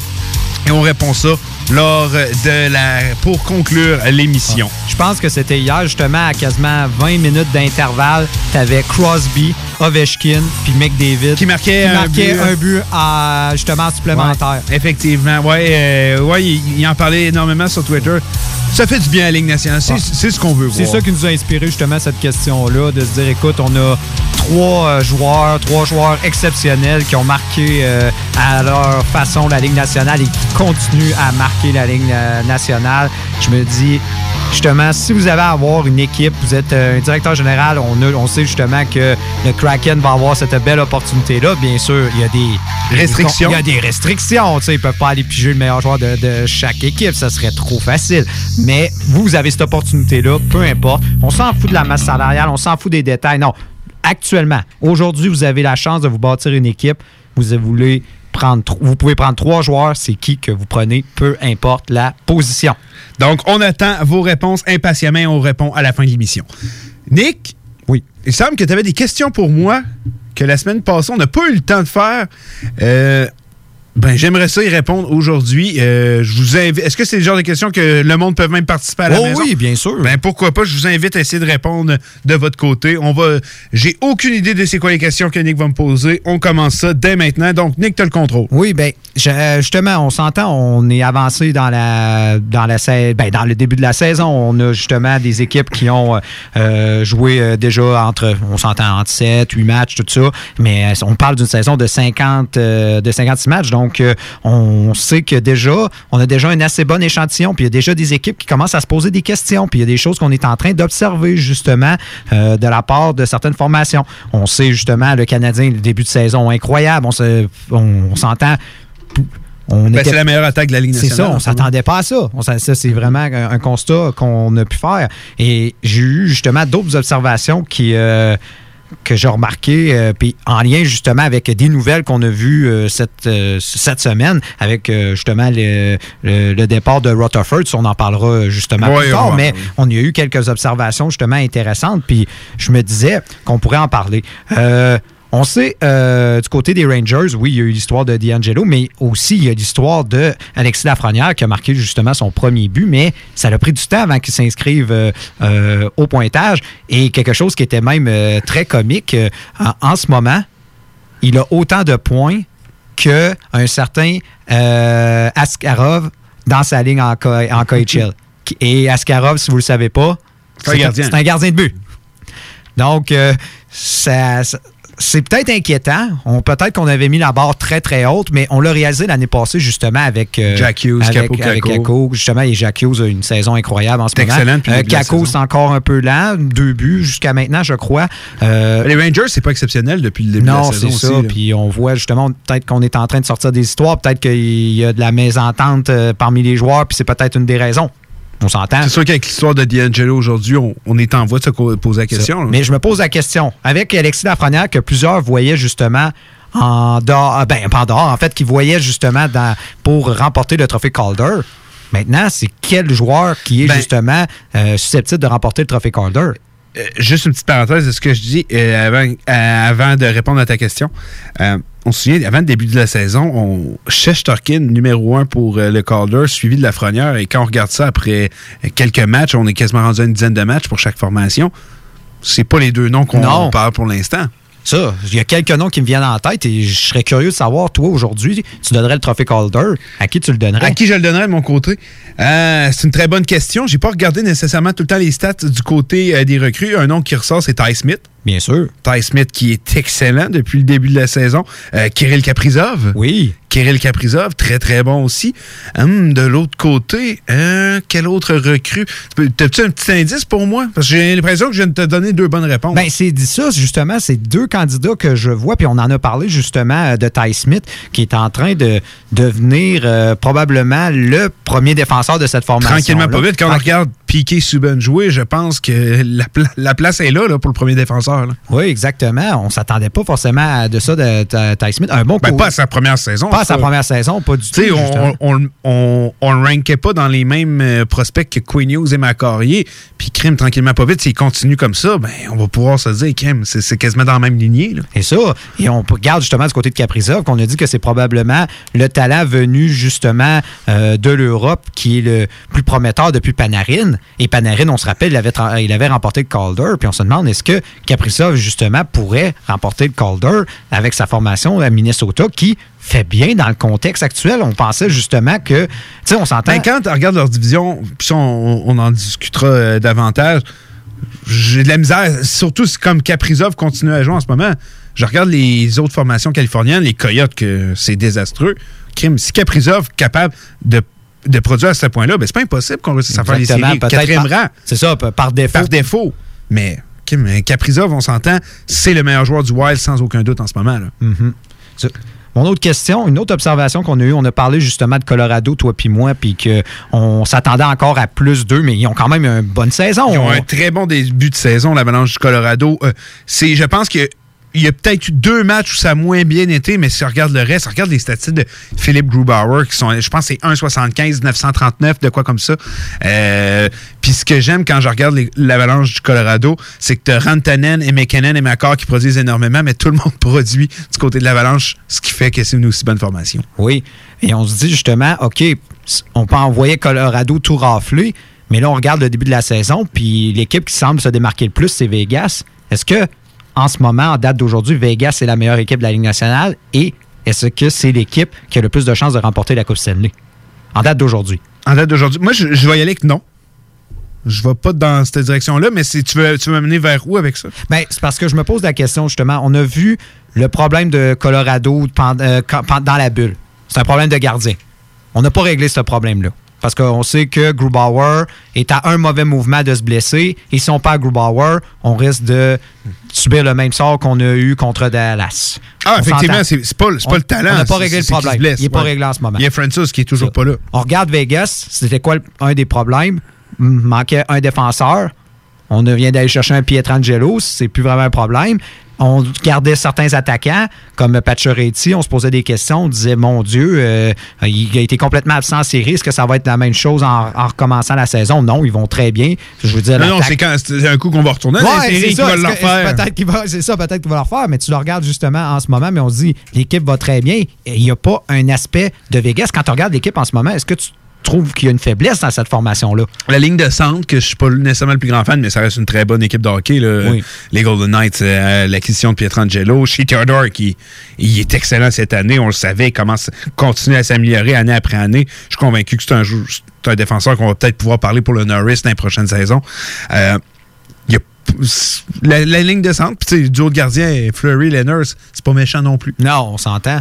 Et on répond ça lors de la... pour conclure l'émission. Je pense que c'était hier, justement, à quasiment 20 minutes d'intervalle. T'avais Crosby, Ovechkin, puis McDavid. Qui marquait un marquait but, un but à, justement supplémentaire. Ouais, effectivement. Ouais, euh, ouais il, il en parlait énormément sur Twitter. Ça fait du bien à la Ligue nationale. C'est Ouais. c'est ce qu'on veut C'est voir. ça qui nous a inspiré justement cette question-là, de se dire, écoute, on a trois euh, joueurs, trois joueurs exceptionnels qui ont marqué euh, à leur façon la Ligue nationale et qui continuent à marquer la Ligue euh, nationale. Je me dis, justement, si vous avez à avoir une équipe, vous êtes euh, un directeur général, on, a- on sait justement que le Kraken va avoir cette belle opportunité-là. Bien sûr, il y a des Restrictions. Il y a des restrictions. tu sais, Ils ne peuvent pas aller piger le meilleur joueur de, de chaque équipe. Ça serait trop facile. Mais vous, vous avez cette opportunité-là, peu importe. On s'en fout de la masse salariale, on s'en fout des détails. Non. Actuellement, aujourd'hui, vous avez la chance de vous bâtir une équipe. Vous voulez prendre, vous pouvez prendre trois joueurs. C'est qui que vous prenez, peu importe la position. Donc, on attend vos réponses impatiemment et on répond à la fin de l'émission. Nick? Oui. Il semble que tu avais des questions pour moi que la semaine passée, on n'a pas eu le temps de faire. Euh, Ben, j'aimerais ça y répondre aujourd'hui. Euh, je vous invite. Est-ce que c'est le genre de questions que le monde peut même participer à la Oh maison? oui, bien sûr. Ben, pourquoi pas? Je vous invite à essayer de répondre de votre côté. On va. J'ai aucune idée de c'est quoi les questions que Nick va me poser. On commence ça dès maintenant. Donc, Nick, tu le contrôle. Oui, ben je- justement, on s'entend, on est avancé dans la dans la ben, dans le début de la saison. On a justement des équipes qui ont euh, joué euh, déjà entre, on s'entend entre 7, 8 matchs, tout ça. Mais euh, on parle d'une saison de 50 euh, de 56 matchs. Donc euh, on sait que déjà, on a déjà un assez bon échantillon. Puis il y a déjà des équipes qui commencent à se poser des questions. Puis il y a des choses qu'on est en train d'observer justement euh, de la part de certaines formations. On sait justement le Canadien, le début de saison incroyable. On se- on- on s'entend. Ben, c'est la meilleure attaque de la Ligue C'est nationale. ça, on s'attendait pas à ça. On ça, c'est vraiment un, un constat qu'on a pu faire. Et j'ai eu justement d'autres observations qui, euh, que j'ai remarquées, euh, puis en lien justement avec des nouvelles qu'on a vues euh, cette, euh, cette semaine, avec justement le, le- le départ de Rutherford. On en parlera justement plus tard, mais on y a eu quelques observations justement intéressantes, puis je me disais qu'on pourrait en parler. On sait, euh, du côté des Rangers, oui, il y a eu l'histoire de D'Angelo, mais aussi il y a l'histoire de Alexis Lafrenière qui a marqué justement son premier but, mais ça a pris du temps avant qu'il s'inscrive euh, euh, au pointage. Et quelque chose qui était même très comique, en, en ce moment, il a autant de points qu'un certain Askarov dans sa ligne en, en KHL. Et Askarov, si vous ne le savez pas, C'est un gardien. c'est un gardien de but. Donc, ça, ça- c'est peut-être inquiétant. On, peut-être qu'on avait mis la barre très, très haute, mais on l'a réalisé l'année passée, justement, avec, euh, Jack Hughes, avec, Capo, avec Kako. Justement, et Jack Hughes a une saison incroyable en ce moment. excellent Euh, Kako, c'est encore un peu lent. Deux buts jusqu'à maintenant, je crois. Euh, Les Rangers, c'est pas exceptionnel depuis le début de la non, saison. c'est ça. là. Puis on voit justement, peut-être qu'on est en train de sortir des histoires, peut-être qu'il y a de la mésentente euh, parmi les joueurs, puis c'est peut-être une des raisons. On s'entend. C'est sûr qu'avec l'histoire de D'Angelo aujourd'hui, on, on est en voie de se poser la question. Mais je me pose la question. Avec Alexis Lafrenière, que plusieurs voyaient justement en dehors, ah, ben pas en dehors, en fait, qui voyaient justement dans, pour remporter le trophée Calder. Maintenant, c'est quel joueur qui est Ben- justement euh, susceptible de remporter le trophée Calder? Euh, juste une petite parenthèse de ce que je dis euh, avant, euh, avant de répondre à ta question. On se souvient, avant le début de la saison, on Shesterkin, numéro un pour euh, le Calder, suivi de la Frenière. Et quand on regarde ça après quelques matchs, on est quasiment rendu à une dizaine de matchs pour chaque formation. C'est pas les deux noms qu'on parle pour l'instant. Ça, il y a quelques noms qui me viennent en tête et je serais curieux de savoir, toi, aujourd'hui, tu donnerais le trophée Calder. À qui tu le donnerais? À qui je le donnerais de mon côté? Euh, c'est une très bonne question. J'ai pas regardé nécessairement tout le temps les stats du côté euh, des recrues. Un nom qui ressort, c'est Ty Smith. Bien sûr. Ty Smith qui est excellent depuis le début de la saison. Euh, Kirill Kaprizov. Oui. Kirill Kaprizov, très très bon aussi. Hum, de l'autre côté, euh, quel autre recrue? T'as-tu un petit indice pour moi? Parce que j'ai l'impression que je viens de te donner deux bonnes réponses. Ben, c'est dit ça, justement, c'est deux candidats que je vois, puis on en a parlé justement euh, de Ty Smith, qui est en train de devenir euh, probablement le premier défenseur de cette formation. Tranquillement pas vite. Quand on regarde Piqué Subban jouer, je pense que la, pla- la place est là, là, pour le premier défenseur. Là. Oui, exactement. On s'attendait pas forcément à de ça de, Ty Smith. Un bon Ben, pas à sa première saison. Pas à sa première saison, pas du tout. On, on, on, rankait pas dans les mêmes euh, prospects que Quinn Hughes et Macarrier. Puis Crime, tranquillement pas vite, s'il continue comme ça, ben on va pouvoir se dire, Crime, c'est quasiment dans la même lignée. là. Et ça, et on regarde justement du côté de Kaprizov, qu'on a dit que c'est probablement le talent venu justement euh, de l'Europe qui est le plus prometteur depuis Panarin. Et Panarin, on se rappelle, il avait, il avait remporté le Calder, puis on se demande est-ce que Kaprizov justement pourrait remporter le Calder avec sa formation à Minnesota qui fait bien dans le contexte actuel. On pensait justement que, tu sais, on s'entend. Ben, quand tu regardes leur division, puis ça, on, on en discutera euh, davantage, j'ai de la misère, surtout comme Kaprizov continue à jouer en ce moment. Je regarde les autres formations californiennes, les Coyotes, que c'est désastreux. Crime, si Kaprizov est capable de, de produire à ce point-là, ben c'est pas impossible qu'on réussisse à faire les séries. Quatrième par- rang. C'est ça, p- par défaut. Par défaut. Mais Kim, euh, Kaprizov, on s'entend, c'est le meilleur joueur du Wild sans aucun doute en ce moment. Là. Mhm. Ça- Mon autre question, une autre observation qu'on a eue, on a parlé justement de Colorado, toi puis moi, puis qu'on s'attendait encore à plus d'eux, mais ils ont quand même une bonne saison. Ils ont un très bon début de saison, l'Avalanche du Colorado. Euh, c'est, je pense que il y a peut-être eu deux matchs où ça a moins bien été, mais si on regarde le reste, on regarde les statistiques de Philippe Grubauer, qui sont, je pense, c'est 1,75, 939, de quoi comme ça. Euh, Puis ce que j'aime quand je regarde l'avalanche du Colorado, c'est que tu as Rantanen et McKinnon et McCarr qui produisent énormément, mais tout le monde produit du côté de l'avalanche, ce qui fait que c'est une aussi bonne formation. Oui. Et on se dit justement, OK, on peut envoyer Colorado tout rafler, mais là, on regarde le début de la saison, puis l'équipe qui semble se démarquer le plus, c'est Vegas. Est-ce que, en ce moment, en date d'aujourd'hui, Vegas est la meilleure équipe de la Ligue nationale et est-ce que c'est l'équipe qui a le plus de chances de remporter la Coupe Stanley? En date d'aujourd'hui. En date d'aujourd'hui, moi, je, je vais y aller avec non. Je vais pas dans cette direction-là, mais si tu veux, tu veux m'amener vers où avec ça? Ben, c'est parce que je me pose la question, justement. On a vu le problème de Colorado euh, dans la bulle. C'est un problème de gardien. On n'a pas réglé ce problème-là. Parce qu'on sait que Grubauer est à un mauvais mouvement de se blesser. Et si on perd Grubauer, on risque de subir le même sort qu'on a eu contre Dallas. Ah, On effectivement, c'est pas, pas On- le talent. On n'a pas réglé le problème. Il n'est pas réglé en ce moment. Il y a Francis qui est toujours pas là. On regarde Vegas, c'était quoi un des problèmes? Manquait un défenseur. On vient d'aller chercher un Pietrangelo, c'est plus vraiment un problème. On gardait certains attaquants, comme Pacioretty, on se posait des questions, on disait, mon Dieu, euh, il a été complètement absent en série, est-ce que ça va être la même chose en, en recommençant la saison? Non, ils vont très bien. Je veux dire, Non, c'est quand c'est un coup qu'on va retourner. Ouais, c'est ça. va refaire. peut-être qu'il va- C'est ça, peut-être qu'il va le refaire, mais tu le regardes justement en ce moment, mais on se dit, l'équipe va très bien. Il n'y a pas un aspect de Vegas. Quand tu regardes l'équipe en ce moment, est-ce que tu trouves qu'il y a une faiblesse dans cette formation-là? La ligne de centre, que je suis pas nécessairement le plus grand fan, mais ça reste une très bonne équipe de hockey. là. Oui. Les Golden Knights, euh, l'acquisition de Pietrangelo. Chez Theodore, qui il est excellent cette année, on le savait, il commence à continuer à s'améliorer année après année. Je suis convaincu que c'est un, un défenseur qu'on va peut-être pouvoir parler pour le Norris dans les prochaines saisons. Euh, y a la, la ligne de centre, puis le duo de gardien, Fleury, Lenners, c'est pas méchant non plus. Non, on s'entend.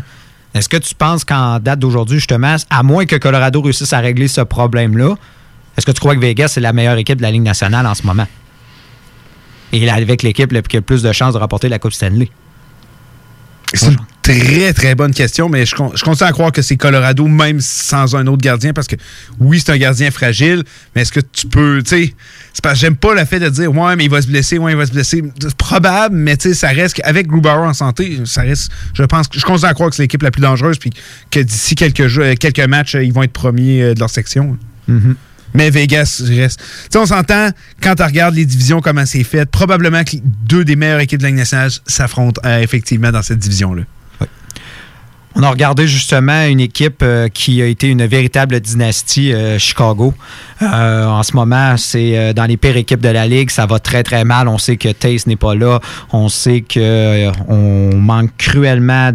Est-ce que tu penses qu'en date d'aujourd'hui, justement, à moins que Colorado réussisse à régler ce problème-là, est-ce que tu crois que Vegas est la meilleure équipe de la Ligue nationale en ce moment? Et avec l'équipe qui a le plus de chances de remporter la Coupe Stanley? C'est une très, très bonne question, mais je, je continue à croire que c'est Colorado, même sans un autre gardien, parce que oui, c'est un gardien fragile, mais est-ce que tu peux, tu sais, c'est parce que j'aime pas le fait de dire, ouais, mais il va se blesser, ouais, il va se blesser. C'est probable, mais tu sais, ça reste, avec Grubauer en santé, ça reste, je pense, je continue à croire que c'est l'équipe la plus dangereuse, puis que d'ici quelques, quelques matchs, ils vont être premiers euh, de leur section. Mais Vegas reste. Tu sais, on s'entend, quand tu regardes les divisions, comment c'est fait, probablement que deux des meilleures équipes de la nationale s'affrontent euh, effectivement dans cette division-là. On a regardé justement une équipe euh, qui a été une véritable dynastie, euh, Chicago. En ce moment, c'est dans les pires équipes de la ligue, ça va très très mal. On sait que Tace n'est pas là. On sait que euh, on manque cruellement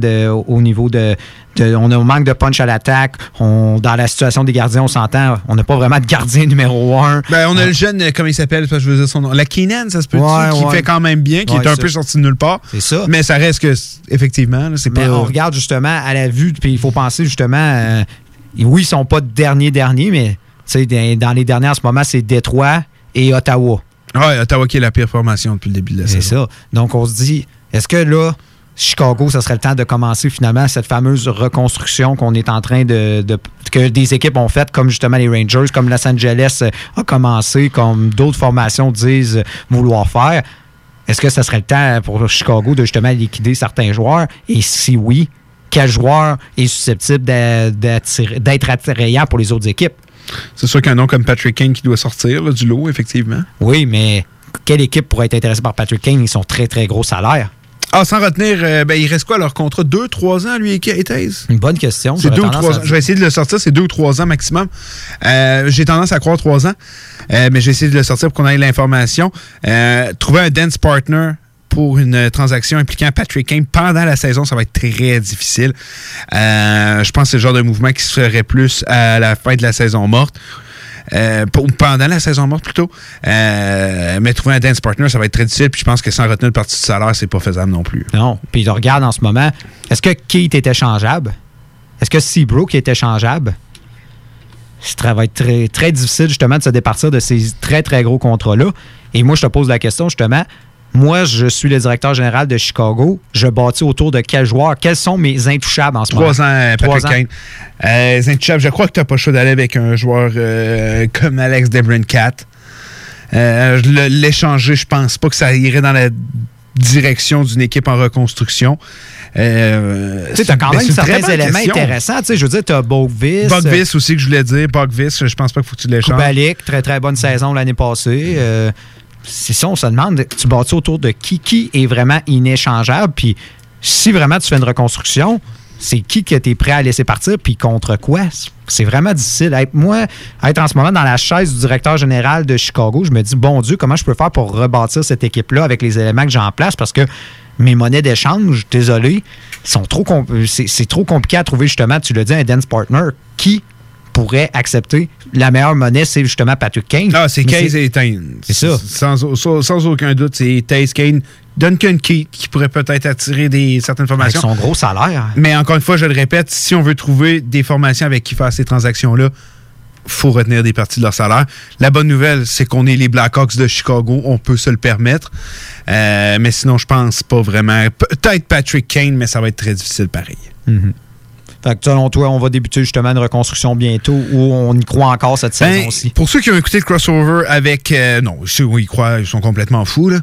au niveau de, de- on a un manque de punch à l'attaque. On dans la situation des gardiens, on s'entend, on n'a pas vraiment de gardien numéro un. Ben, on a le jeune, euh, comment il s'appelle, je veux dire son nom. La Keenan, ça se peut Ouais, qui ouais. fait quand même bien, qui Ouais, est un ça. peu sorti de nulle part. C'est ça. Mais ça reste que, effectivement, c'est pas. on regarde justement à la vue, puis il faut penser justement, euh, oui, ils sont pas derniers derniers, mais dans les derniers en ce moment, c'est Détroit et Ottawa. Ouais, Ottawa qui est la pire formation depuis le début de la C'est saison. ça. Donc on se dit, est-ce que là, Chicago, ça serait le temps de commencer finalement cette fameuse reconstruction qu'on est en train de, de- que des équipes ont faite, comme justement les Rangers, comme Los Angeles a commencé, comme d'autres formations disent vouloir faire. Est-ce que ça serait le temps pour Chicago de justement liquider certains joueurs? Et si oui, quel joueur est susceptible d'être attrayant pour les autres équipes? C'est sûr qu'un nom comme Patrick Kane qui doit sortir là, du lot, effectivement. Oui, mais quelle équipe pourrait être intéressée par Patrick Kane? Ils sont très, très gros salaires. Ah, sans retenir, euh, ben, il reste quoi leur contrat? Deux, trois ans, lui et Taze? Une bonne question. C'est deux ou trois à ans. dire. Je vais essayer de le sortir, c'est deux ou trois ans maximum. Euh, J'ai tendance à croire trois ans, euh, mais je vais essayer de le sortir pour qu'on ait l'information. Trouver un dance partner pour une transaction impliquant Patrick Kane pendant la saison, ça va être très difficile. Euh, je pense que c'est le genre de mouvement qui se ferait plus à la fin de la saison morte. Euh, pour- pendant la saison morte plutôt. Euh, mais trouver un dance partner, ça va être très difficile. Puis je pense que sans retenir une partie du salaire, c'est pas faisable non plus. Non. Puis regarde en ce moment, est-ce que Keith était changeable? Est-ce que Seabrook était changeable? Ça va très, très difficile justement de se départir de ces très, très gros contrats-là. Et moi, je te pose la question justement. Moi, je suis le directeur général de Chicago. Je bâtis autour de quels joueurs? Quels sont mes intouchables en ce moment? Trois ans, euh, Trois Patrick ans. Kane. Euh, les intouchables, je crois que tu n'as pas le choix d'aller avec un joueur euh, comme Alex Debrincat. Euh, L'échanger, je pense pas que ça irait dans la direction d'une équipe en reconstruction. Euh, Tu t'as quand même certains éléments question. intéressants. Tu je veux dire, t'as Bogvis. Bogvis aussi que je voulais dire. Bogvis, je pense pas qu'il faut que tu l'échanges. Kubalik, très très bonne saison l'année passée. Euh, c'est ça, on se demande, tu bâtis autour de qui qui est vraiment inéchangeable. Puis si vraiment tu fais une reconstruction, c'est qui que tu es prêt à laisser partir, puis contre quoi? C'est vraiment difficile. Moi, être en ce moment dans la chaise du directeur général de Chicago, je me dis, bon Dieu, comment je peux faire pour rebâtir cette équipe-là avec les éléments que j'ai en place? Parce que mes monnaies d'échange, désolé, sont trop c'est trop compliqué à trouver justement, tu l'as dit, un dance partner qui pourrait accepter la meilleure monnaie, c'est justement Patrick Kane. Ah, c'est Case et Tain. C'est ça. Sans, sans- sans aucun doute, c'est Taze Kane. Duncan Keith qui pourrait peut-être attirer des, certaines formations. Avec son gros salaire. Mais encore une fois, je le répète, si on veut trouver des formations avec qui faire ces transactions-là, faut retenir des parties de leur salaire. La bonne nouvelle, c'est qu'on est les Blackhawks de Chicago. On peut se le permettre. Euh, mais sinon, je pense pas vraiment. Peut-être Patrick Kane, mais ça va être très difficile pareil. Mhm. Fait que selon toi, on va débuter justement une reconstruction bientôt ou on y croit encore cette Ben, saison-ci? Pour ceux qui ont écouté le crossover avec. euh, non, ceux où ils croient, ils sont complètement fous. Là.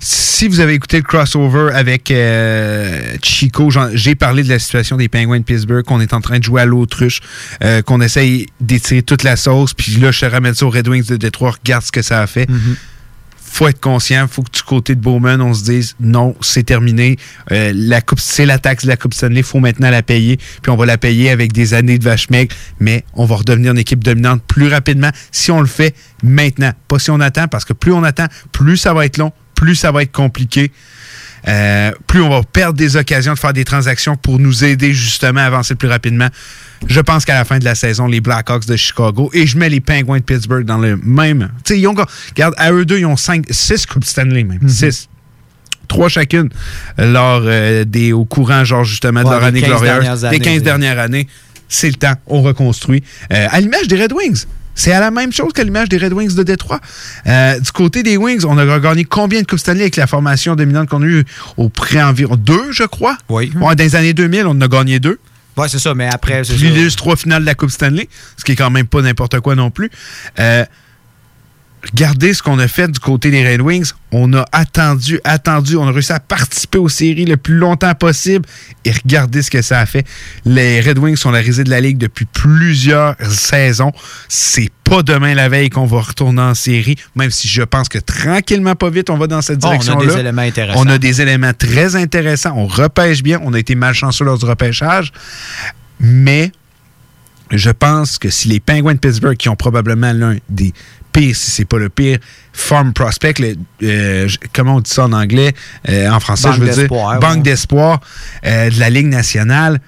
Si vous avez écouté le crossover avec euh, Chico, j'ai parlé de la situation des Penguins de Pittsburgh, qu'on est en train de jouer à l'autruche, euh, qu'on essaye d'étirer toute la sauce, puis là, je te ramène ça aux Red Wings de Détroit, regarde ce que ça a fait. Faut être conscient, faut que du côté de Bowman, on se dise non, c'est terminé. Euh, la coupe, c'est la taxe de la Coupe Stanley, faut maintenant la payer. Puis on va la payer avec des années de vache maigre, mais on va redevenir une équipe dominante plus rapidement si on le fait maintenant. Pas si on attend, parce que plus on attend, plus ça va être long, plus ça va être compliqué. Euh, plus on va perdre des occasions de faire des transactions pour nous aider justement à avancer plus rapidement. Je pense qu'à la fin de la saison, les Blackhawks de Chicago et je mets les Penguins de Pittsburgh dans le même. Tu sais, ils ont. Regarde, à eux deux, ils ont 5, 6 Coupes Stanley même. 6. Trois chacune lors euh, des, au courant, genre justement, de leur année 15 glorieuse. Des années, 15 oui. dernières années. C'est le temps, on reconstruit. Euh, à l'image des Red Wings. C'est à la même chose qu'à l'image des Red Wings de Détroit. Euh, du côté des Wings, on a gagné combien de Coupes Stanley avec la formation dominante qu'on a eue au près environ deux, je crois? Oui. Ouais, dans les années 2000, on en a gagné deux. Oui, c'est ça, mais après, ça. les trois finales de la Coupe Stanley, ce qui est quand même pas n'importe quoi non plus. Euh, regardez ce qu'on a fait du côté des Red Wings. On a attendu, attendu, on a réussi à participer aux séries le plus longtemps possible. Et regardez ce que ça a fait. Les Red Wings sont la risée de la Ligue depuis plusieurs saisons. C'est pas demain la veille qu'on va retourner en série, même si je pense que tranquillement, pas vite, on va dans cette Bon, on a des direction-là. éléments intéressants. On a des éléments très intéressants. On repêche bien. On a été malchanceux lors du repêchage. Mais je pense que si les Penguins de Pittsburgh, qui ont probablement l'un des pires, si c'est pas le pire, farm prospect, le- euh, comment on dit ça en anglais, Euh, en français, Banque je veux dire, banque ouais. d'espoir euh, de la Ligue nationale,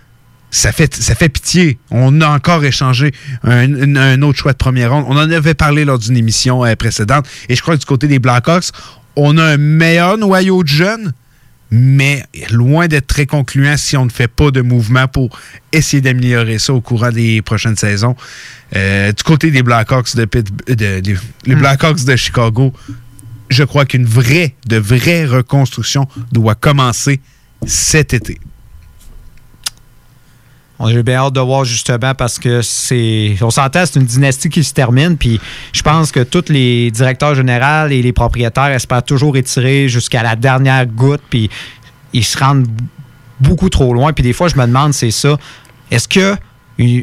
ça fait, ça fait pitié. On a encore échangé un, un- un autre choix de première ronde. On en avait parlé lors d'une émission précédente. Et je crois que du côté des Blackhawks, on a un meilleur noyau de jeunes, mais loin d'être très concluant si on ne fait pas de mouvement pour essayer d'améliorer ça au courant des prochaines saisons. Euh, du côté des Blackhawks de, de- de- les Blackhawks de Chicago, je crois qu'une vraie, de vraie reconstruction doit commencer cet été. J'ai bien hâte de voir justement parce que c'est. On s'entend, c'est une dynastie qui se termine. Puis je pense que tous les directeurs généraux et les propriétaires espèrent toujours étirer jusqu'à la dernière goutte. Puis ils se rendent beaucoup trop loin. Puis des fois, je me demande, c'est ça. Est-ce que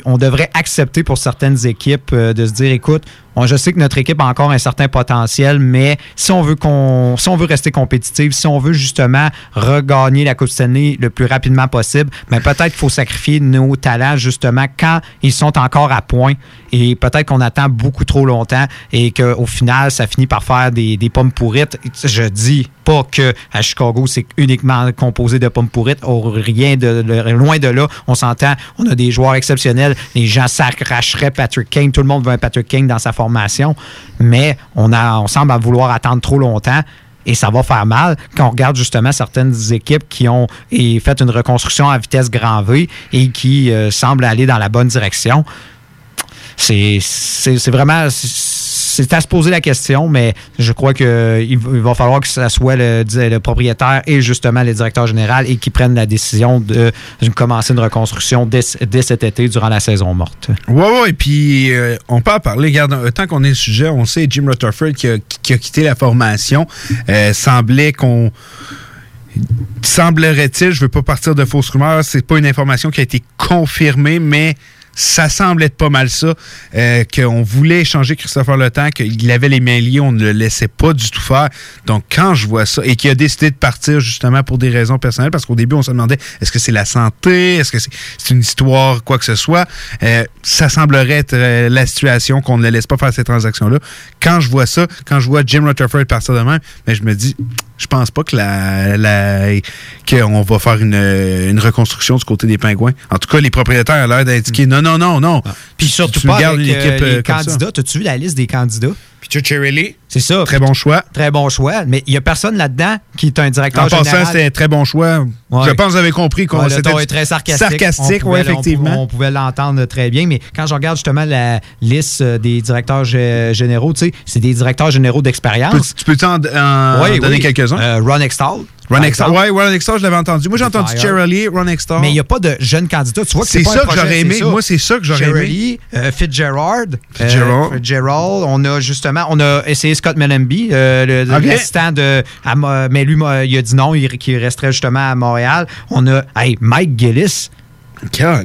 on devrait accepter pour certaines équipes euh, de se dire, écoute, je sais que notre équipe a encore un certain potentiel, mais si on veut qu'on, si on veut rester compétitif, si on veut justement regagner la Coupe Stanley le plus rapidement possible, mais peut-être qu'il faut sacrifier nos talents justement quand ils sont encore à point. Et peut-être qu'on attend beaucoup trop longtemps et qu'au final, ça finit par faire des pommes pourrites. Je dis pas que à Chicago, c'est uniquement composé de pommes pourrites. Rien de, loin de là. On s'entend, on a des joueurs exceptionnels. Les gens s'arracheraient Patrick Kane. Tout le monde veut un Patrick Kane dans sa formation. Mais on, a, on semble vouloir attendre trop longtemps. Et ça va faire mal quand on regarde justement certaines équipes qui ont et fait une reconstruction à vitesse grand V et qui euh, semblent aller dans la bonne direction. C'est vraiment. C'est à se poser la question, mais je crois qu'il il va falloir que ce soit le, propriétaire et justement le directeur général et qui prennent la décision de, de commencer une reconstruction dès, dès cet été durant la saison morte. Ouais, ouais, et puis euh, on peut en parler. Euh, tant qu'on est le sujet, on sait Jim Rutherford qui a, qui a quitté la formation. Euh, semblait qu'on semblerait-il, je veux pas partir de fausses rumeurs, c'est pas une information qui a été confirmée, mais ça semble être pas mal ça, euh, qu'on voulait échanger Christopher Le Temps, qu'il avait les mains liées, on ne le laissait pas du tout faire. Donc, quand je vois ça, et qu'il a décidé de partir justement pour des raisons personnelles, parce qu'au début, on se demandait, est-ce que c'est la santé, est-ce que c'est une histoire, quoi que ce soit, euh, ça semblerait être euh, la situation qu'on ne laisse pas faire ces transactions-là. Quand je vois ça, quand je vois Jim Rutherford partir de même, ben, je me dis, je pense pas que la, la qu'on va faire une, une reconstruction du côté des pingouins. En tout cas, les propriétaires ont l'air d'indiquer non, non, non, non. Puis surtout Tu pas avec une euh, équipe, les euh, ça. candidats. T'as-tu vu la liste des candidats? C'est ça. Très bon choix. Très bon choix. Mais il n'y a personne là-dedans qui est un directeur En passant, général. c'était un très bon choix. Ouais. Je pense que vous avez compris qu'on Ouais, c'était très sarcastique. Sarcastique, On oui, on effectivement. pouvait- On pouvait l'entendre très bien, mais quand je regarde justement la liste euh, des directeurs gé- généraux, tu sais, c'est des directeurs généraux d'expérience. Tu peux t'en en Oui, donner oui. quelques-uns? Euh, Ron Extall. Ron exemple. ouais, Ron Extall, je l'avais entendu. Moi, j'ai entendu. Cherry Ron Extall. Mais il n'y a pas de jeunes candidats. Tu vois que c'est ça que j'aurais aimé. Moi, c'est ça que j'aurais aimé. Cherry, euh, Fitzgerald. Fitzgerald. euh, Fitzgerald. On a justement, on a essayé Scott Mellenby, euh, l'assistant de. mais lui, il a dit non, il, qu'il resterait justement à Montréal. On a hey, Mike Gillis.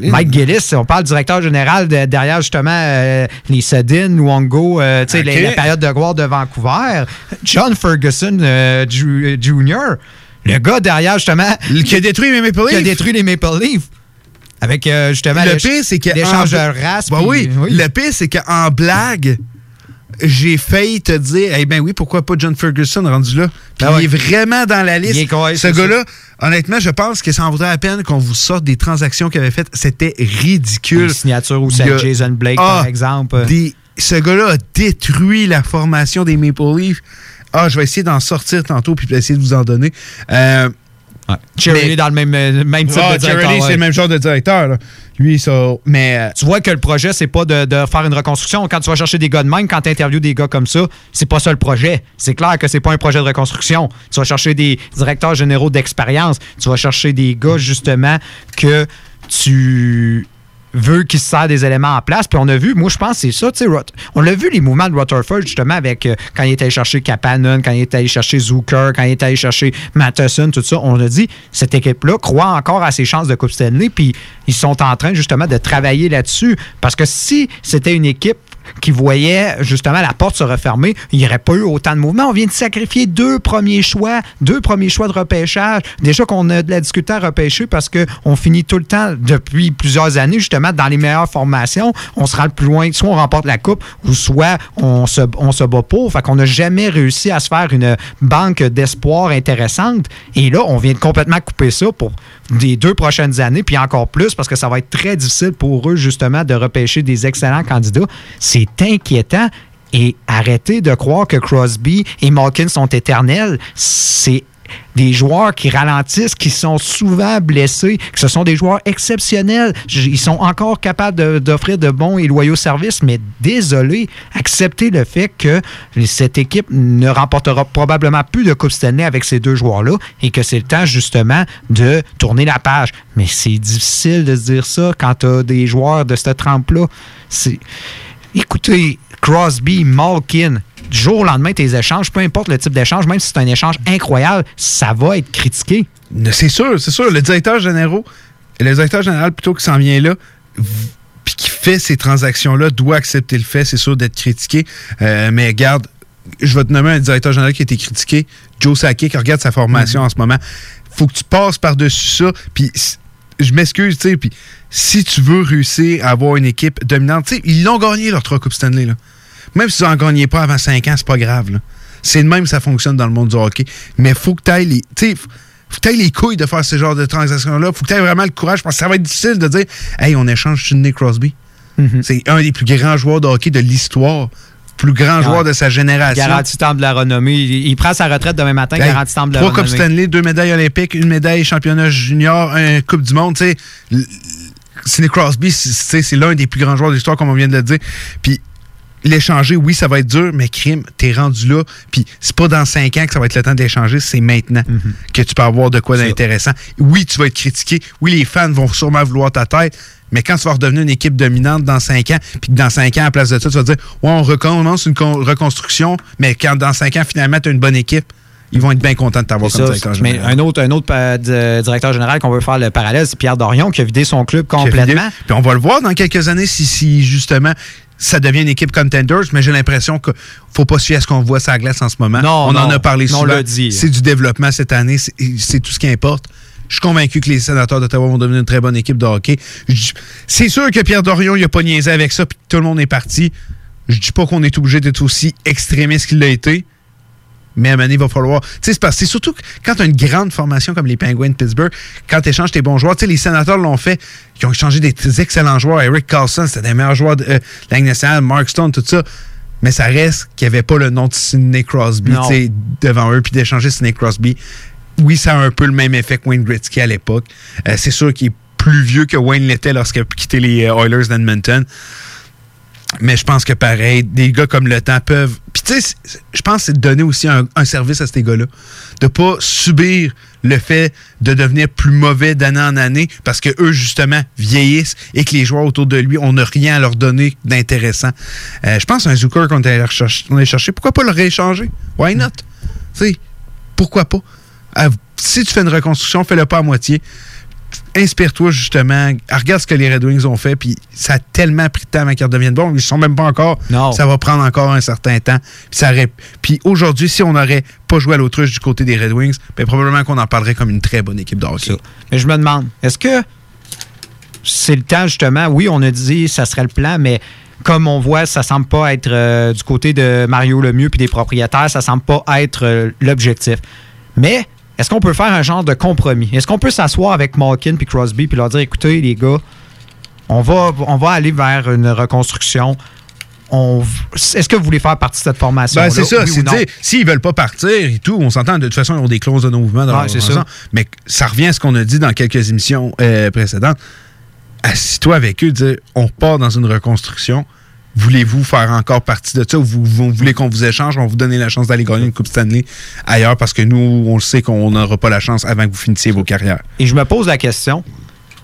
Mike Gillis, on parle directeur général de- derrière justement euh, les Sedin, Luongo, euh, tu sais, Ok. la, la période de gloire de Vancouver. John Ferguson euh, Jr., le gars derrière justement. Qui a détruit les Maple Qui a Leafs. détruit les Maple Leafs. Avec euh, justement le pire, c'est que. l'échange de race. Bah puis- oui. Le pire, c'est qu'en blague, j'ai failli te dire, eh ben oui, pourquoi pas John Ferguson rendu là? Puis Ah ouais. il est vraiment dans la liste. Il est correct, Ce gars-là, honnêtement, je pense que ça en vaudrait la peine qu'on vous sorte des transactions qu'il avait faites. C'était ridicule. Y à a- Jason Blake, Ah, par exemple. des- ce gars-là a détruit la formation des Maple Leafs. Ah, je vais essayer d'en sortir tantôt puis essayer de vous en donner. Euh, mais- est dans le même, euh, même type Ah, de directeur. Ouais. c'est le même genre de directeur. là. Lui, ça. Mais. euh, Tu vois que le projet, c'est pas de, de faire une reconstruction. Quand tu vas chercher des gars de même, quand tu interviews des gars comme ça, c'est pas ça le projet. C'est clair que c'est pas un projet de reconstruction. Tu vas chercher des directeurs généraux d'expérience. Tu vas chercher des gars, justement, que tu veux qu'ils se serrent des éléments en place. Puis on a vu, moi je pense que c'est ça, tu sais, on l'a vu les mouvements de Rutherford justement avec euh, quand il est allé chercher Kapanen, quand il est allé chercher Zucker, quand il est allé chercher Matheson, tout ça. On a dit, cette équipe-là croit encore à ses chances de Coupe Stanley, puis ils sont en train justement de travailler là-dessus. Parce que si c'était une équipe qui voyait justement la porte se refermer, il n'y aurait pas eu autant de mouvements. On vient de sacrifier deux premiers choix, deux premiers choix de repêchage. Déjà qu'on a de la difficulté à repêcher parce qu'on finit tout le temps, depuis plusieurs années, justement, dans les meilleures formations. On se rend le plus loin, soit on remporte la coupe, ou soit on se, on se bat pour. Fait qu'on n'a jamais réussi à se faire une banque d'espoir intéressante. Et là, on vient de complètement couper ça pour les deux prochaines années, puis encore plus, parce que ça va être très difficile pour eux, justement, de repêcher des excellents candidats. C'est inquiétant. Et arrêtez de croire que Crosby et Malkin sont éternels. C'est des joueurs qui ralentissent, qui sont souvent blessés, que ce sont des joueurs exceptionnels. Ils sont encore capables d'offrir de, bons et loyaux services, mais désolé, acceptez le fait que cette équipe ne remportera probablement plus de Coupe Stanley avec ces deux joueurs-là et que c'est le temps justement de tourner la page. Mais c'est difficile de se dire ça quand tu as des joueurs de cette trempe-là. Écoutez, Crosby, Malkin, du jour au lendemain, tes échanges, peu importe le type d'échange, même si c'est un échange incroyable, ça va être critiqué. C'est sûr, c'est sûr. Le directeur général, le directeur général plutôt qui s'en vient là, puis qui fait ces transactions-là, doit accepter le fait, c'est sûr, d'être critiqué. Euh, mais regarde, je vais te nommer un directeur général qui a été critiqué, Joe Sakic, regarde sa formation en ce moment. Faut que tu passes par-dessus ça, puis je m'excuse, tu sais, puis si tu veux réussir à avoir une équipe dominante, tu sais, ils l'ont gagné leur trois Coupes Stanley, là. Même si ils n'en gagnaient pas avant 5 ans, c'est pas grave, là. C'est de même que ça fonctionne dans le monde du hockey. Mais faut que tu ailles les. Tu faut que tu les couilles de faire ce genre de transactions-là. Faut que tu aies vraiment le courage parce que ça va être difficile de dire Hey, on échange Sidney Crosby. C'est un des plus grands joueurs de hockey de l'histoire. Plus grand joueur de sa génération. Garantie temple de la renommée. Il, il prend sa retraite demain matin, Hey, garantie temple de la Trois renommée. Coupes Stanley, deux médailles olympiques, une médaille championnat junior, un Coupe du Monde. tu sais. L- Sidney Crosby, c'est- l'un des plus grands joueurs de l'histoire, comme on vient de le dire. Puis l'échanger, oui, ça va être dur, mais crime, t'es rendu là. Puis c'est pas dans cinq ans que ça va être le temps d'échanger, c'est maintenant Mhm. que tu peux avoir de quoi d'intéressant. Oui, tu vas être critiqué. Oui, les fans vont sûrement vouloir ta tête. Mais quand tu vas redevenir une équipe dominante dans cinq ans, puis que dans cinq ans, à place de ça, tu vas dire Ouais, on recommence une con- reconstruction, mais quand dans cinq ans, finalement, tu as une bonne équipe, ils vont être bien contents de t'avoir comme ça. directeur Mais général. un autre, un autre euh, di- directeur général qu'on veut faire le parallèle, c'est Pierre Dorion qui a vidé son club complètement. Puis on va le voir dans quelques années si, si justement ça devient une équipe contenders, mais j'ai l'impression qu'il faut pas se fier à ce qu'on voit sur la glace en ce moment. Non, on en a parlé Non, on souvent. l'a dit. C'est du développement cette année, c'est tout ce qui importe. Je suis convaincu que les sénateurs d'Ottawa vont devenir une très bonne équipe de hockey. C'est sûr que Pierre Dorion, il a pas niaisé avec ça, puis tout le monde est parti. Je dis pas qu'on est obligé d'être aussi extrémiste qu'il l'a été, mais à un moment il va falloir. Tu sais, c'est parce que c'est surtout quand tu as une grande formation comme les Penguins de Pittsburgh, quand tu échanges tes bons joueurs, tu sais, les sénateurs l'ont fait, ils ont échangé des excellents joueurs. Eric Carlson, c'était des meilleurs joueurs de euh, la nationale, Mark Stone, tout ça. Mais ça reste qu'il n'y avait pas le nom de Sidney Crosby devant eux, puis d'échanger Sidney Crosby. Oui, ça a un peu le même effet que Wayne Gretzky à l'époque. Euh, c'est sûr qu'il est plus vieux que Wayne l'était lorsqu'il a quitté les euh, Oilers d'Edmonton. Mais je pense que pareil, des gars comme le temps peuvent. Puis tu sais, je pense que c'est de donner aussi un, service à ces gars-là. De pas subir le fait de devenir plus mauvais d'année en année parce que eux, justement, vieillissent et que les joueurs autour de lui, on n'a rien à leur donner d'intéressant. Euh, je pense à un Zucker qu'on est allé chercher. Pourquoi pas le rééchanger? Why not? Tu sais, pourquoi pas? Euh, si tu fais une reconstruction, fais-le pas à moitié inspire-toi justement, regarde ce que les Red Wings ont fait, puis ça a tellement pris de temps avant qu'ils redeviennent bons, ils sont même pas encore. Non. Ça va prendre encore un certain temps. Puis, ça aurait- puis aujourd'hui, si on n'aurait pas joué à l'autruche du côté des Red Wings, ben probablement qu'on en parlerait comme une très bonne équipe de hockey. Mais je me demande, est-ce que c'est le temps justement, oui, on a dit ça serait le plan, mais comme on voit, ça semble pas être euh, du côté de Mario Lemieux puis des propriétaires, ça semble pas être euh, l'objectif. Mais est-ce qu'on peut faire un genre de compromis? Est-ce qu'on peut s'asseoir avec Malkin puis Crosby puis leur dire écoutez, les gars, on va, on va aller vers une reconstruction. Est-ce que vous voulez faire partie de cette formation? Ben, c'est ça, c'est dire, s'ils veulent pas partir et tout, on s'entend, de toute façon, ils ont des clauses de non-mouvement dans Ouais, leur c'est convention. ça. Mais ça revient à ce qu'on a dit dans quelques émissions euh, précédentes. Assis-toi avec eux, dire on part dans une reconstruction. Voulez-vous faire encore partie de ça? Vous, vous voulez qu'on vous échange? On vous donner la chance d'aller gagner une Coupe Stanley ailleurs parce que nous, on le sait qu'on n'aura pas la chance avant que vous finissiez vos carrières. Et je me pose la question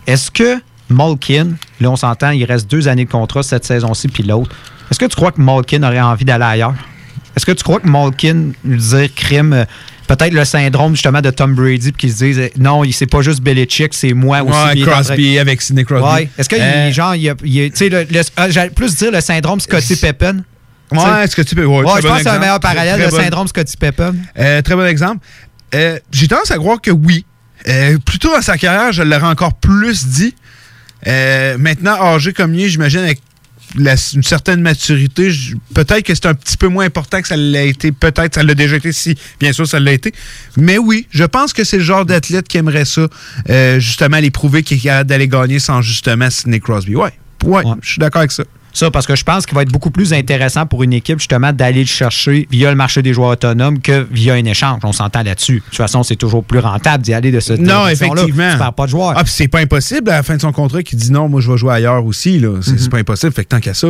est-ce que Malkin, là on s'entend, il reste deux années de contrat cette saison-ci puis l'autre, est-ce que tu crois que Malkin aurait envie d'aller ailleurs? Est-ce que tu crois que Malkin, lui dire crime, euh, peut-être le syndrome justement de Tom Brady, puis qu'il se dise euh, non, il c'est pas juste Belichick, c'est moi aussi. Ouais, il Crosby avec Sidney Crosby. Ouais. Est-ce qu'il Euh, il il y a- tu sais, le- le- euh, j'allais plus dire le syndrome Scotty Pippen Ouais, que tu peux. Ouais, je bon pense que c'est un meilleur parallèle, Très le bon- syndrome Scotty Pippen. Euh, très bon exemple. Euh, J'ai tendance à croire que oui. Euh, plutôt dans sa carrière, je l'aurais encore plus dit. Euh, maintenant, âgé comme lui, j'imagine avec la- une certaine maturité, peut-être que c'est un petit peu moins important que ça l'a été. Peut-être ça l'a déjà été, si bien sûr ça l'a été. Mais oui, je pense que c'est le genre d'athlète qui aimerait ça, euh, justement, aller prouver qu'il est capable d'aller gagner sans justement Sidney Crosby. Ouais, ouais, je suis d'accord avec ça. Ça, parce que je pense qu'il va être beaucoup plus intéressant pour une équipe, justement, d'aller le chercher via le marché des joueurs autonomes que via un échange. On s'entend là-dessus. De toute façon, c'est toujours plus rentable d'y aller de cette Non, effectivement. Tu perds pas de joueurs. Ah, puis c'est pas impossible à la fin de son contrat qui dit non, moi je vais jouer ailleurs aussi. là. C'est c'est pas impossible. Fait que tant qu'à ça,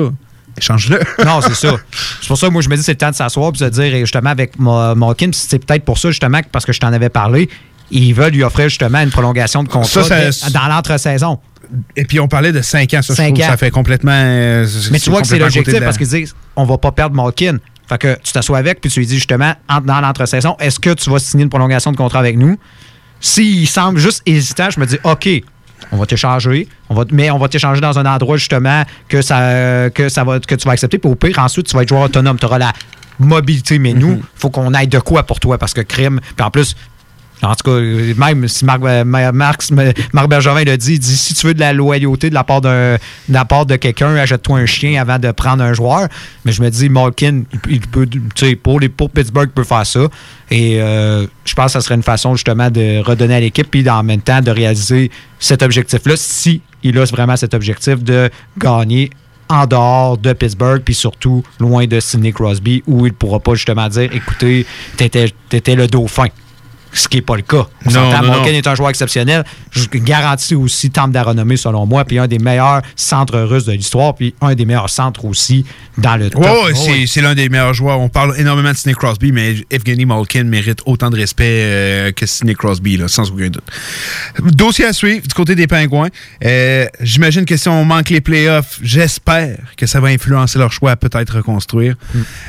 échange-le. non, c'est ça. C'est pour ça que moi, je me dis, c'est le temps de s'asseoir et de se dire, justement, avec Ma- Malkin, c'est peut-être pour ça, justement, parce que je t'en avais parlé, ils veulent lui offrir, justement, une prolongation de contrat Ça, ça- dès- dans l'entre-saison. Et puis on parlait de 5 ans, ça, je Cinq trouve que ans. ça fait complètement. euh, Mais tu vois que c'est l'objectif parce qu'ils disent on va pas perdre Malkin. Fait que tu t'assois avec puis tu lui dis justement dans l'entre-saison, est-ce que tu vas signer une prolongation de contrat avec nous? S'il semble juste hésitant, je me dis OK, on va t'échanger, on va, mais on va t'échanger dans un endroit justement que ça, que ça va, que tu vas accepter. Puis au pire, ensuite, tu vas être joueur autonome. Tu auras la mobilité. Mais nous, il faut qu'on aille de quoi pour toi parce que crime. Puis en plus, en tout cas, même si Marc, euh, Ma- Marc, Marc dit, il dit si tu veux de la loyauté de la part de la part de quelqu'un, achète-toi un chien avant de prendre un joueur. Mais je me dis, Malkin, il, peut, pour, les, pour Pittsburgh, il peut faire ça. Et euh, je pense que ça serait une façon justement de redonner à l'équipe, puis en même temps de réaliser cet objectif-là, si il a vraiment cet objectif de gagner en dehors de Pittsburgh, puis surtout loin de Sidney Crosby, où il ne pourra pas justement dire écoutez, t'étais étais le dauphin. Ce qui n'est pas le cas. On Non, Malkin est un joueur exceptionnel. Je garantis aussi temple de la renommée, selon moi, puis un des meilleurs centres russes de l'histoire, puis un des meilleurs centres aussi dans le top. Oh, c'est- oui. c'est l'un des meilleurs joueurs. On parle énormément de Sidney Crosby, mais Evgeny Malkin mérite autant de respect euh, que Sidney Crosby, là, sans aucun doute. Dossier à suivre du côté des Pingouins. Euh, J'imagine que si on manque les playoffs, j'espère que ça va influencer leur choix à peut-être reconstruire.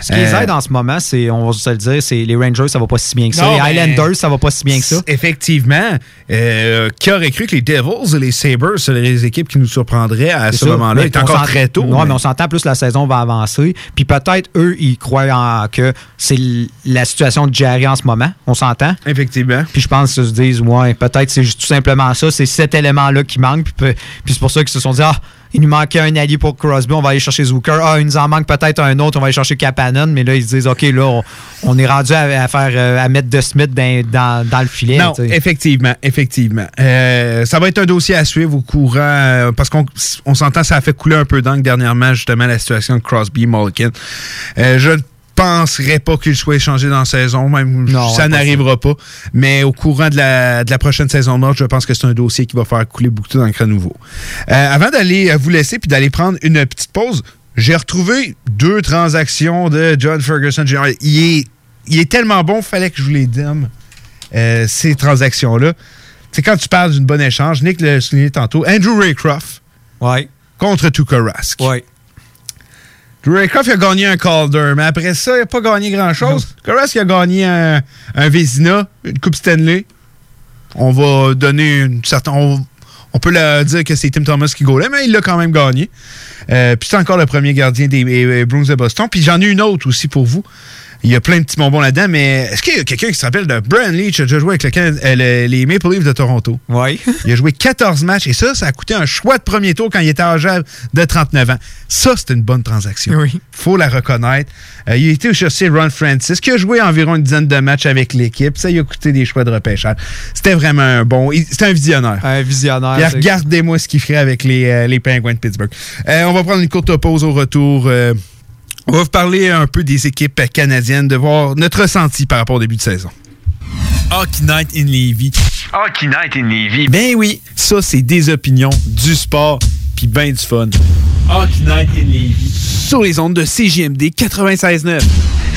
Ce qui les Euh, aide en ce moment, c'est, on va se le dire, c'est les Rangers, ça va pas si bien que ça. Non, les Highlanders, ça va pas si bien que ça. Effectivement. Euh, qui aurait cru que les Devils et les Sabres seraient les équipes qui nous surprendraient à ce moment-là? Est on encore très tôt. Non, mais- mais on s'entend plus la saison va avancer. Puis peut-être, eux, ils croient en- que c'est la situation de Jerry en ce moment. On s'entend? Effectivement. Puis je pense qu'ils se disent, ouais, peut-être c'est juste tout simplement ça. C'est cet élément-là qui manque. Puis, puis c'est pour ça qu'ils se sont dit, ah, il nous manquait un allié pour Crosby, on va aller chercher Zucker. Ah, il nous en manque peut-être un autre, on va aller chercher Kapanen. Mais là, ils se disent, OK, là, on, on est rendu à, à faire, euh, à mettre De Smith dans, dans- dans le filet. Non, effectivement, effectivement. Euh, ça va être un dossier à suivre au courant euh, parce qu'on on s'entend, ça a fait couler un peu d'encre dernièrement, justement, la situation de Crosby, Malkin. Euh, je penserais pas qu'il soit échangé dans la saison, même Non, ça ouais, n'arrivera pas. Mais au courant de la, de la prochaine saison nord, je pense que c'est un dossier qui va faire couler beaucoup d'encre à nouveau. Euh, avant d'aller euh, vous laisser puis d'aller prendre une petite pause, j'ai retrouvé deux transactions de John Ferguson. Il est, il est tellement bon, fallait que je vous les donne, euh, ces transactions-là. C'est quand tu parles d'une bonne échange, Nick l'a souligné tantôt, Andrew Raycroft contre Tuukka Rask. Drew Il a gagné un Calder, mais après ça, il n'a pas gagné grand-chose. Il a gagné un, un Vézina, une Coupe Stanley. On va donner une certaine... On, on peut la dire que c'est Tim Thomas qui gaulait, mais il l'a quand même gagné. Euh, puis c'est encore le premier gardien des Bruins de Boston. Puis j'en ai une autre aussi pour vous. Il y a plein de petits bonbons là-dedans, mais est-ce qu'il y a quelqu'un qui se rappelle de Brian Leach qui a déjà joué avec le Can- euh, le- les Maple Leafs de Toronto? Oui. il a joué 14 matchs et ça, ça a coûté un choix de premier tour quand il était âgé de 39 ans. Ça, c'est une bonne transaction. Oui. faut la reconnaître. Euh, il a été chercher Ron Francis, qui a joué environ une dizaine de matchs avec l'équipe. Ça, il a coûté des choix de repêchage. C'était vraiment un bon. C'était un visionnaire. Un visionnaire. Regardez-moi ce qu'il ferait avec les, euh, les Penguins de Pittsburgh. On va prendre une courte pause au retour. On va vous parler un peu des équipes canadiennes, de voir notre ressenti par rapport au début de saison. Hockey Night in Levy. Hockey Night in Levy. Ben oui, ça, c'est des opinions, du sport, puis ben du fun. Hockey Night in Levy. Sur les ondes de CJMD 96.9.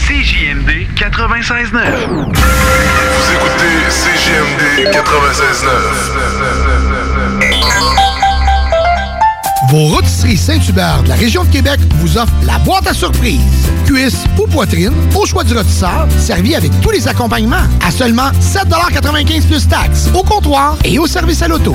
CJMD 96.9. Vous écoutez CGMD 96.9. Vos rôtisseries Saint-Hubert de la région de Québec vous offrent la boîte à surprise. Cuisse ou poitrine, au choix du rôtisseur, servi avec tous les accompagnements à seulement 7,95 plus taxes, au comptoir et au service à l'auto.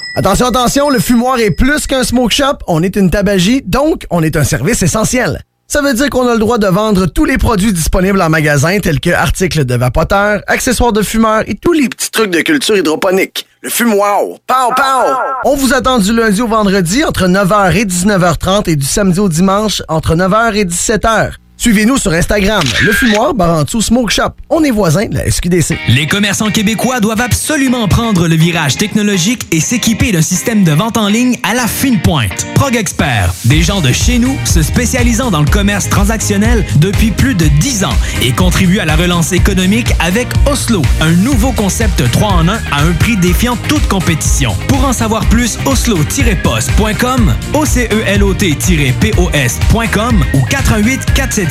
Attention, attention, le fumoir est plus qu'un smoke shop, on est une tabagie, donc on est un service essentiel. Ça veut dire qu'on a le droit de vendre tous les produits disponibles en magasin, tels que articles de vapoteurs, accessoires de fumeurs et tous les petits trucs de culture hydroponique. Le fumoir, pow pow! On vous attend du lundi au vendredi entre 9h et 19h30 et du samedi au dimanche entre 9h et 17h. Suivez-nous sur Instagram, le fumoir Barantou Smoke Shop. On est voisins de la SQDC. Les commerçants québécois doivent absolument prendre le virage technologique et s'équiper d'un système de vente en ligne à la fine pointe. Prog Expert, des gens de chez nous se spécialisant dans le commerce transactionnel depuis plus de 10 ans et contribuent à la relance économique avec Oslo, un nouveau concept 3 en 1 à un prix défiant toute compétition. Pour en savoir plus, oslo-post.com, OCELOT-POS.com ou 418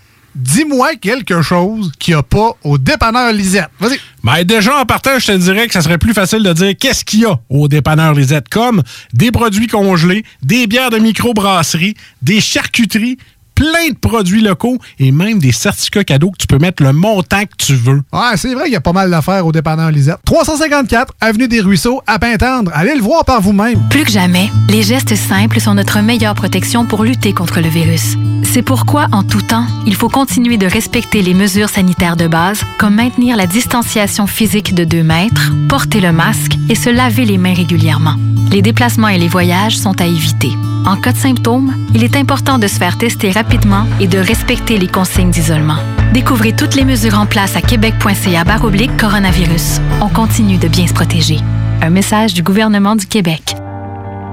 Dis-moi quelque chose qu'il n'y a pas au dépanneur Lisette. Vas-y. Ben déjà, en partant, je te dirais que ça serait plus facile de dire qu'est-ce qu'il y a au dépanneur Lisette, comme des produits congelés, des bières de microbrasserie, des charcuteries, plein de produits locaux et même des certificats cadeaux que tu peux mettre le montant que tu veux. Ouais, c'est vrai qu'il y a pas mal d'affaires au dépanneur Lisette. 354 Avenue des Ruisseaux, à Pintendre. Allez le voir par vous-même. Plus que jamais, les gestes simples sont notre meilleure protection pour lutter contre le virus. C'est pourquoi, en tout temps, il faut continuer de respecter les mesures sanitaires de base, comme maintenir la distanciation physique de 2 mètres, porter le masque et se laver les mains régulièrement. Les déplacements et les voyages sont à éviter. En cas de symptômes, il est important de se faire tester rapidement et de respecter les consignes d'isolement. Découvrez toutes les mesures en place à québec.ca baroblique coronavirus. On continue de bien se protéger. Un message du gouvernement du Québec.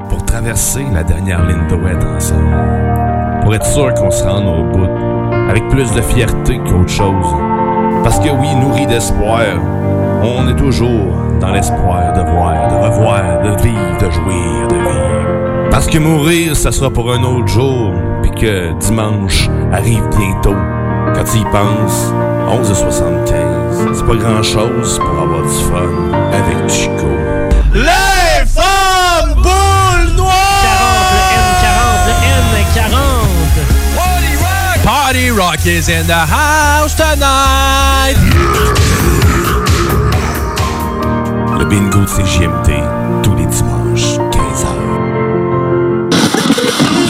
Pour traverser la dernière ligne droite ensemble. Pour être sûr qu'on se rende au bout. Avec plus de fierté qu'autre chose. Parce que oui, nourri d'espoir, on est toujours dans l'espoir de voir, de revoir, de vivre, de jouir, de vivre. Parce que mourir, ça sera pour un autre jour, puis que dimanche arrive bientôt. Quand tu y penses, 11h75, c'est pas grand-chose pour avoir du fun avec Chico. Les femmes boules noires! 40, le N40, le N40. Party Rock is in the house tonight! Bingo de CJMD, tous les dimanches,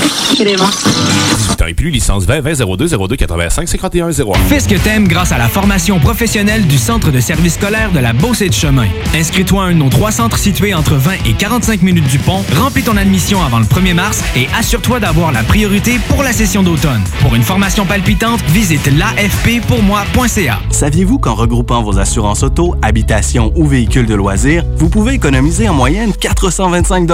18 ans et plus, licence 20 20 02 02 85 51 01. Fais ce que t'aimes grâce à la formation professionnelle du Centre de service scolaire de la Beauce et de Chemin. Inscris-toi à un de nos trois centres situés entre 20 et 45 minutes du pont, remplis ton admission avant le 1er mars et assure-toi d'avoir la priorité pour la session d'automne. Pour une formation palpitante, visite l'afppourmoi.ca. Saviez-vous qu'en regroupant vos assurances auto, habitation ou véhicules de loisirs, vous pouvez économiser en moyenne 425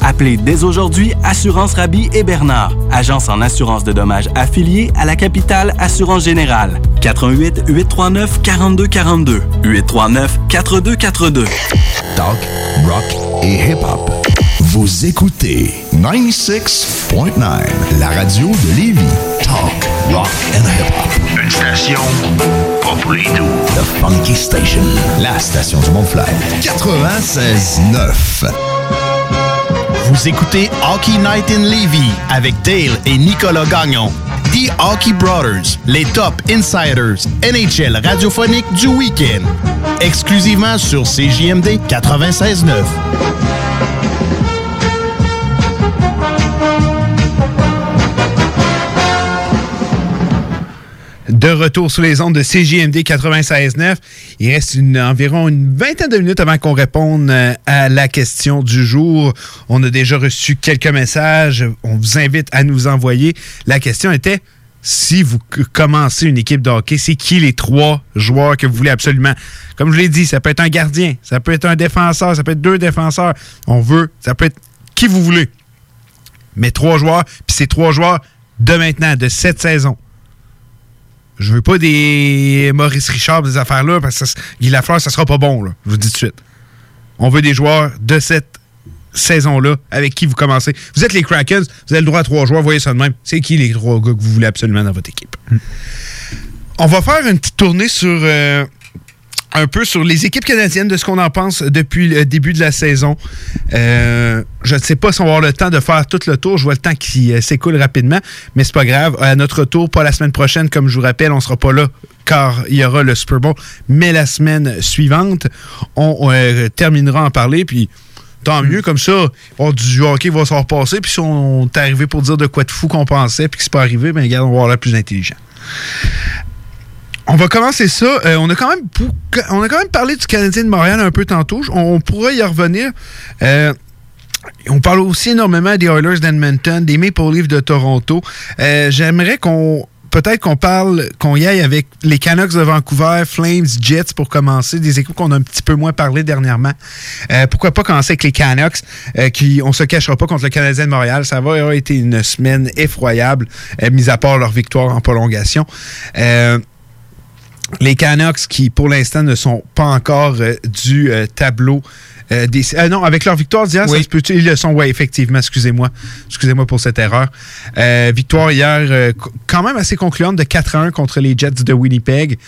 Appelez dès aujourd'hui Assurance Rabi et Bernard, agence en assurance de dommages affiliée à la capitale Assurance Générale. 88 839 42 42 839 4242. Talk, rock et hip-hop. Vous écoutez 96.9, la radio de Lévis. Talk, rock and hip-hop. Une station pas pour les doux. The Funky Station, la station du Mont-Fly. 96.9. Vous écoutez Hockey Night in Levy avec Dale et Nicolas Gagnon. The Hockey Brothers, les top insiders NHL radiophonique du week-end. Exclusivement sur CJMD 96.9. De retour sur les ondes de CJMD 96.9. Il reste environ une vingtaine de minutes avant qu'on réponde euh, à la question du jour. On a déjà reçu quelques messages. On vous invite à nous envoyer. La question était si vous commencez une équipe de hockey, c'est qui les trois joueurs que vous voulez absolument? Comme je l'ai dit, ça peut être un gardien, ça peut être un défenseur, ça peut être deux défenseurs. On veut, ça peut être qui vous voulez. Mais trois joueurs, puis c'est trois joueurs de maintenant, de cette saison. Je veux pas des Maurice Richard, des affaires-là, parce que ça- Guy Lafleur, ça sera pas bon, là. Je vous dis tout de suite. On veut des joueurs de cette saison-là avec qui vous commencez. Vous êtes les Krakens, vous avez le droit à trois joueurs, voyez ça de même. C'est qui les trois gars que vous voulez absolument dans votre équipe? On va faire une petite tournée sur euh, un peu sur les équipes canadiennes, de ce qu'on en pense depuis le début de la saison. Euh, je ne sais pas si on va avoir le temps de faire tout le tour. Je vois le temps qui euh, s'écoule rapidement, mais c'est pas grave. À notre tour, pas la semaine prochaine, comme je vous rappelle, on sera pas là car il y aura le Super Bowl, mais la semaine suivante, on euh, terminera en parler, puis tant mieux, comme ça, on, du hockey va s'en repasser, puis si on est arrivé pour dire de quoi de fou qu'on pensait, puis que c'est pas arrivé, ben regarde, on va avoir l'air plus intelligent. On va commencer ça. Euh, on, a quand même a parlé du Canadien de Montréal un peu tantôt. On, on pourrait y revenir. Euh, on parle aussi énormément des Oilers d'Edmonton, des Maple Leafs de Toronto. Euh, J'aimerais qu'on peut-être qu'on parle, qu'on y aille avec les Canucks de Vancouver, Flames, Jets pour commencer, des équipes qu'on a un petit peu moins parlé dernièrement. Pourquoi pas commencer avec les Canucks, qui, on se cachera pas contre le Canadien de Montréal. Ça va avoir été une semaine effroyable, mis à part leur victoire en prolongation. Les Canucks qui, pour l'instant, ne sont pas encore euh, du euh, tableau euh, des... euh, non, avec leur victoire d'hier, ça se peut Ils le sont, oui, effectivement. Excusez-moi. Excusez-moi pour cette erreur. Euh, victoire hier, euh, quand même assez concluante de 4-1 contre les Jets de Winnipeg.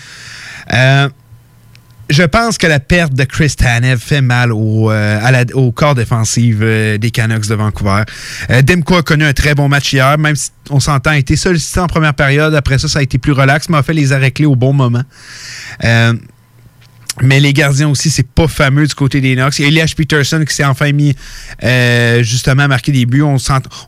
Euh, je pense que la perte de Chris Tanev fait mal au, euh, corps défensif euh, des Canucks de Vancouver. Euh, Demko a connu un très bon match hier, même si on s'entend, a été sollicité en première période. Après ça, ça a été plus relax, mais a fait les arrêts clés au bon moment. Mais les gardiens aussi, c'est pas fameux du côté des Knox. Elias Peterson qui s'est enfin mis euh, justement à marquer des buts. On,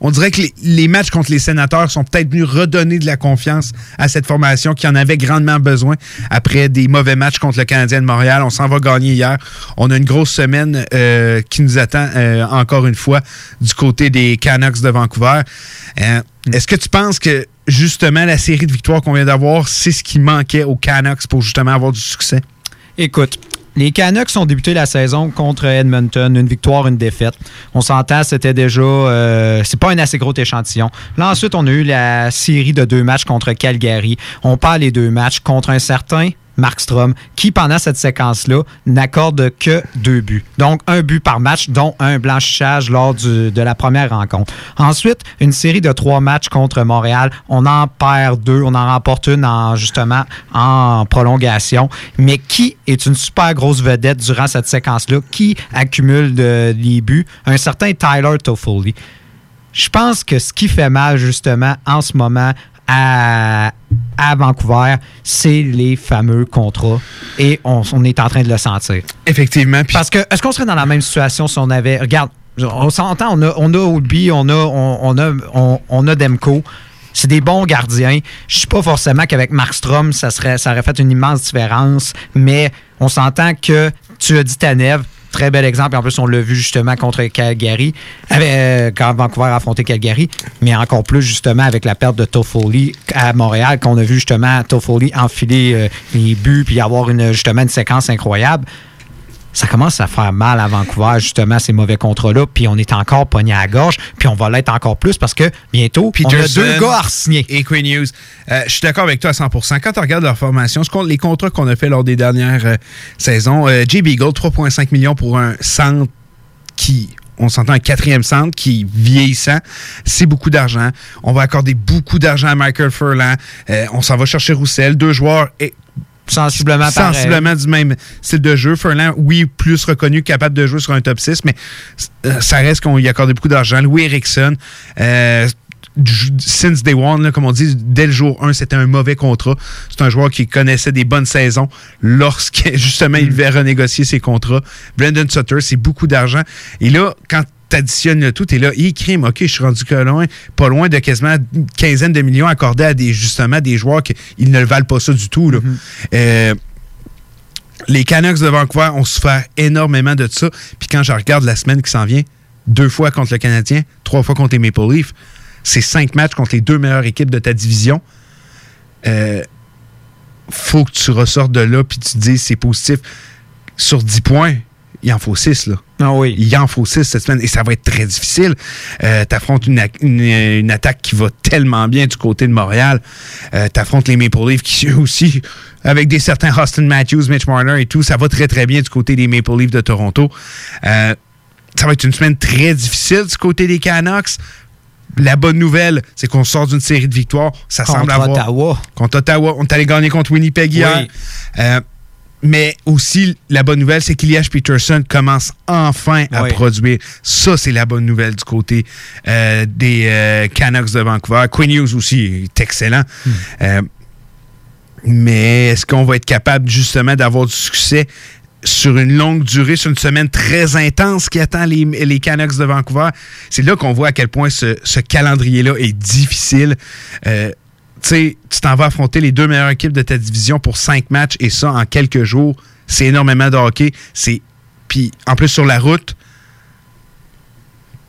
on dirait que les, matchs contre les sénateurs sont peut-être venus redonner de la confiance à cette formation qui en avait grandement besoin après des mauvais matchs contre le Canadien de Montréal. On s'en va gagner hier. On a une grosse semaine euh, qui nous attend euh, encore une fois du côté des Canucks de Vancouver. Est-ce que tu penses que justement la série de victoires qu'on vient d'avoir, c'est ce qui manquait aux Canucks pour justement avoir du succès? Écoute, les Canucks ont débuté la saison contre Edmonton, une victoire, une défaite. On s'entend, c'était déjà, euh, c'est pas un assez gros échantillon. Là ensuite, on a eu la série de deux matchs contre Calgary. On parle les deux matchs contre un certain Markstrom, qui pendant cette séquence-là n'accorde que deux buts. Donc un but par match, dont un blanchissage lors de la première rencontre. Ensuite, une série de trois matchs contre Montréal. On en perd deux, on en remporte une en, justement en prolongation. Mais qui est une super grosse vedette durant cette séquence-là? Qui accumule de, buts? Un certain Tyler Toffoli. Je pense que ce qui fait mal justement en ce moment à, à Vancouver, c'est les fameux contrats. Et on, on est en train de le sentir. Effectivement. Parce que est-ce qu'on serait dans la même situation si on avait. Regarde, on s'entend, on a, on a Oldby, on a, on, on a, on, on a Demko. C'est des bons gardiens. Je suis pas forcément qu'avec Markstrom, ça, serait, ça aurait fait une immense différence, mais on s'entend que tu as dit Tanev, très bel exemple. En plus, on l'a vu justement contre Calgary, avec, euh, quand Vancouver a affronté Calgary, mais encore plus justement avec la perte de Toffoli à Montréal, qu'on a vu justement Toffoli enfiler euh, les buts puis avoir une, justement une séquence incroyable. Ça commence à faire mal à Vancouver, justement, ces mauvais contrats-là. Puis on est encore pogné à la gorge. Puis on va l'être encore plus parce que bientôt, on a Peterson deux gars à signer. Et Queen News. Euh, je suis d'accord avec toi à 100% Quand tu regardes leur formation, les contrats qu'on a fait lors des dernières euh, saisons, euh, J. Beagle, 3,5 millions pour un centre qui, on s'entend, un quatrième centre qui vieillissant, c'est beaucoup d'argent. On va accorder beaucoup d'argent à Michael Furlan. Euh, on s'en va chercher Roussel, deux joueurs et sensiblement pareil. sensiblement du même style de jeu. Furlan, oui, plus reconnu, capable de jouer sur un top 6, mais euh, ça reste qu'on y accorde beaucoup d'argent. Louis Erickson, euh, since day one, là, comme on dit, dès le jour 1, c'était un mauvais contrat. C'est un joueur qui connaissait des bonnes saisons lorsque, justement, il devait renégocier ses contrats. Brendan Sutter, c'est beaucoup d'argent. Et là, quand t'additionnes le tout, t'es là, il crime, ok, je suis rendu que loin, pas loin de quasiment une quinzaine de millions accordés à des, justement, des joueurs qui ils ne le valent pas ça du tout, là. Euh, les Canucks de Vancouver ont souffert énormément de ça. Puis quand je regarde la semaine qui s'en vient, deux fois contre le Canadien, trois fois contre les Maple Leafs, c'est cinq matchs contre les deux meilleures équipes de ta division. Euh, faut que tu ressortes de là puis tu te dises c'est positif. Sur 10 points, il en faut 6. Là. Ah oui. Il en faut 6 cette semaine et ça va être très difficile. Euh, tu affrontes une, ac- une- une attaque qui va tellement bien du côté de Montréal. Euh, tu affrontes les Maple Leafs qui eux aussi, avec des certains Austin Matthews, Mitch Marner et tout, ça va très très bien du côté des Maple Leafs de Toronto. Euh, ça va être une semaine très difficile du côté des Canucks. La bonne nouvelle, c'est qu'on sort d'une série de victoires. Ça Contre semble avoir. Ottawa. Contre Ottawa. On est allé gagner contre Winnipeg hier. Oui. Euh, mais aussi, la bonne nouvelle, c'est qu'Ilias Peterson commence enfin à Oui. produire. Ça, c'est la bonne nouvelle du côté euh, des euh, Canucks de Vancouver. Quinn Hughes aussi est excellent. Euh, mais est-ce qu'on va être capable justement d'avoir du succès sur une longue durée, sur une semaine très intense qui attend les, les Canucks de Vancouver? C'est là qu'on voit à quel point ce, ce calendrier-là est difficile. Tu t'en vas affronter les deux meilleures équipes de ta division pour cinq matchs et ça en quelques jours, c'est énormément de hockey. C'est puis en plus sur la route,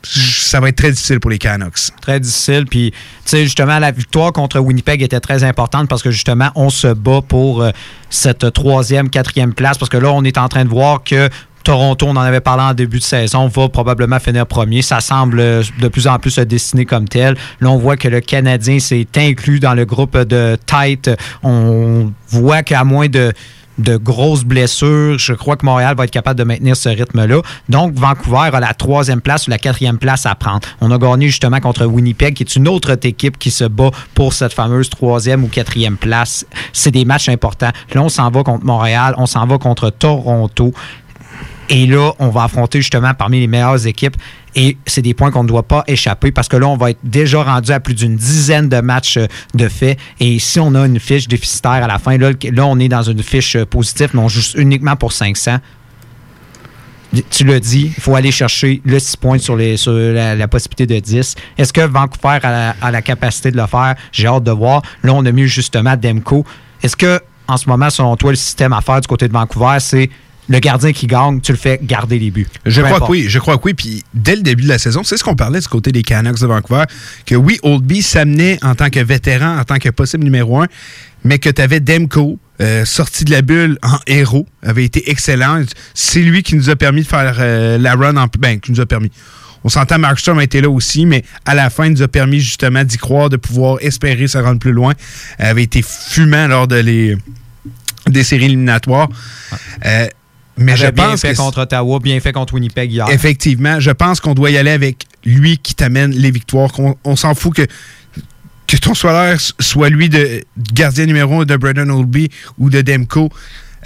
ça va être très difficile pour les Canucks. Très difficile. Puis, tu sais, justement, la victoire contre Winnipeg était très importante parce que, justement, on se bat pour euh, cette troisième, quatrième place. Parce que là, on est en train de voir que Toronto, on en avait parlé en début de saison, va probablement finir premier. Ça semble euh, de plus en plus se dessiner comme tel. Là, on voit que le Canadien s'est inclus dans le groupe de tête. On voit qu'à moins de de grosses blessures. Je crois que Montréal va être capable de maintenir ce rythme-là. Donc, Vancouver a la troisième place ou la quatrième place à prendre. On a gagné justement contre Winnipeg, qui est une autre équipe qui se bat pour cette fameuse troisième ou quatrième place. C'est des matchs importants. Là, on s'en va contre Montréal, on s'en va contre Toronto. Et là, on va affronter justement parmi les meilleures équipes. Et c'est des points qu'on ne doit pas échapper parce que là, on va être déjà rendu à plus d'une dizaine de matchs euh, de fait. Et si on a une fiche déficitaire à la fin, là, on est dans une fiche euh, positive, mais on joue uniquement pour 500 tu l'as dit, il faut aller chercher le 6 points sur, la, possibilité de 10. Est-ce que Vancouver a la, capacité de le faire? J'ai hâte de voir. Là, on a mis justement Demko. Est-ce que, en ce moment, selon toi, le système à faire du côté de Vancouver, c'est le gardien qui gagne, tu le fais garder les buts. Je crois que oui, je crois que oui. Puis dès le début de la saison, c'est ce qu'on parlait du côté des Canucks de Vancouver, que oui, Oldby s'amenait en tant que vétéran, en tant que possible numéro un, mais que tu avais Demko, euh, sorti de la bulle en héros, avait été excellent. C'est lui qui nous a permis de faire euh, la run en... Ben, qui nous a permis. On s'entend, Markstrom a été là aussi, mais à la fin, il nous a permis justement d'y croire, de pouvoir espérer se rendre plus loin. Elle avait été fumant lors de les, des séries éliminatoires. Euh, mais je bien fait contre Ottawa, bien fait contre Winnipeg hier. Effectivement, je pense qu'on doit y aller avec lui qui t'amène les victoires. On, s'en fout que que ton soir soit lui de gardien numéro 1 de Brendan Oldby ou de Demko.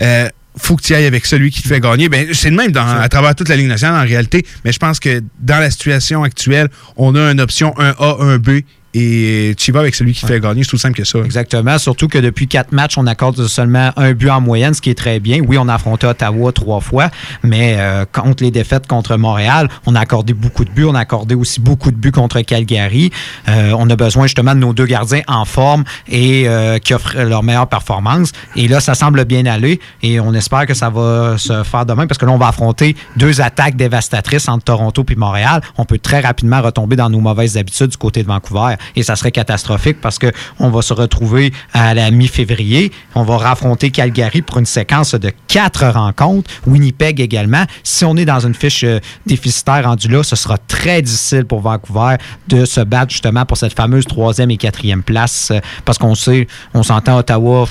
Euh, faut que tu ailles avec celui qui te fait gagner. Ben, c'est le même à travers toute la Ligue nationale en réalité, mais je pense que dans la situation actuelle, on a une option 1A, 1B et tu vas avec celui qui fait gagner. C'est tout simple que ça. Exactement. Surtout que depuis quatre matchs, on accorde seulement un but en moyenne, ce qui est très bien. Oui, on a affronté Ottawa trois fois, mais euh, contre les défaites contre Montréal, on a accordé beaucoup de buts. On a accordé aussi beaucoup de buts contre Calgary. Euh, on a besoin justement de nos deux gardiens en forme et euh, qui offrent leur meilleure performance. Et là, ça semble bien aller et on espère que ça va se faire demain parce que là, on va affronter deux attaques dévastatrices entre Toronto et Montréal. On peut très rapidement retomber dans nos mauvaises habitudes du côté de Vancouver et ça serait catastrophique parce que on va se retrouver à la mi-février. On va raffronter Calgary pour une séquence de quatre rencontres. Winnipeg également. Si on est dans une fiche euh, déficitaire rendue là, ce sera très difficile pour Vancouver de se battre justement pour cette fameuse troisième et quatrième place euh, parce qu'on sait, on s'entend Ottawa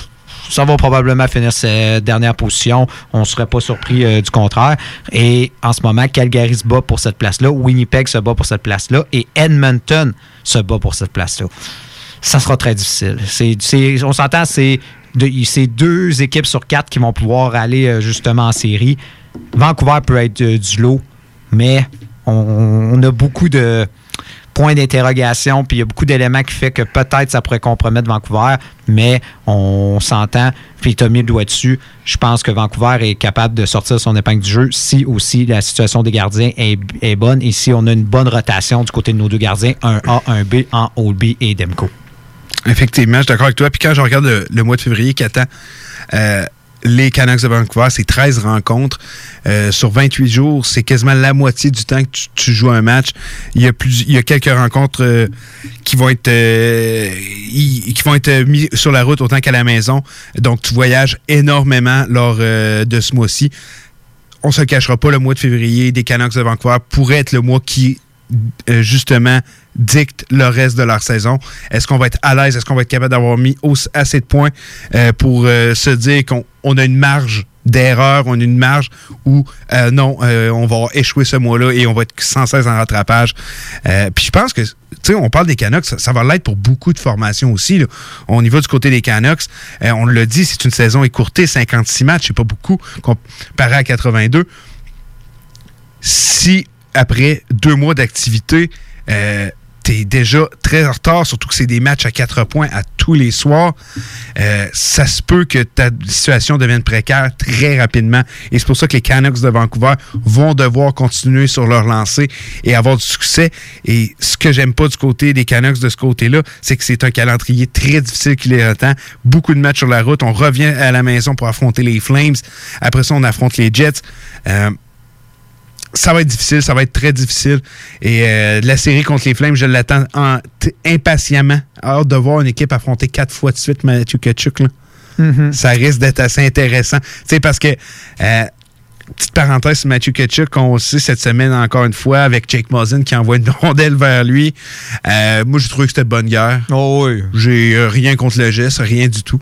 ça va probablement finir cette dernière position. On ne serait pas surpris euh, du contraire. Et en ce moment, Calgary se bat pour cette place-là, Winnipeg se bat pour cette place-là et Edmonton se bat pour cette place-là. Ça sera très difficile. on s'entend, c'est deux équipes sur quatre qui vont pouvoir aller euh, justement en série. Vancouver peut être euh, du lot, mais on a beaucoup de point d'interrogation, puis il y a beaucoup d'éléments qui fait que peut-être ça pourrait compromettre Vancouver, mais on s'entend, puis tu mis le doigt dessus. Je pense que Vancouver est capable de sortir son épingle du jeu si aussi la situation des gardiens est, bonne et si on a une bonne rotation du côté de nos deux gardiens, un A, un B en Oldby et Demko. Effectivement, je suis d'accord avec toi. Puis quand je regarde le, mois de février qui attend, euh, les Canucks de Vancouver, c'est 13 rencontres. Euh, sur 28 jours, c'est quasiment la moitié du temps que tu, joues un match. Il y a, plus, il y a quelques rencontres euh, qui vont être euh, qui vont être mis sur la route autant qu'à la maison. Donc, tu voyages énormément lors de ce mois-ci. On se cachera pas, le mois de février des Canucks de Vancouver pourrait être le mois qui justement dicte le reste de leur saison. Est-ce qu'on va être à l'aise? Est-ce qu'on va être capable d'avoir mis assez de points euh, pour euh, se dire qu'on a une marge d'erreur, on a une marge où euh, non, on va échouer ce mois-là et on va être sans cesse en rattrapage. puis je pense que, tu sais, on parle des Canucks, ça, va l'être pour beaucoup de formations aussi. Au niveau du côté des Canucks, on l'a dit, c'est une saison écourtée, 56 matchs, c'est pas beaucoup comparé à 82. Si après deux mois d'activité, t'es déjà très en retard, surtout que c'est des matchs à quatre points à tous les soirs. Euh, ça se peut que ta situation devienne précaire très rapidement. Et c'est pour ça que les Canucks de Vancouver vont devoir continuer sur leur lancée et avoir du succès. Et ce que j'aime pas du côté des Canucks de ce côté-là, c'est que c'est un calendrier très difficile qui les attend. Beaucoup de matchs sur la route. On revient à la maison pour affronter les Flames. Après ça, on affronte les Jets. Euh, ça va être difficile, ça va être très difficile. Et euh, la série contre les Flames, je l'attends impatiemment. Hâte de voir une équipe affronter quatre fois de suite Matthew Kachuk. Mm-hmm. Ça risque d'être assez intéressant. Tu sais, parce que euh, petite parenthèse sur Matthew Ketchuk, qu'on sait cette semaine encore une fois avec Jake Mosin qui envoie une rondelle vers lui. Euh, moi, j'ai trouvé que c'était de bonne guerre. Oh oui. J'ai rien contre le geste, rien du tout.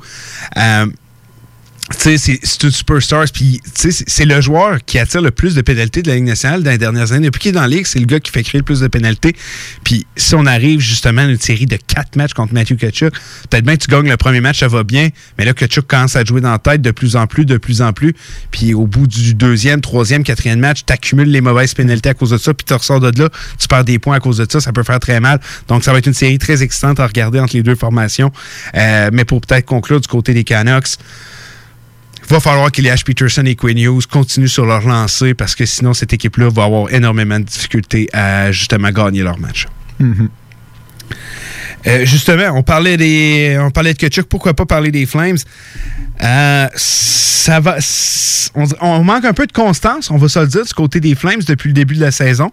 C'est- une superstar. C'est- le joueur qui attire le plus de pénalités de la Ligue nationale dans les dernières années. Depuis qu'il est dans la Ligue, c'est le gars qui fait créer le plus de pénalités. Puis, si on arrive justement à une série de quatre matchs contre Matthew Kachuk, peut-être bien que tu gagnes le premier match, ça va bien. Mais là, Kachuk commence à jouer dans la tête de plus en plus, de plus en plus. Puis, au bout du deuxième, troisième, quatrième match, tu les mauvaises pénalités à cause de ça. Puis, tu ressors de là, tu perds des points à cause de ça. Ça peut faire très mal. Donc, ça va être une série très excitante à regarder entre les deux formations. Euh, mais pour peut-être conclure du côté des Canucks, va falloir que les Ash Peterson et Quinn Hughes continuent sur leur lancée parce que sinon, cette équipe-là va avoir énormément de difficultés à justement gagner leur match. Euh, justement, on parlait des, on parlait de Kachuk, pourquoi pas parler des Flames? Euh, Ça va, on, on manque un peu de constance, on va se le dire du côté des Flames depuis le début de la saison.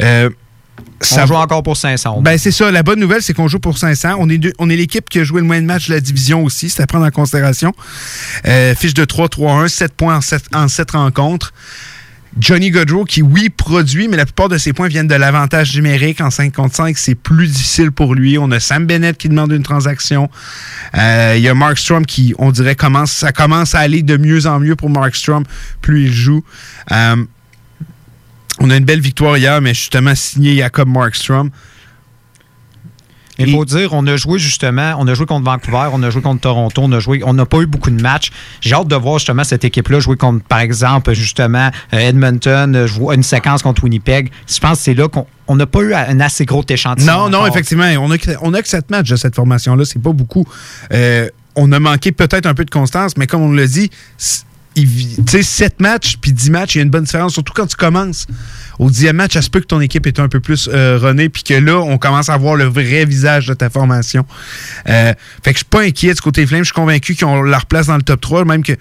Euh, On joue encore pour 500. Ben, c'est ça. La bonne nouvelle, c'est qu'on joue pour 500. On est, deux- on est l'équipe qui a joué le moins de matchs de la division aussi. C'est à prendre en considération. Euh, fiche de 3-3-1, 7 points en 7, en sept rencontres. Johnny Godrow, qui, oui, produit, mais la plupart de ses points viennent de l'avantage numérique. En 5 contre 5, c'est plus difficile pour lui. On a Sam Bennett qui demande une transaction. Euh, Il y a Mark Strom qui, on dirait, commence, ça commence à aller de mieux en mieux pour Mark Strom plus il joue. Euh, on a une belle victoire hier, mais justement signé Jacob Markstrom. Il faut dire, on a joué justement, on a joué contre Vancouver, on a joué contre Toronto, on a joué, on n'a pas eu beaucoup de matchs. J'ai hâte de voir justement cette équipe-là jouer contre, par exemple, justement euh, Edmonton, euh, une séquence contre Winnipeg. Je pense que c'est là qu'on on n'a pas eu un assez gros échantillon. Non, non, effectivement. On a, que- on a que 7 matchs de cette formation-là. C'est pas beaucoup. Euh, on a manqué peut-être un peu de constance, mais comme on l'a dit, tu sais, 7 matchs puis 10 matchs, il y a une bonne différence, surtout quand tu commences. Au dixième match, ça se peut que ton équipe est un peu plus euh, runée, puis que là, on commence à voir le vrai visage de ta formation. Euh, fait que je suis pas inquiet du côté Flames. Je suis convaincu qu'ils ont leur place dans le top 3, même que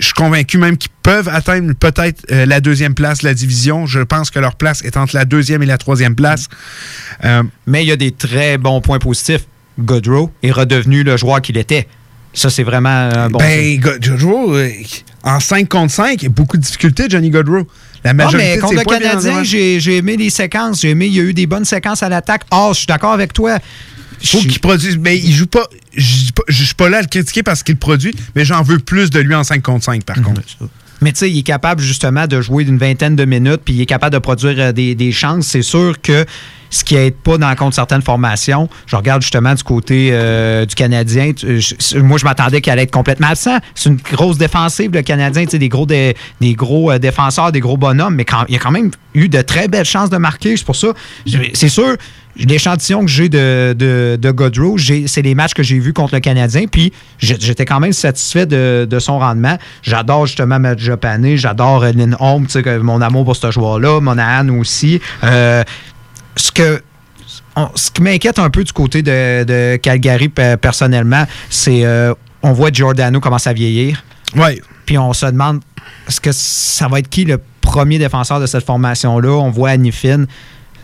je suis convaincu même qu'ils peuvent atteindre peut-être euh, la deuxième place de la division. Je pense que leur place est entre la deuxième et la troisième place. Euh, Mais il y a des très bons points positifs. Godrow est redevenu le joueur qu'il était. Ça, c'est vraiment un bon ben, Go- Godrow, euh, en 5 contre 5, il y a beaucoup de difficultés, Johnny Godrow. La majorité mais de contre le Canadien, j'ai j'ai aimé les séquences. J'ai aimé, il y a eu des bonnes séquences à l'attaque. Ah, je suis d'accord avec toi. faut qu'il produise. Mais il joue pas. Je dis pas- je suis pas là à le critiquer parce qu'il produit, mais j'en veux plus de lui en 5 contre 5, par Mhm. contre. Mais tu sais, il est capable justement de jouer d'une vingtaine de minutes, puis il est capable de produire euh, des, des chances. C'est sûr que ce qui n'aide pas dans contre certaines formations, je regarde justement du côté euh, du Canadien. je- moi, je m'attendais qu'il allait être complètement absent. C'est une grosse défensive, le Canadien, tu sais, des gros, des, des gros euh, défenseurs, des gros bonhommes, mais quand, il a quand même eu de très belles chances de marquer. C'est pour ça, c'est sûr, l'échantillon que j'ai de, de, de Godrow, j'ai- c'est les matchs que j'ai vus contre le Canadien, puis j'étais quand même satisfait de, de son rendement. J'adore justement Matt Pané, j'adore euh, sais, que mon amour pour ce joueur-là, Monahan aussi. Euh, ce que on- ce qui m'inquiète un peu du côté de, de Calgary pe- personnellement, c'est euh, on voit Giordano commencer à vieillir. Ouais. Puis on se demande est-ce que ça va être qui le premier défenseur de cette formation-là? On voit Anifin.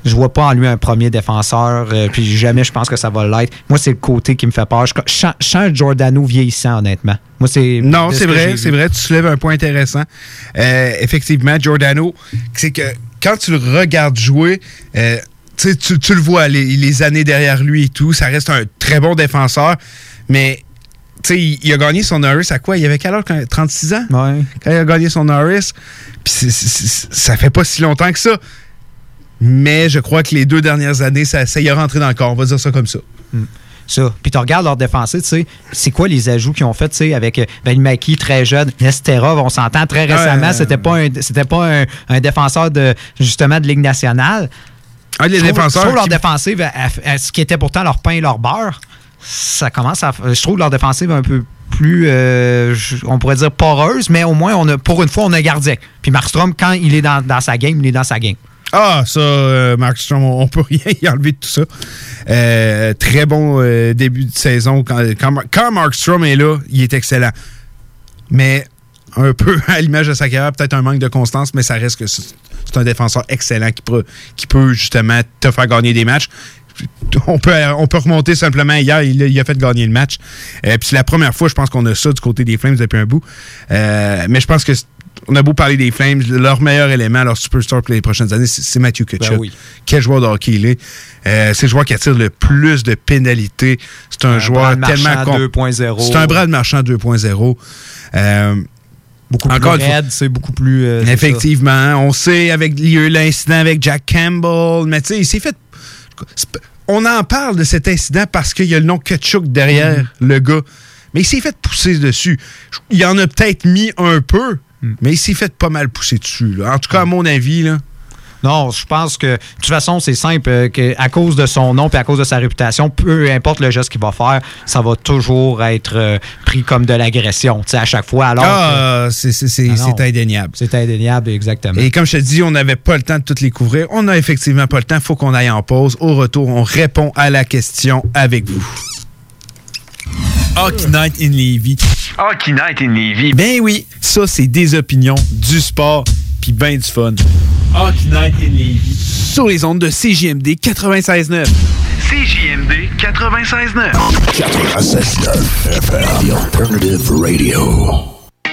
Je vois pas en lui un premier défenseur, euh, puis jamais je pense que ça va l'être. Moi, c'est le côté qui me fait peur. Je, je je sens Giordano vieillissant, honnêtement. Moi, c'est. Non, ce c'est vrai, c'est vrai. Tu soulèves un point intéressant. Euh, effectivement, Giordano, c'est que quand tu le regardes jouer, euh, tu, tu- le vois, les, les années derrière lui et tout, ça reste un très bon défenseur, mais tu sais, il, il a gagné son Norris à quoi? Il avait quel âge? quand- 36 ans? Ouais. Quand il a gagné son Norris. Puis ça fait pas si longtemps que ça. Mais je crois que les deux dernières années, ça, ça y est rentré dans le corps. On va dire ça comme ça. Ça. Puis tu regardes leur défensif, tu sais, c'est quoi les ajouts qu'ils ont fait, tu sais, avec Ben Maki, très jeune, Nesterov, on s'entend très récemment, Ouais. c'était pas un c'était pas un, un défenseur de justement de Ligue nationale. Ah, les Je trouve- défenseurs Je trouve leur défensive, à- ce qui était pourtant leur pain et leur beurre, ça commence à. Je trouve leur défensive un peu plus, euh, on pourrait dire poreuse, mais au moins, on a, pour une fois, on a gardien. Puis Markstrom, quand il est dans, dans sa game, il est dans sa game. Ah, ça, euh, Markstrom, on on peut rien y enlever de tout ça. Euh, très bon euh, début de saison. Quand, quand, quand Markstrom est là, il est excellent. Mais un peu à l'image de sa carrière, peut-être un manque de constance, mais ça reste que c'est un défenseur excellent qui peut, qui peut justement te faire gagner des matchs. On peut, on peut remonter simplement hier, il, a- il a fait gagner le match. Euh, Puis c'est la première fois, je pense qu'on a ça du côté des Flames depuis un bout. Euh, mais je pense que on a beau parler des Flames, leur meilleur élément, leur superstar pour les prochaines années, c'est Matthew Kutchuk. Ben oui. Quel joueur de hockey il est. Euh, c'est le joueur qui attire le plus de pénalités. C'est un, Un joueur tellement... Marchand com- 2.0. C'est un bras de marchand 2.0. Beaucoup plus encore raide, c'est beaucoup plus. euh. Effectivement. On sait, avec il y a eu l'incident avec Jack Campbell, mais tu sais, il s'est fait. On en parle de cet incident parce qu'il y a le nom Kutchuk derrière Mm-hmm. le gars. Mais il s'est fait pousser dessus. Il en a peut-être mis un peu, Mm. mais il s'est fait pas mal pousser dessus. là. En tout cas, à mon avis, là. Non, je pense que de toute façon, c'est simple. euh, que à cause de son nom et à cause de sa réputation, peu importe le geste qu'il va faire, ça va toujours être euh, pris comme de l'agression, tu sais, à chaque fois. Alors ah, c'est c'est- c'est- Ah non. c'est indéniable. C'est indéniable, exactement. Et comme je te dis, on n'avait pas le temps de toutes les couvrir. On n'a effectivement pas le temps. Il faut qu'on aille en pause. Au retour, on répond à la question avec vous. Hockey Night in Levy. Hockey Night in Levy. Ben oui, ça, c'est des opinions, du sport, puis ben du fun. Hockey Night in Levy. Sur les ondes de CJMD 96.9. CJMD 96.9. 96.9 FM, The Alternative Radio.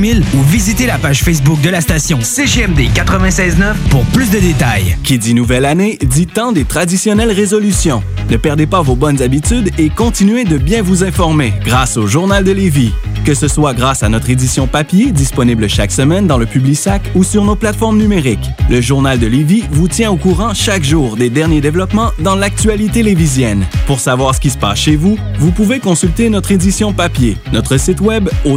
ou visitez la page Facebook de la station CGMD 969 pour plus de détails. Qui dit nouvelle année, dit temps des traditionnelles résolutions. Ne perdez pas vos bonnes habitudes et continuez de bien vous informer grâce au Journal de Lévis. Que ce soit grâce à notre édition papier, disponible chaque semaine dans le Publisac ou sur nos plateformes numériques. Le Journal de Lévis vous tient au courant chaque jour des derniers développements dans l'actualité lévisienne. Pour savoir ce qui se passe chez vous, vous pouvez consulter notre édition papier, notre site web au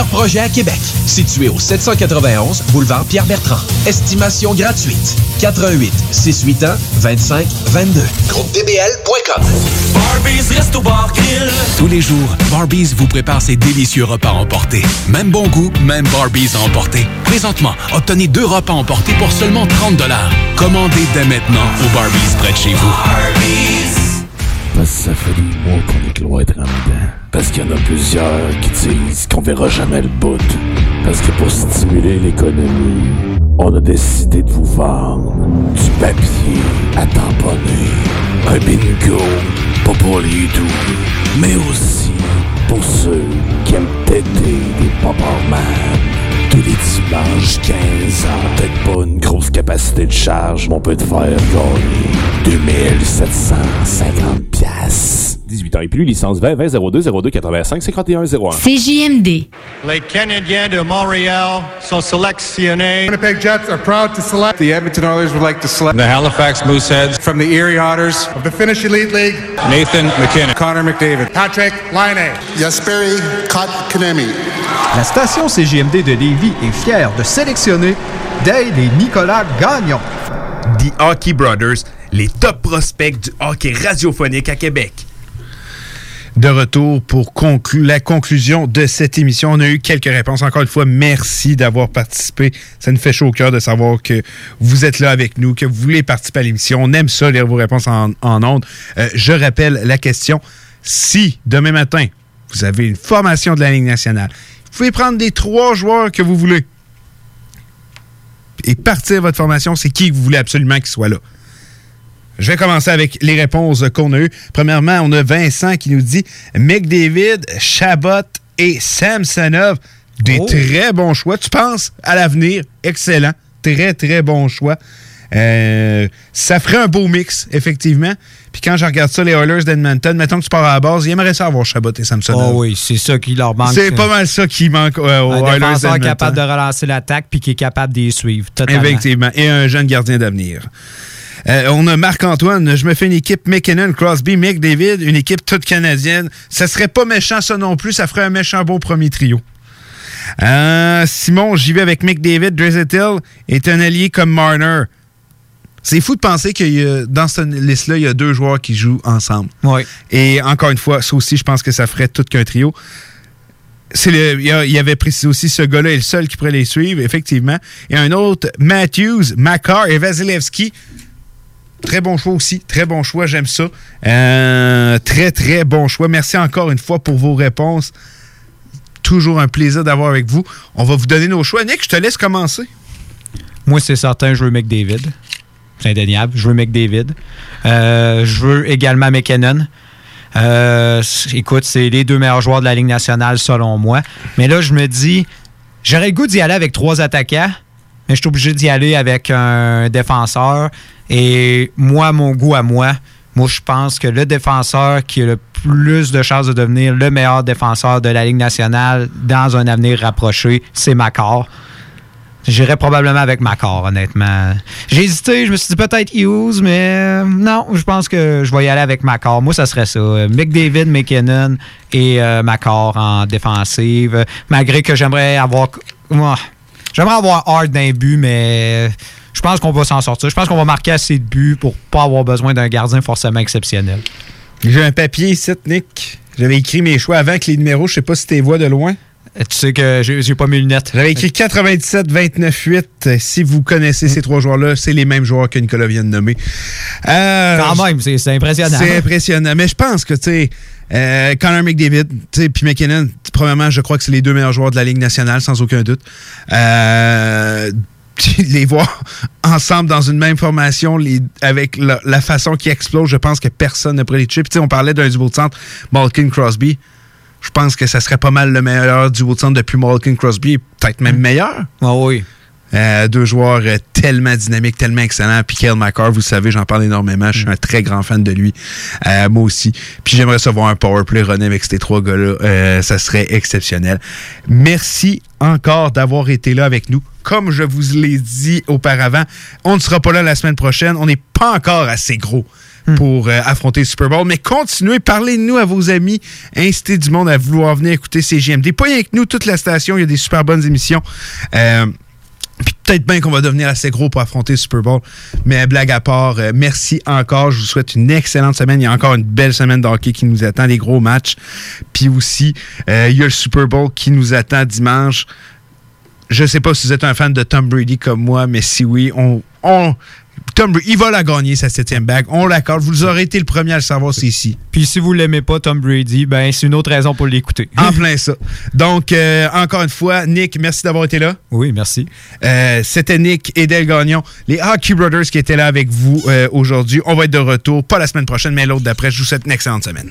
projets à Québec. Situé au 791 boulevard Pierre-Bertrand. Estimation gratuite. 88 681 25 22. GroupeDBL.com. Barbies Resto Bar Grill. Tous les jours, Barbies vous prépare ses délicieux repas à emporter. Même bon goût, même Barbies à emporter. Présentement, obtenez deux repas à emporter pour seulement 30 Commandez dès maintenant au Barbies près de chez vous. Parce que ça fait des mois qu'on est cloître en dedans. Parce qu'il y en a plusieurs qui disent qu'on verra jamais le bout. Parce que pour stimuler l'économie, on a décidé de vous vendre du papier à tamponner. Un bingo, pas pour les doux, mais aussi pour ceux qui aiment têter des man tous les dimanches 15 ans. Peut-être pas une grosse capacité de charge, mais on peut te faire gagner 2750 piastres. 18 ans et plus, licence 20 20 02 02 85 51 01. CJMD. Les Canadiens de Montréal sont sélectionnés. Winnipeg Jets are proud to select. The Edmonton Oilers would like to select. The Halifax Mooseheads. From the Erie Otters. Of the Finnish Elite League. Nathan McKinnon. Connor McDavid. Patrick Laine. Jesperi Kotkaniemi. La station CGMD de Lévis est fière de sélectionner Dale et Nicolas Gagnon. The Hockey Brothers, les top prospects du hockey radiophonique à Québec. De retour pour la conclusion de cette émission. On a eu quelques réponses. Encore une fois, merci d'avoir participé. Ça nous fait chaud au cœur de savoir que vous êtes là avec nous, que vous voulez participer à l'émission. On aime ça, lire vos réponses en, en ondes. Euh, je rappelle la question. Si demain matin, vous avez une formation de la Ligue nationale, vous pouvez prendre des trois joueurs que vous voulez et partir votre formation, c'est qui que vous voulez absolument qu'il soit là. Je vais commencer avec les réponses qu'on a eues. Premièrement, on a Vincent qui nous dit McDavid, Chabot et Samsonov. Des Oh. très bons choix. Tu penses à l'avenir? Excellent. Très, très bon choix. Euh, ça ferait un beau mix, effectivement. Puis quand je regarde ça, les Oilers d'Edmonton, mettons que tu pars à la base, ils aimeraient ça avoir Chabot et Samsonov. Oh oui, c'est ça qui leur manque. C'est pas mal ça qui manque euh, aux Un Oilers d'Edmonton. capable de relancer l'attaque puis qui est capable d'y suivre. Totalement. Effectivement. Et un jeune gardien d'avenir. Euh, on a Marc-Antoine. Je me fais une équipe McKinnon, Crosby, McDavid, une équipe toute canadienne. Ça serait pas méchant, ça non plus. Ça ferait un méchant beau premier trio. Euh, Simon, j'y vais avec McDavid. Drizzettil est un allié comme Marner. C'est fou de penser que dans cette liste-là, il y a deux joueurs qui jouent ensemble. Oui. Et encore une fois, ça aussi, je pense que ça ferait tout qu'un trio. Le, il y avait précisé aussi ce gars-là est le seul qui pourrait les suivre, effectivement. Et un autre, Matthews, Makar et Vasilevski. Très bon choix aussi. Très bon choix, j'aime ça. Euh, très, très bon choix. Merci encore une fois pour vos réponses. Toujours un plaisir d'avoir avec vous. On va vous donner nos choix. Nick, je te laisse commencer. Moi, c'est certain, je veux McDavid. C'est indéniable. Je veux McDavid. Euh, je veux également McKinnon. Euh, écoute, c'est les deux meilleurs joueurs de la Ligue nationale, selon moi. Mais là, je me dis, j'aurais le goût d'y aller avec trois attaquants, mais je suis obligé d'y aller avec un défenseur. Et moi, mon goût à moi, moi, je pense que le défenseur qui a le plus de chances de devenir le meilleur défenseur de la Ligue nationale dans un avenir rapproché, c'est Macor. J'irais probablement avec Macor, honnêtement. J'ai hésité, je me suis dit peut-être Hughes, mais euh, non, je pense que je vais y aller avec Macor. Moi, ça serait ça. Euh, McDavid, McKinnon et euh, Macor en défensive. Malgré que j'aimerais avoir. J'aimerais avoir Hard d'un but, mais je pense qu'on va s'en sortir. Je pense qu'on va marquer assez de buts pour pas avoir besoin d'un gardien forcément exceptionnel. J'ai un papier ici, Nick. J'avais écrit mes choix avant avec les numéros. Je sais pas si tu vois de loin. Tu sais que j'ai pas mes lunettes. J'avais écrit 97, 29, 8. Si vous connaissez ces trois joueurs-là, c'est les mêmes joueurs que Nicolas vient de nommer. Euh, Quand même, c'est impressionnant. C'est impressionnant. Mais je pense que, tu sais, euh, Connor McDavid, tu sais, puis McKinnon, premièrement, je crois que c'est les deux meilleurs joueurs de la Ligue nationale, sans aucun doute. Euh, les voir ensemble dans une même formation, les, avec la, la façon qu'ils explosent, je pense que personne ne pourrait les tuer. Puis, tu sais, on parlait d'un duo de centre, Malkin Crosby. Je pense que ça serait pas mal le meilleur duo de centre depuis Malkin Crosby, peut-être même meilleur. Ah oui. Euh, deux joueurs euh, tellement dynamiques, tellement excellents. Puis Kyle McCarr, vous le savez, j'en parle énormément. Je suis un très grand fan de lui. Euh, moi aussi. Puis j'aimerais savoir un powerplay runner avec ces trois gars-là. Ça serait exceptionnel. Merci encore d'avoir été là avec nous. Comme je vous l'ai dit auparavant, on ne sera pas là la semaine prochaine. On n'est pas encore assez gros pour euh, affronter le Super Bowl. Mais continuez, parlez-nous à vos amis, incitez du monde à vouloir venir écouter CGMD. Pas rien que nous, toute la station, il y a des super bonnes émissions. Euh, puis peut-être bien qu'on va devenir assez gros pour affronter le Super Bowl. Mais blague à part, euh, merci encore. Je vous souhaite une excellente semaine. Il y a encore une belle semaine de hockey qui nous attend, des gros matchs. Puis aussi, il y a le Super Bowl qui nous attend dimanche. Je sais pas si vous êtes un fan de Tom Brady comme moi, mais si oui, on Tom Brady, il va la gagner, sa septième bague. On l'accorde. Vous aurez été le premier à le savoir, c'est ici. Puis si vous l'aimez pas, Tom Brady, ben c'est une autre raison pour l'écouter. En plein ça. Donc, euh, encore une fois, Nick, merci d'avoir été là. Oui, merci. Euh, C'était Nick et Del Gagnon, les Hockey Brothers qui étaient là avec vous euh, aujourd'hui. On va être de retour, pas la semaine prochaine, mais l'autre d'après. Je vous souhaite une excellente semaine.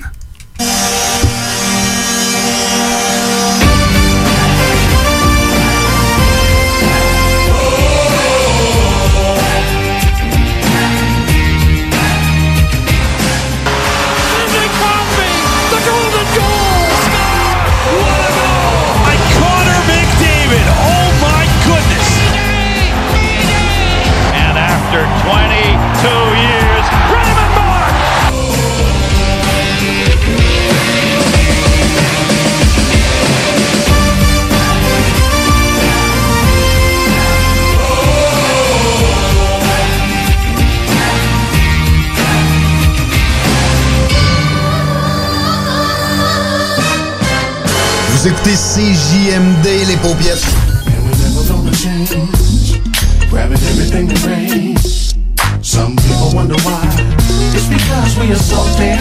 Vous écoutez CJMD, les paupiètes. Some people wonder why. It's because we are so damn.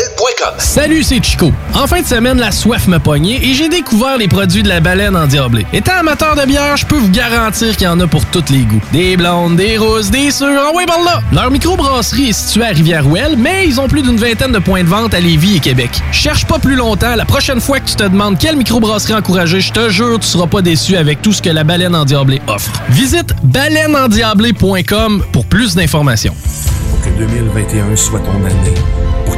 DBL.com. Salut, c'est Chico. En fin de semaine, la soif m'a pogné et j'ai découvert les produits de la baleine endiablée. Étant amateur de bière, je peux vous garantir qu'il y en a pour tous les goûts. Des blondes, des rousses, des sûres, en ouais par là! Leur microbrasserie est située à Rivière-Ouelle, mais ils ont plus d'une vingtaine de points de vente à Lévis et Québec. Cherche pas plus longtemps, la prochaine fois que tu te demandes quelle microbrasserie encourager, je te jure, tu seras pas déçu avec tout ce que la baleine endiablée offre. Visite baleineendiablée.com pour plus d'informations. Pour que 2021 soit ton année.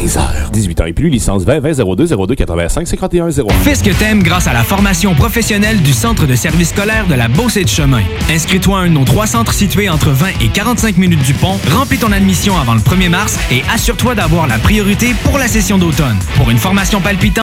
15h. 18 ans et plus, licence 20 20 02 02 85 51 0. Fais ce que t'aimes grâce à la formation professionnelle du Centre de service scolaire de la Beauce et de Chemin. Inscris-toi à un de nos trois centres situés entre 20 et 45 minutes du pont, remplis ton admission avant le 1er mars et assure-toi d'avoir la priorité pour la session d'automne. Pour une formation palpitante,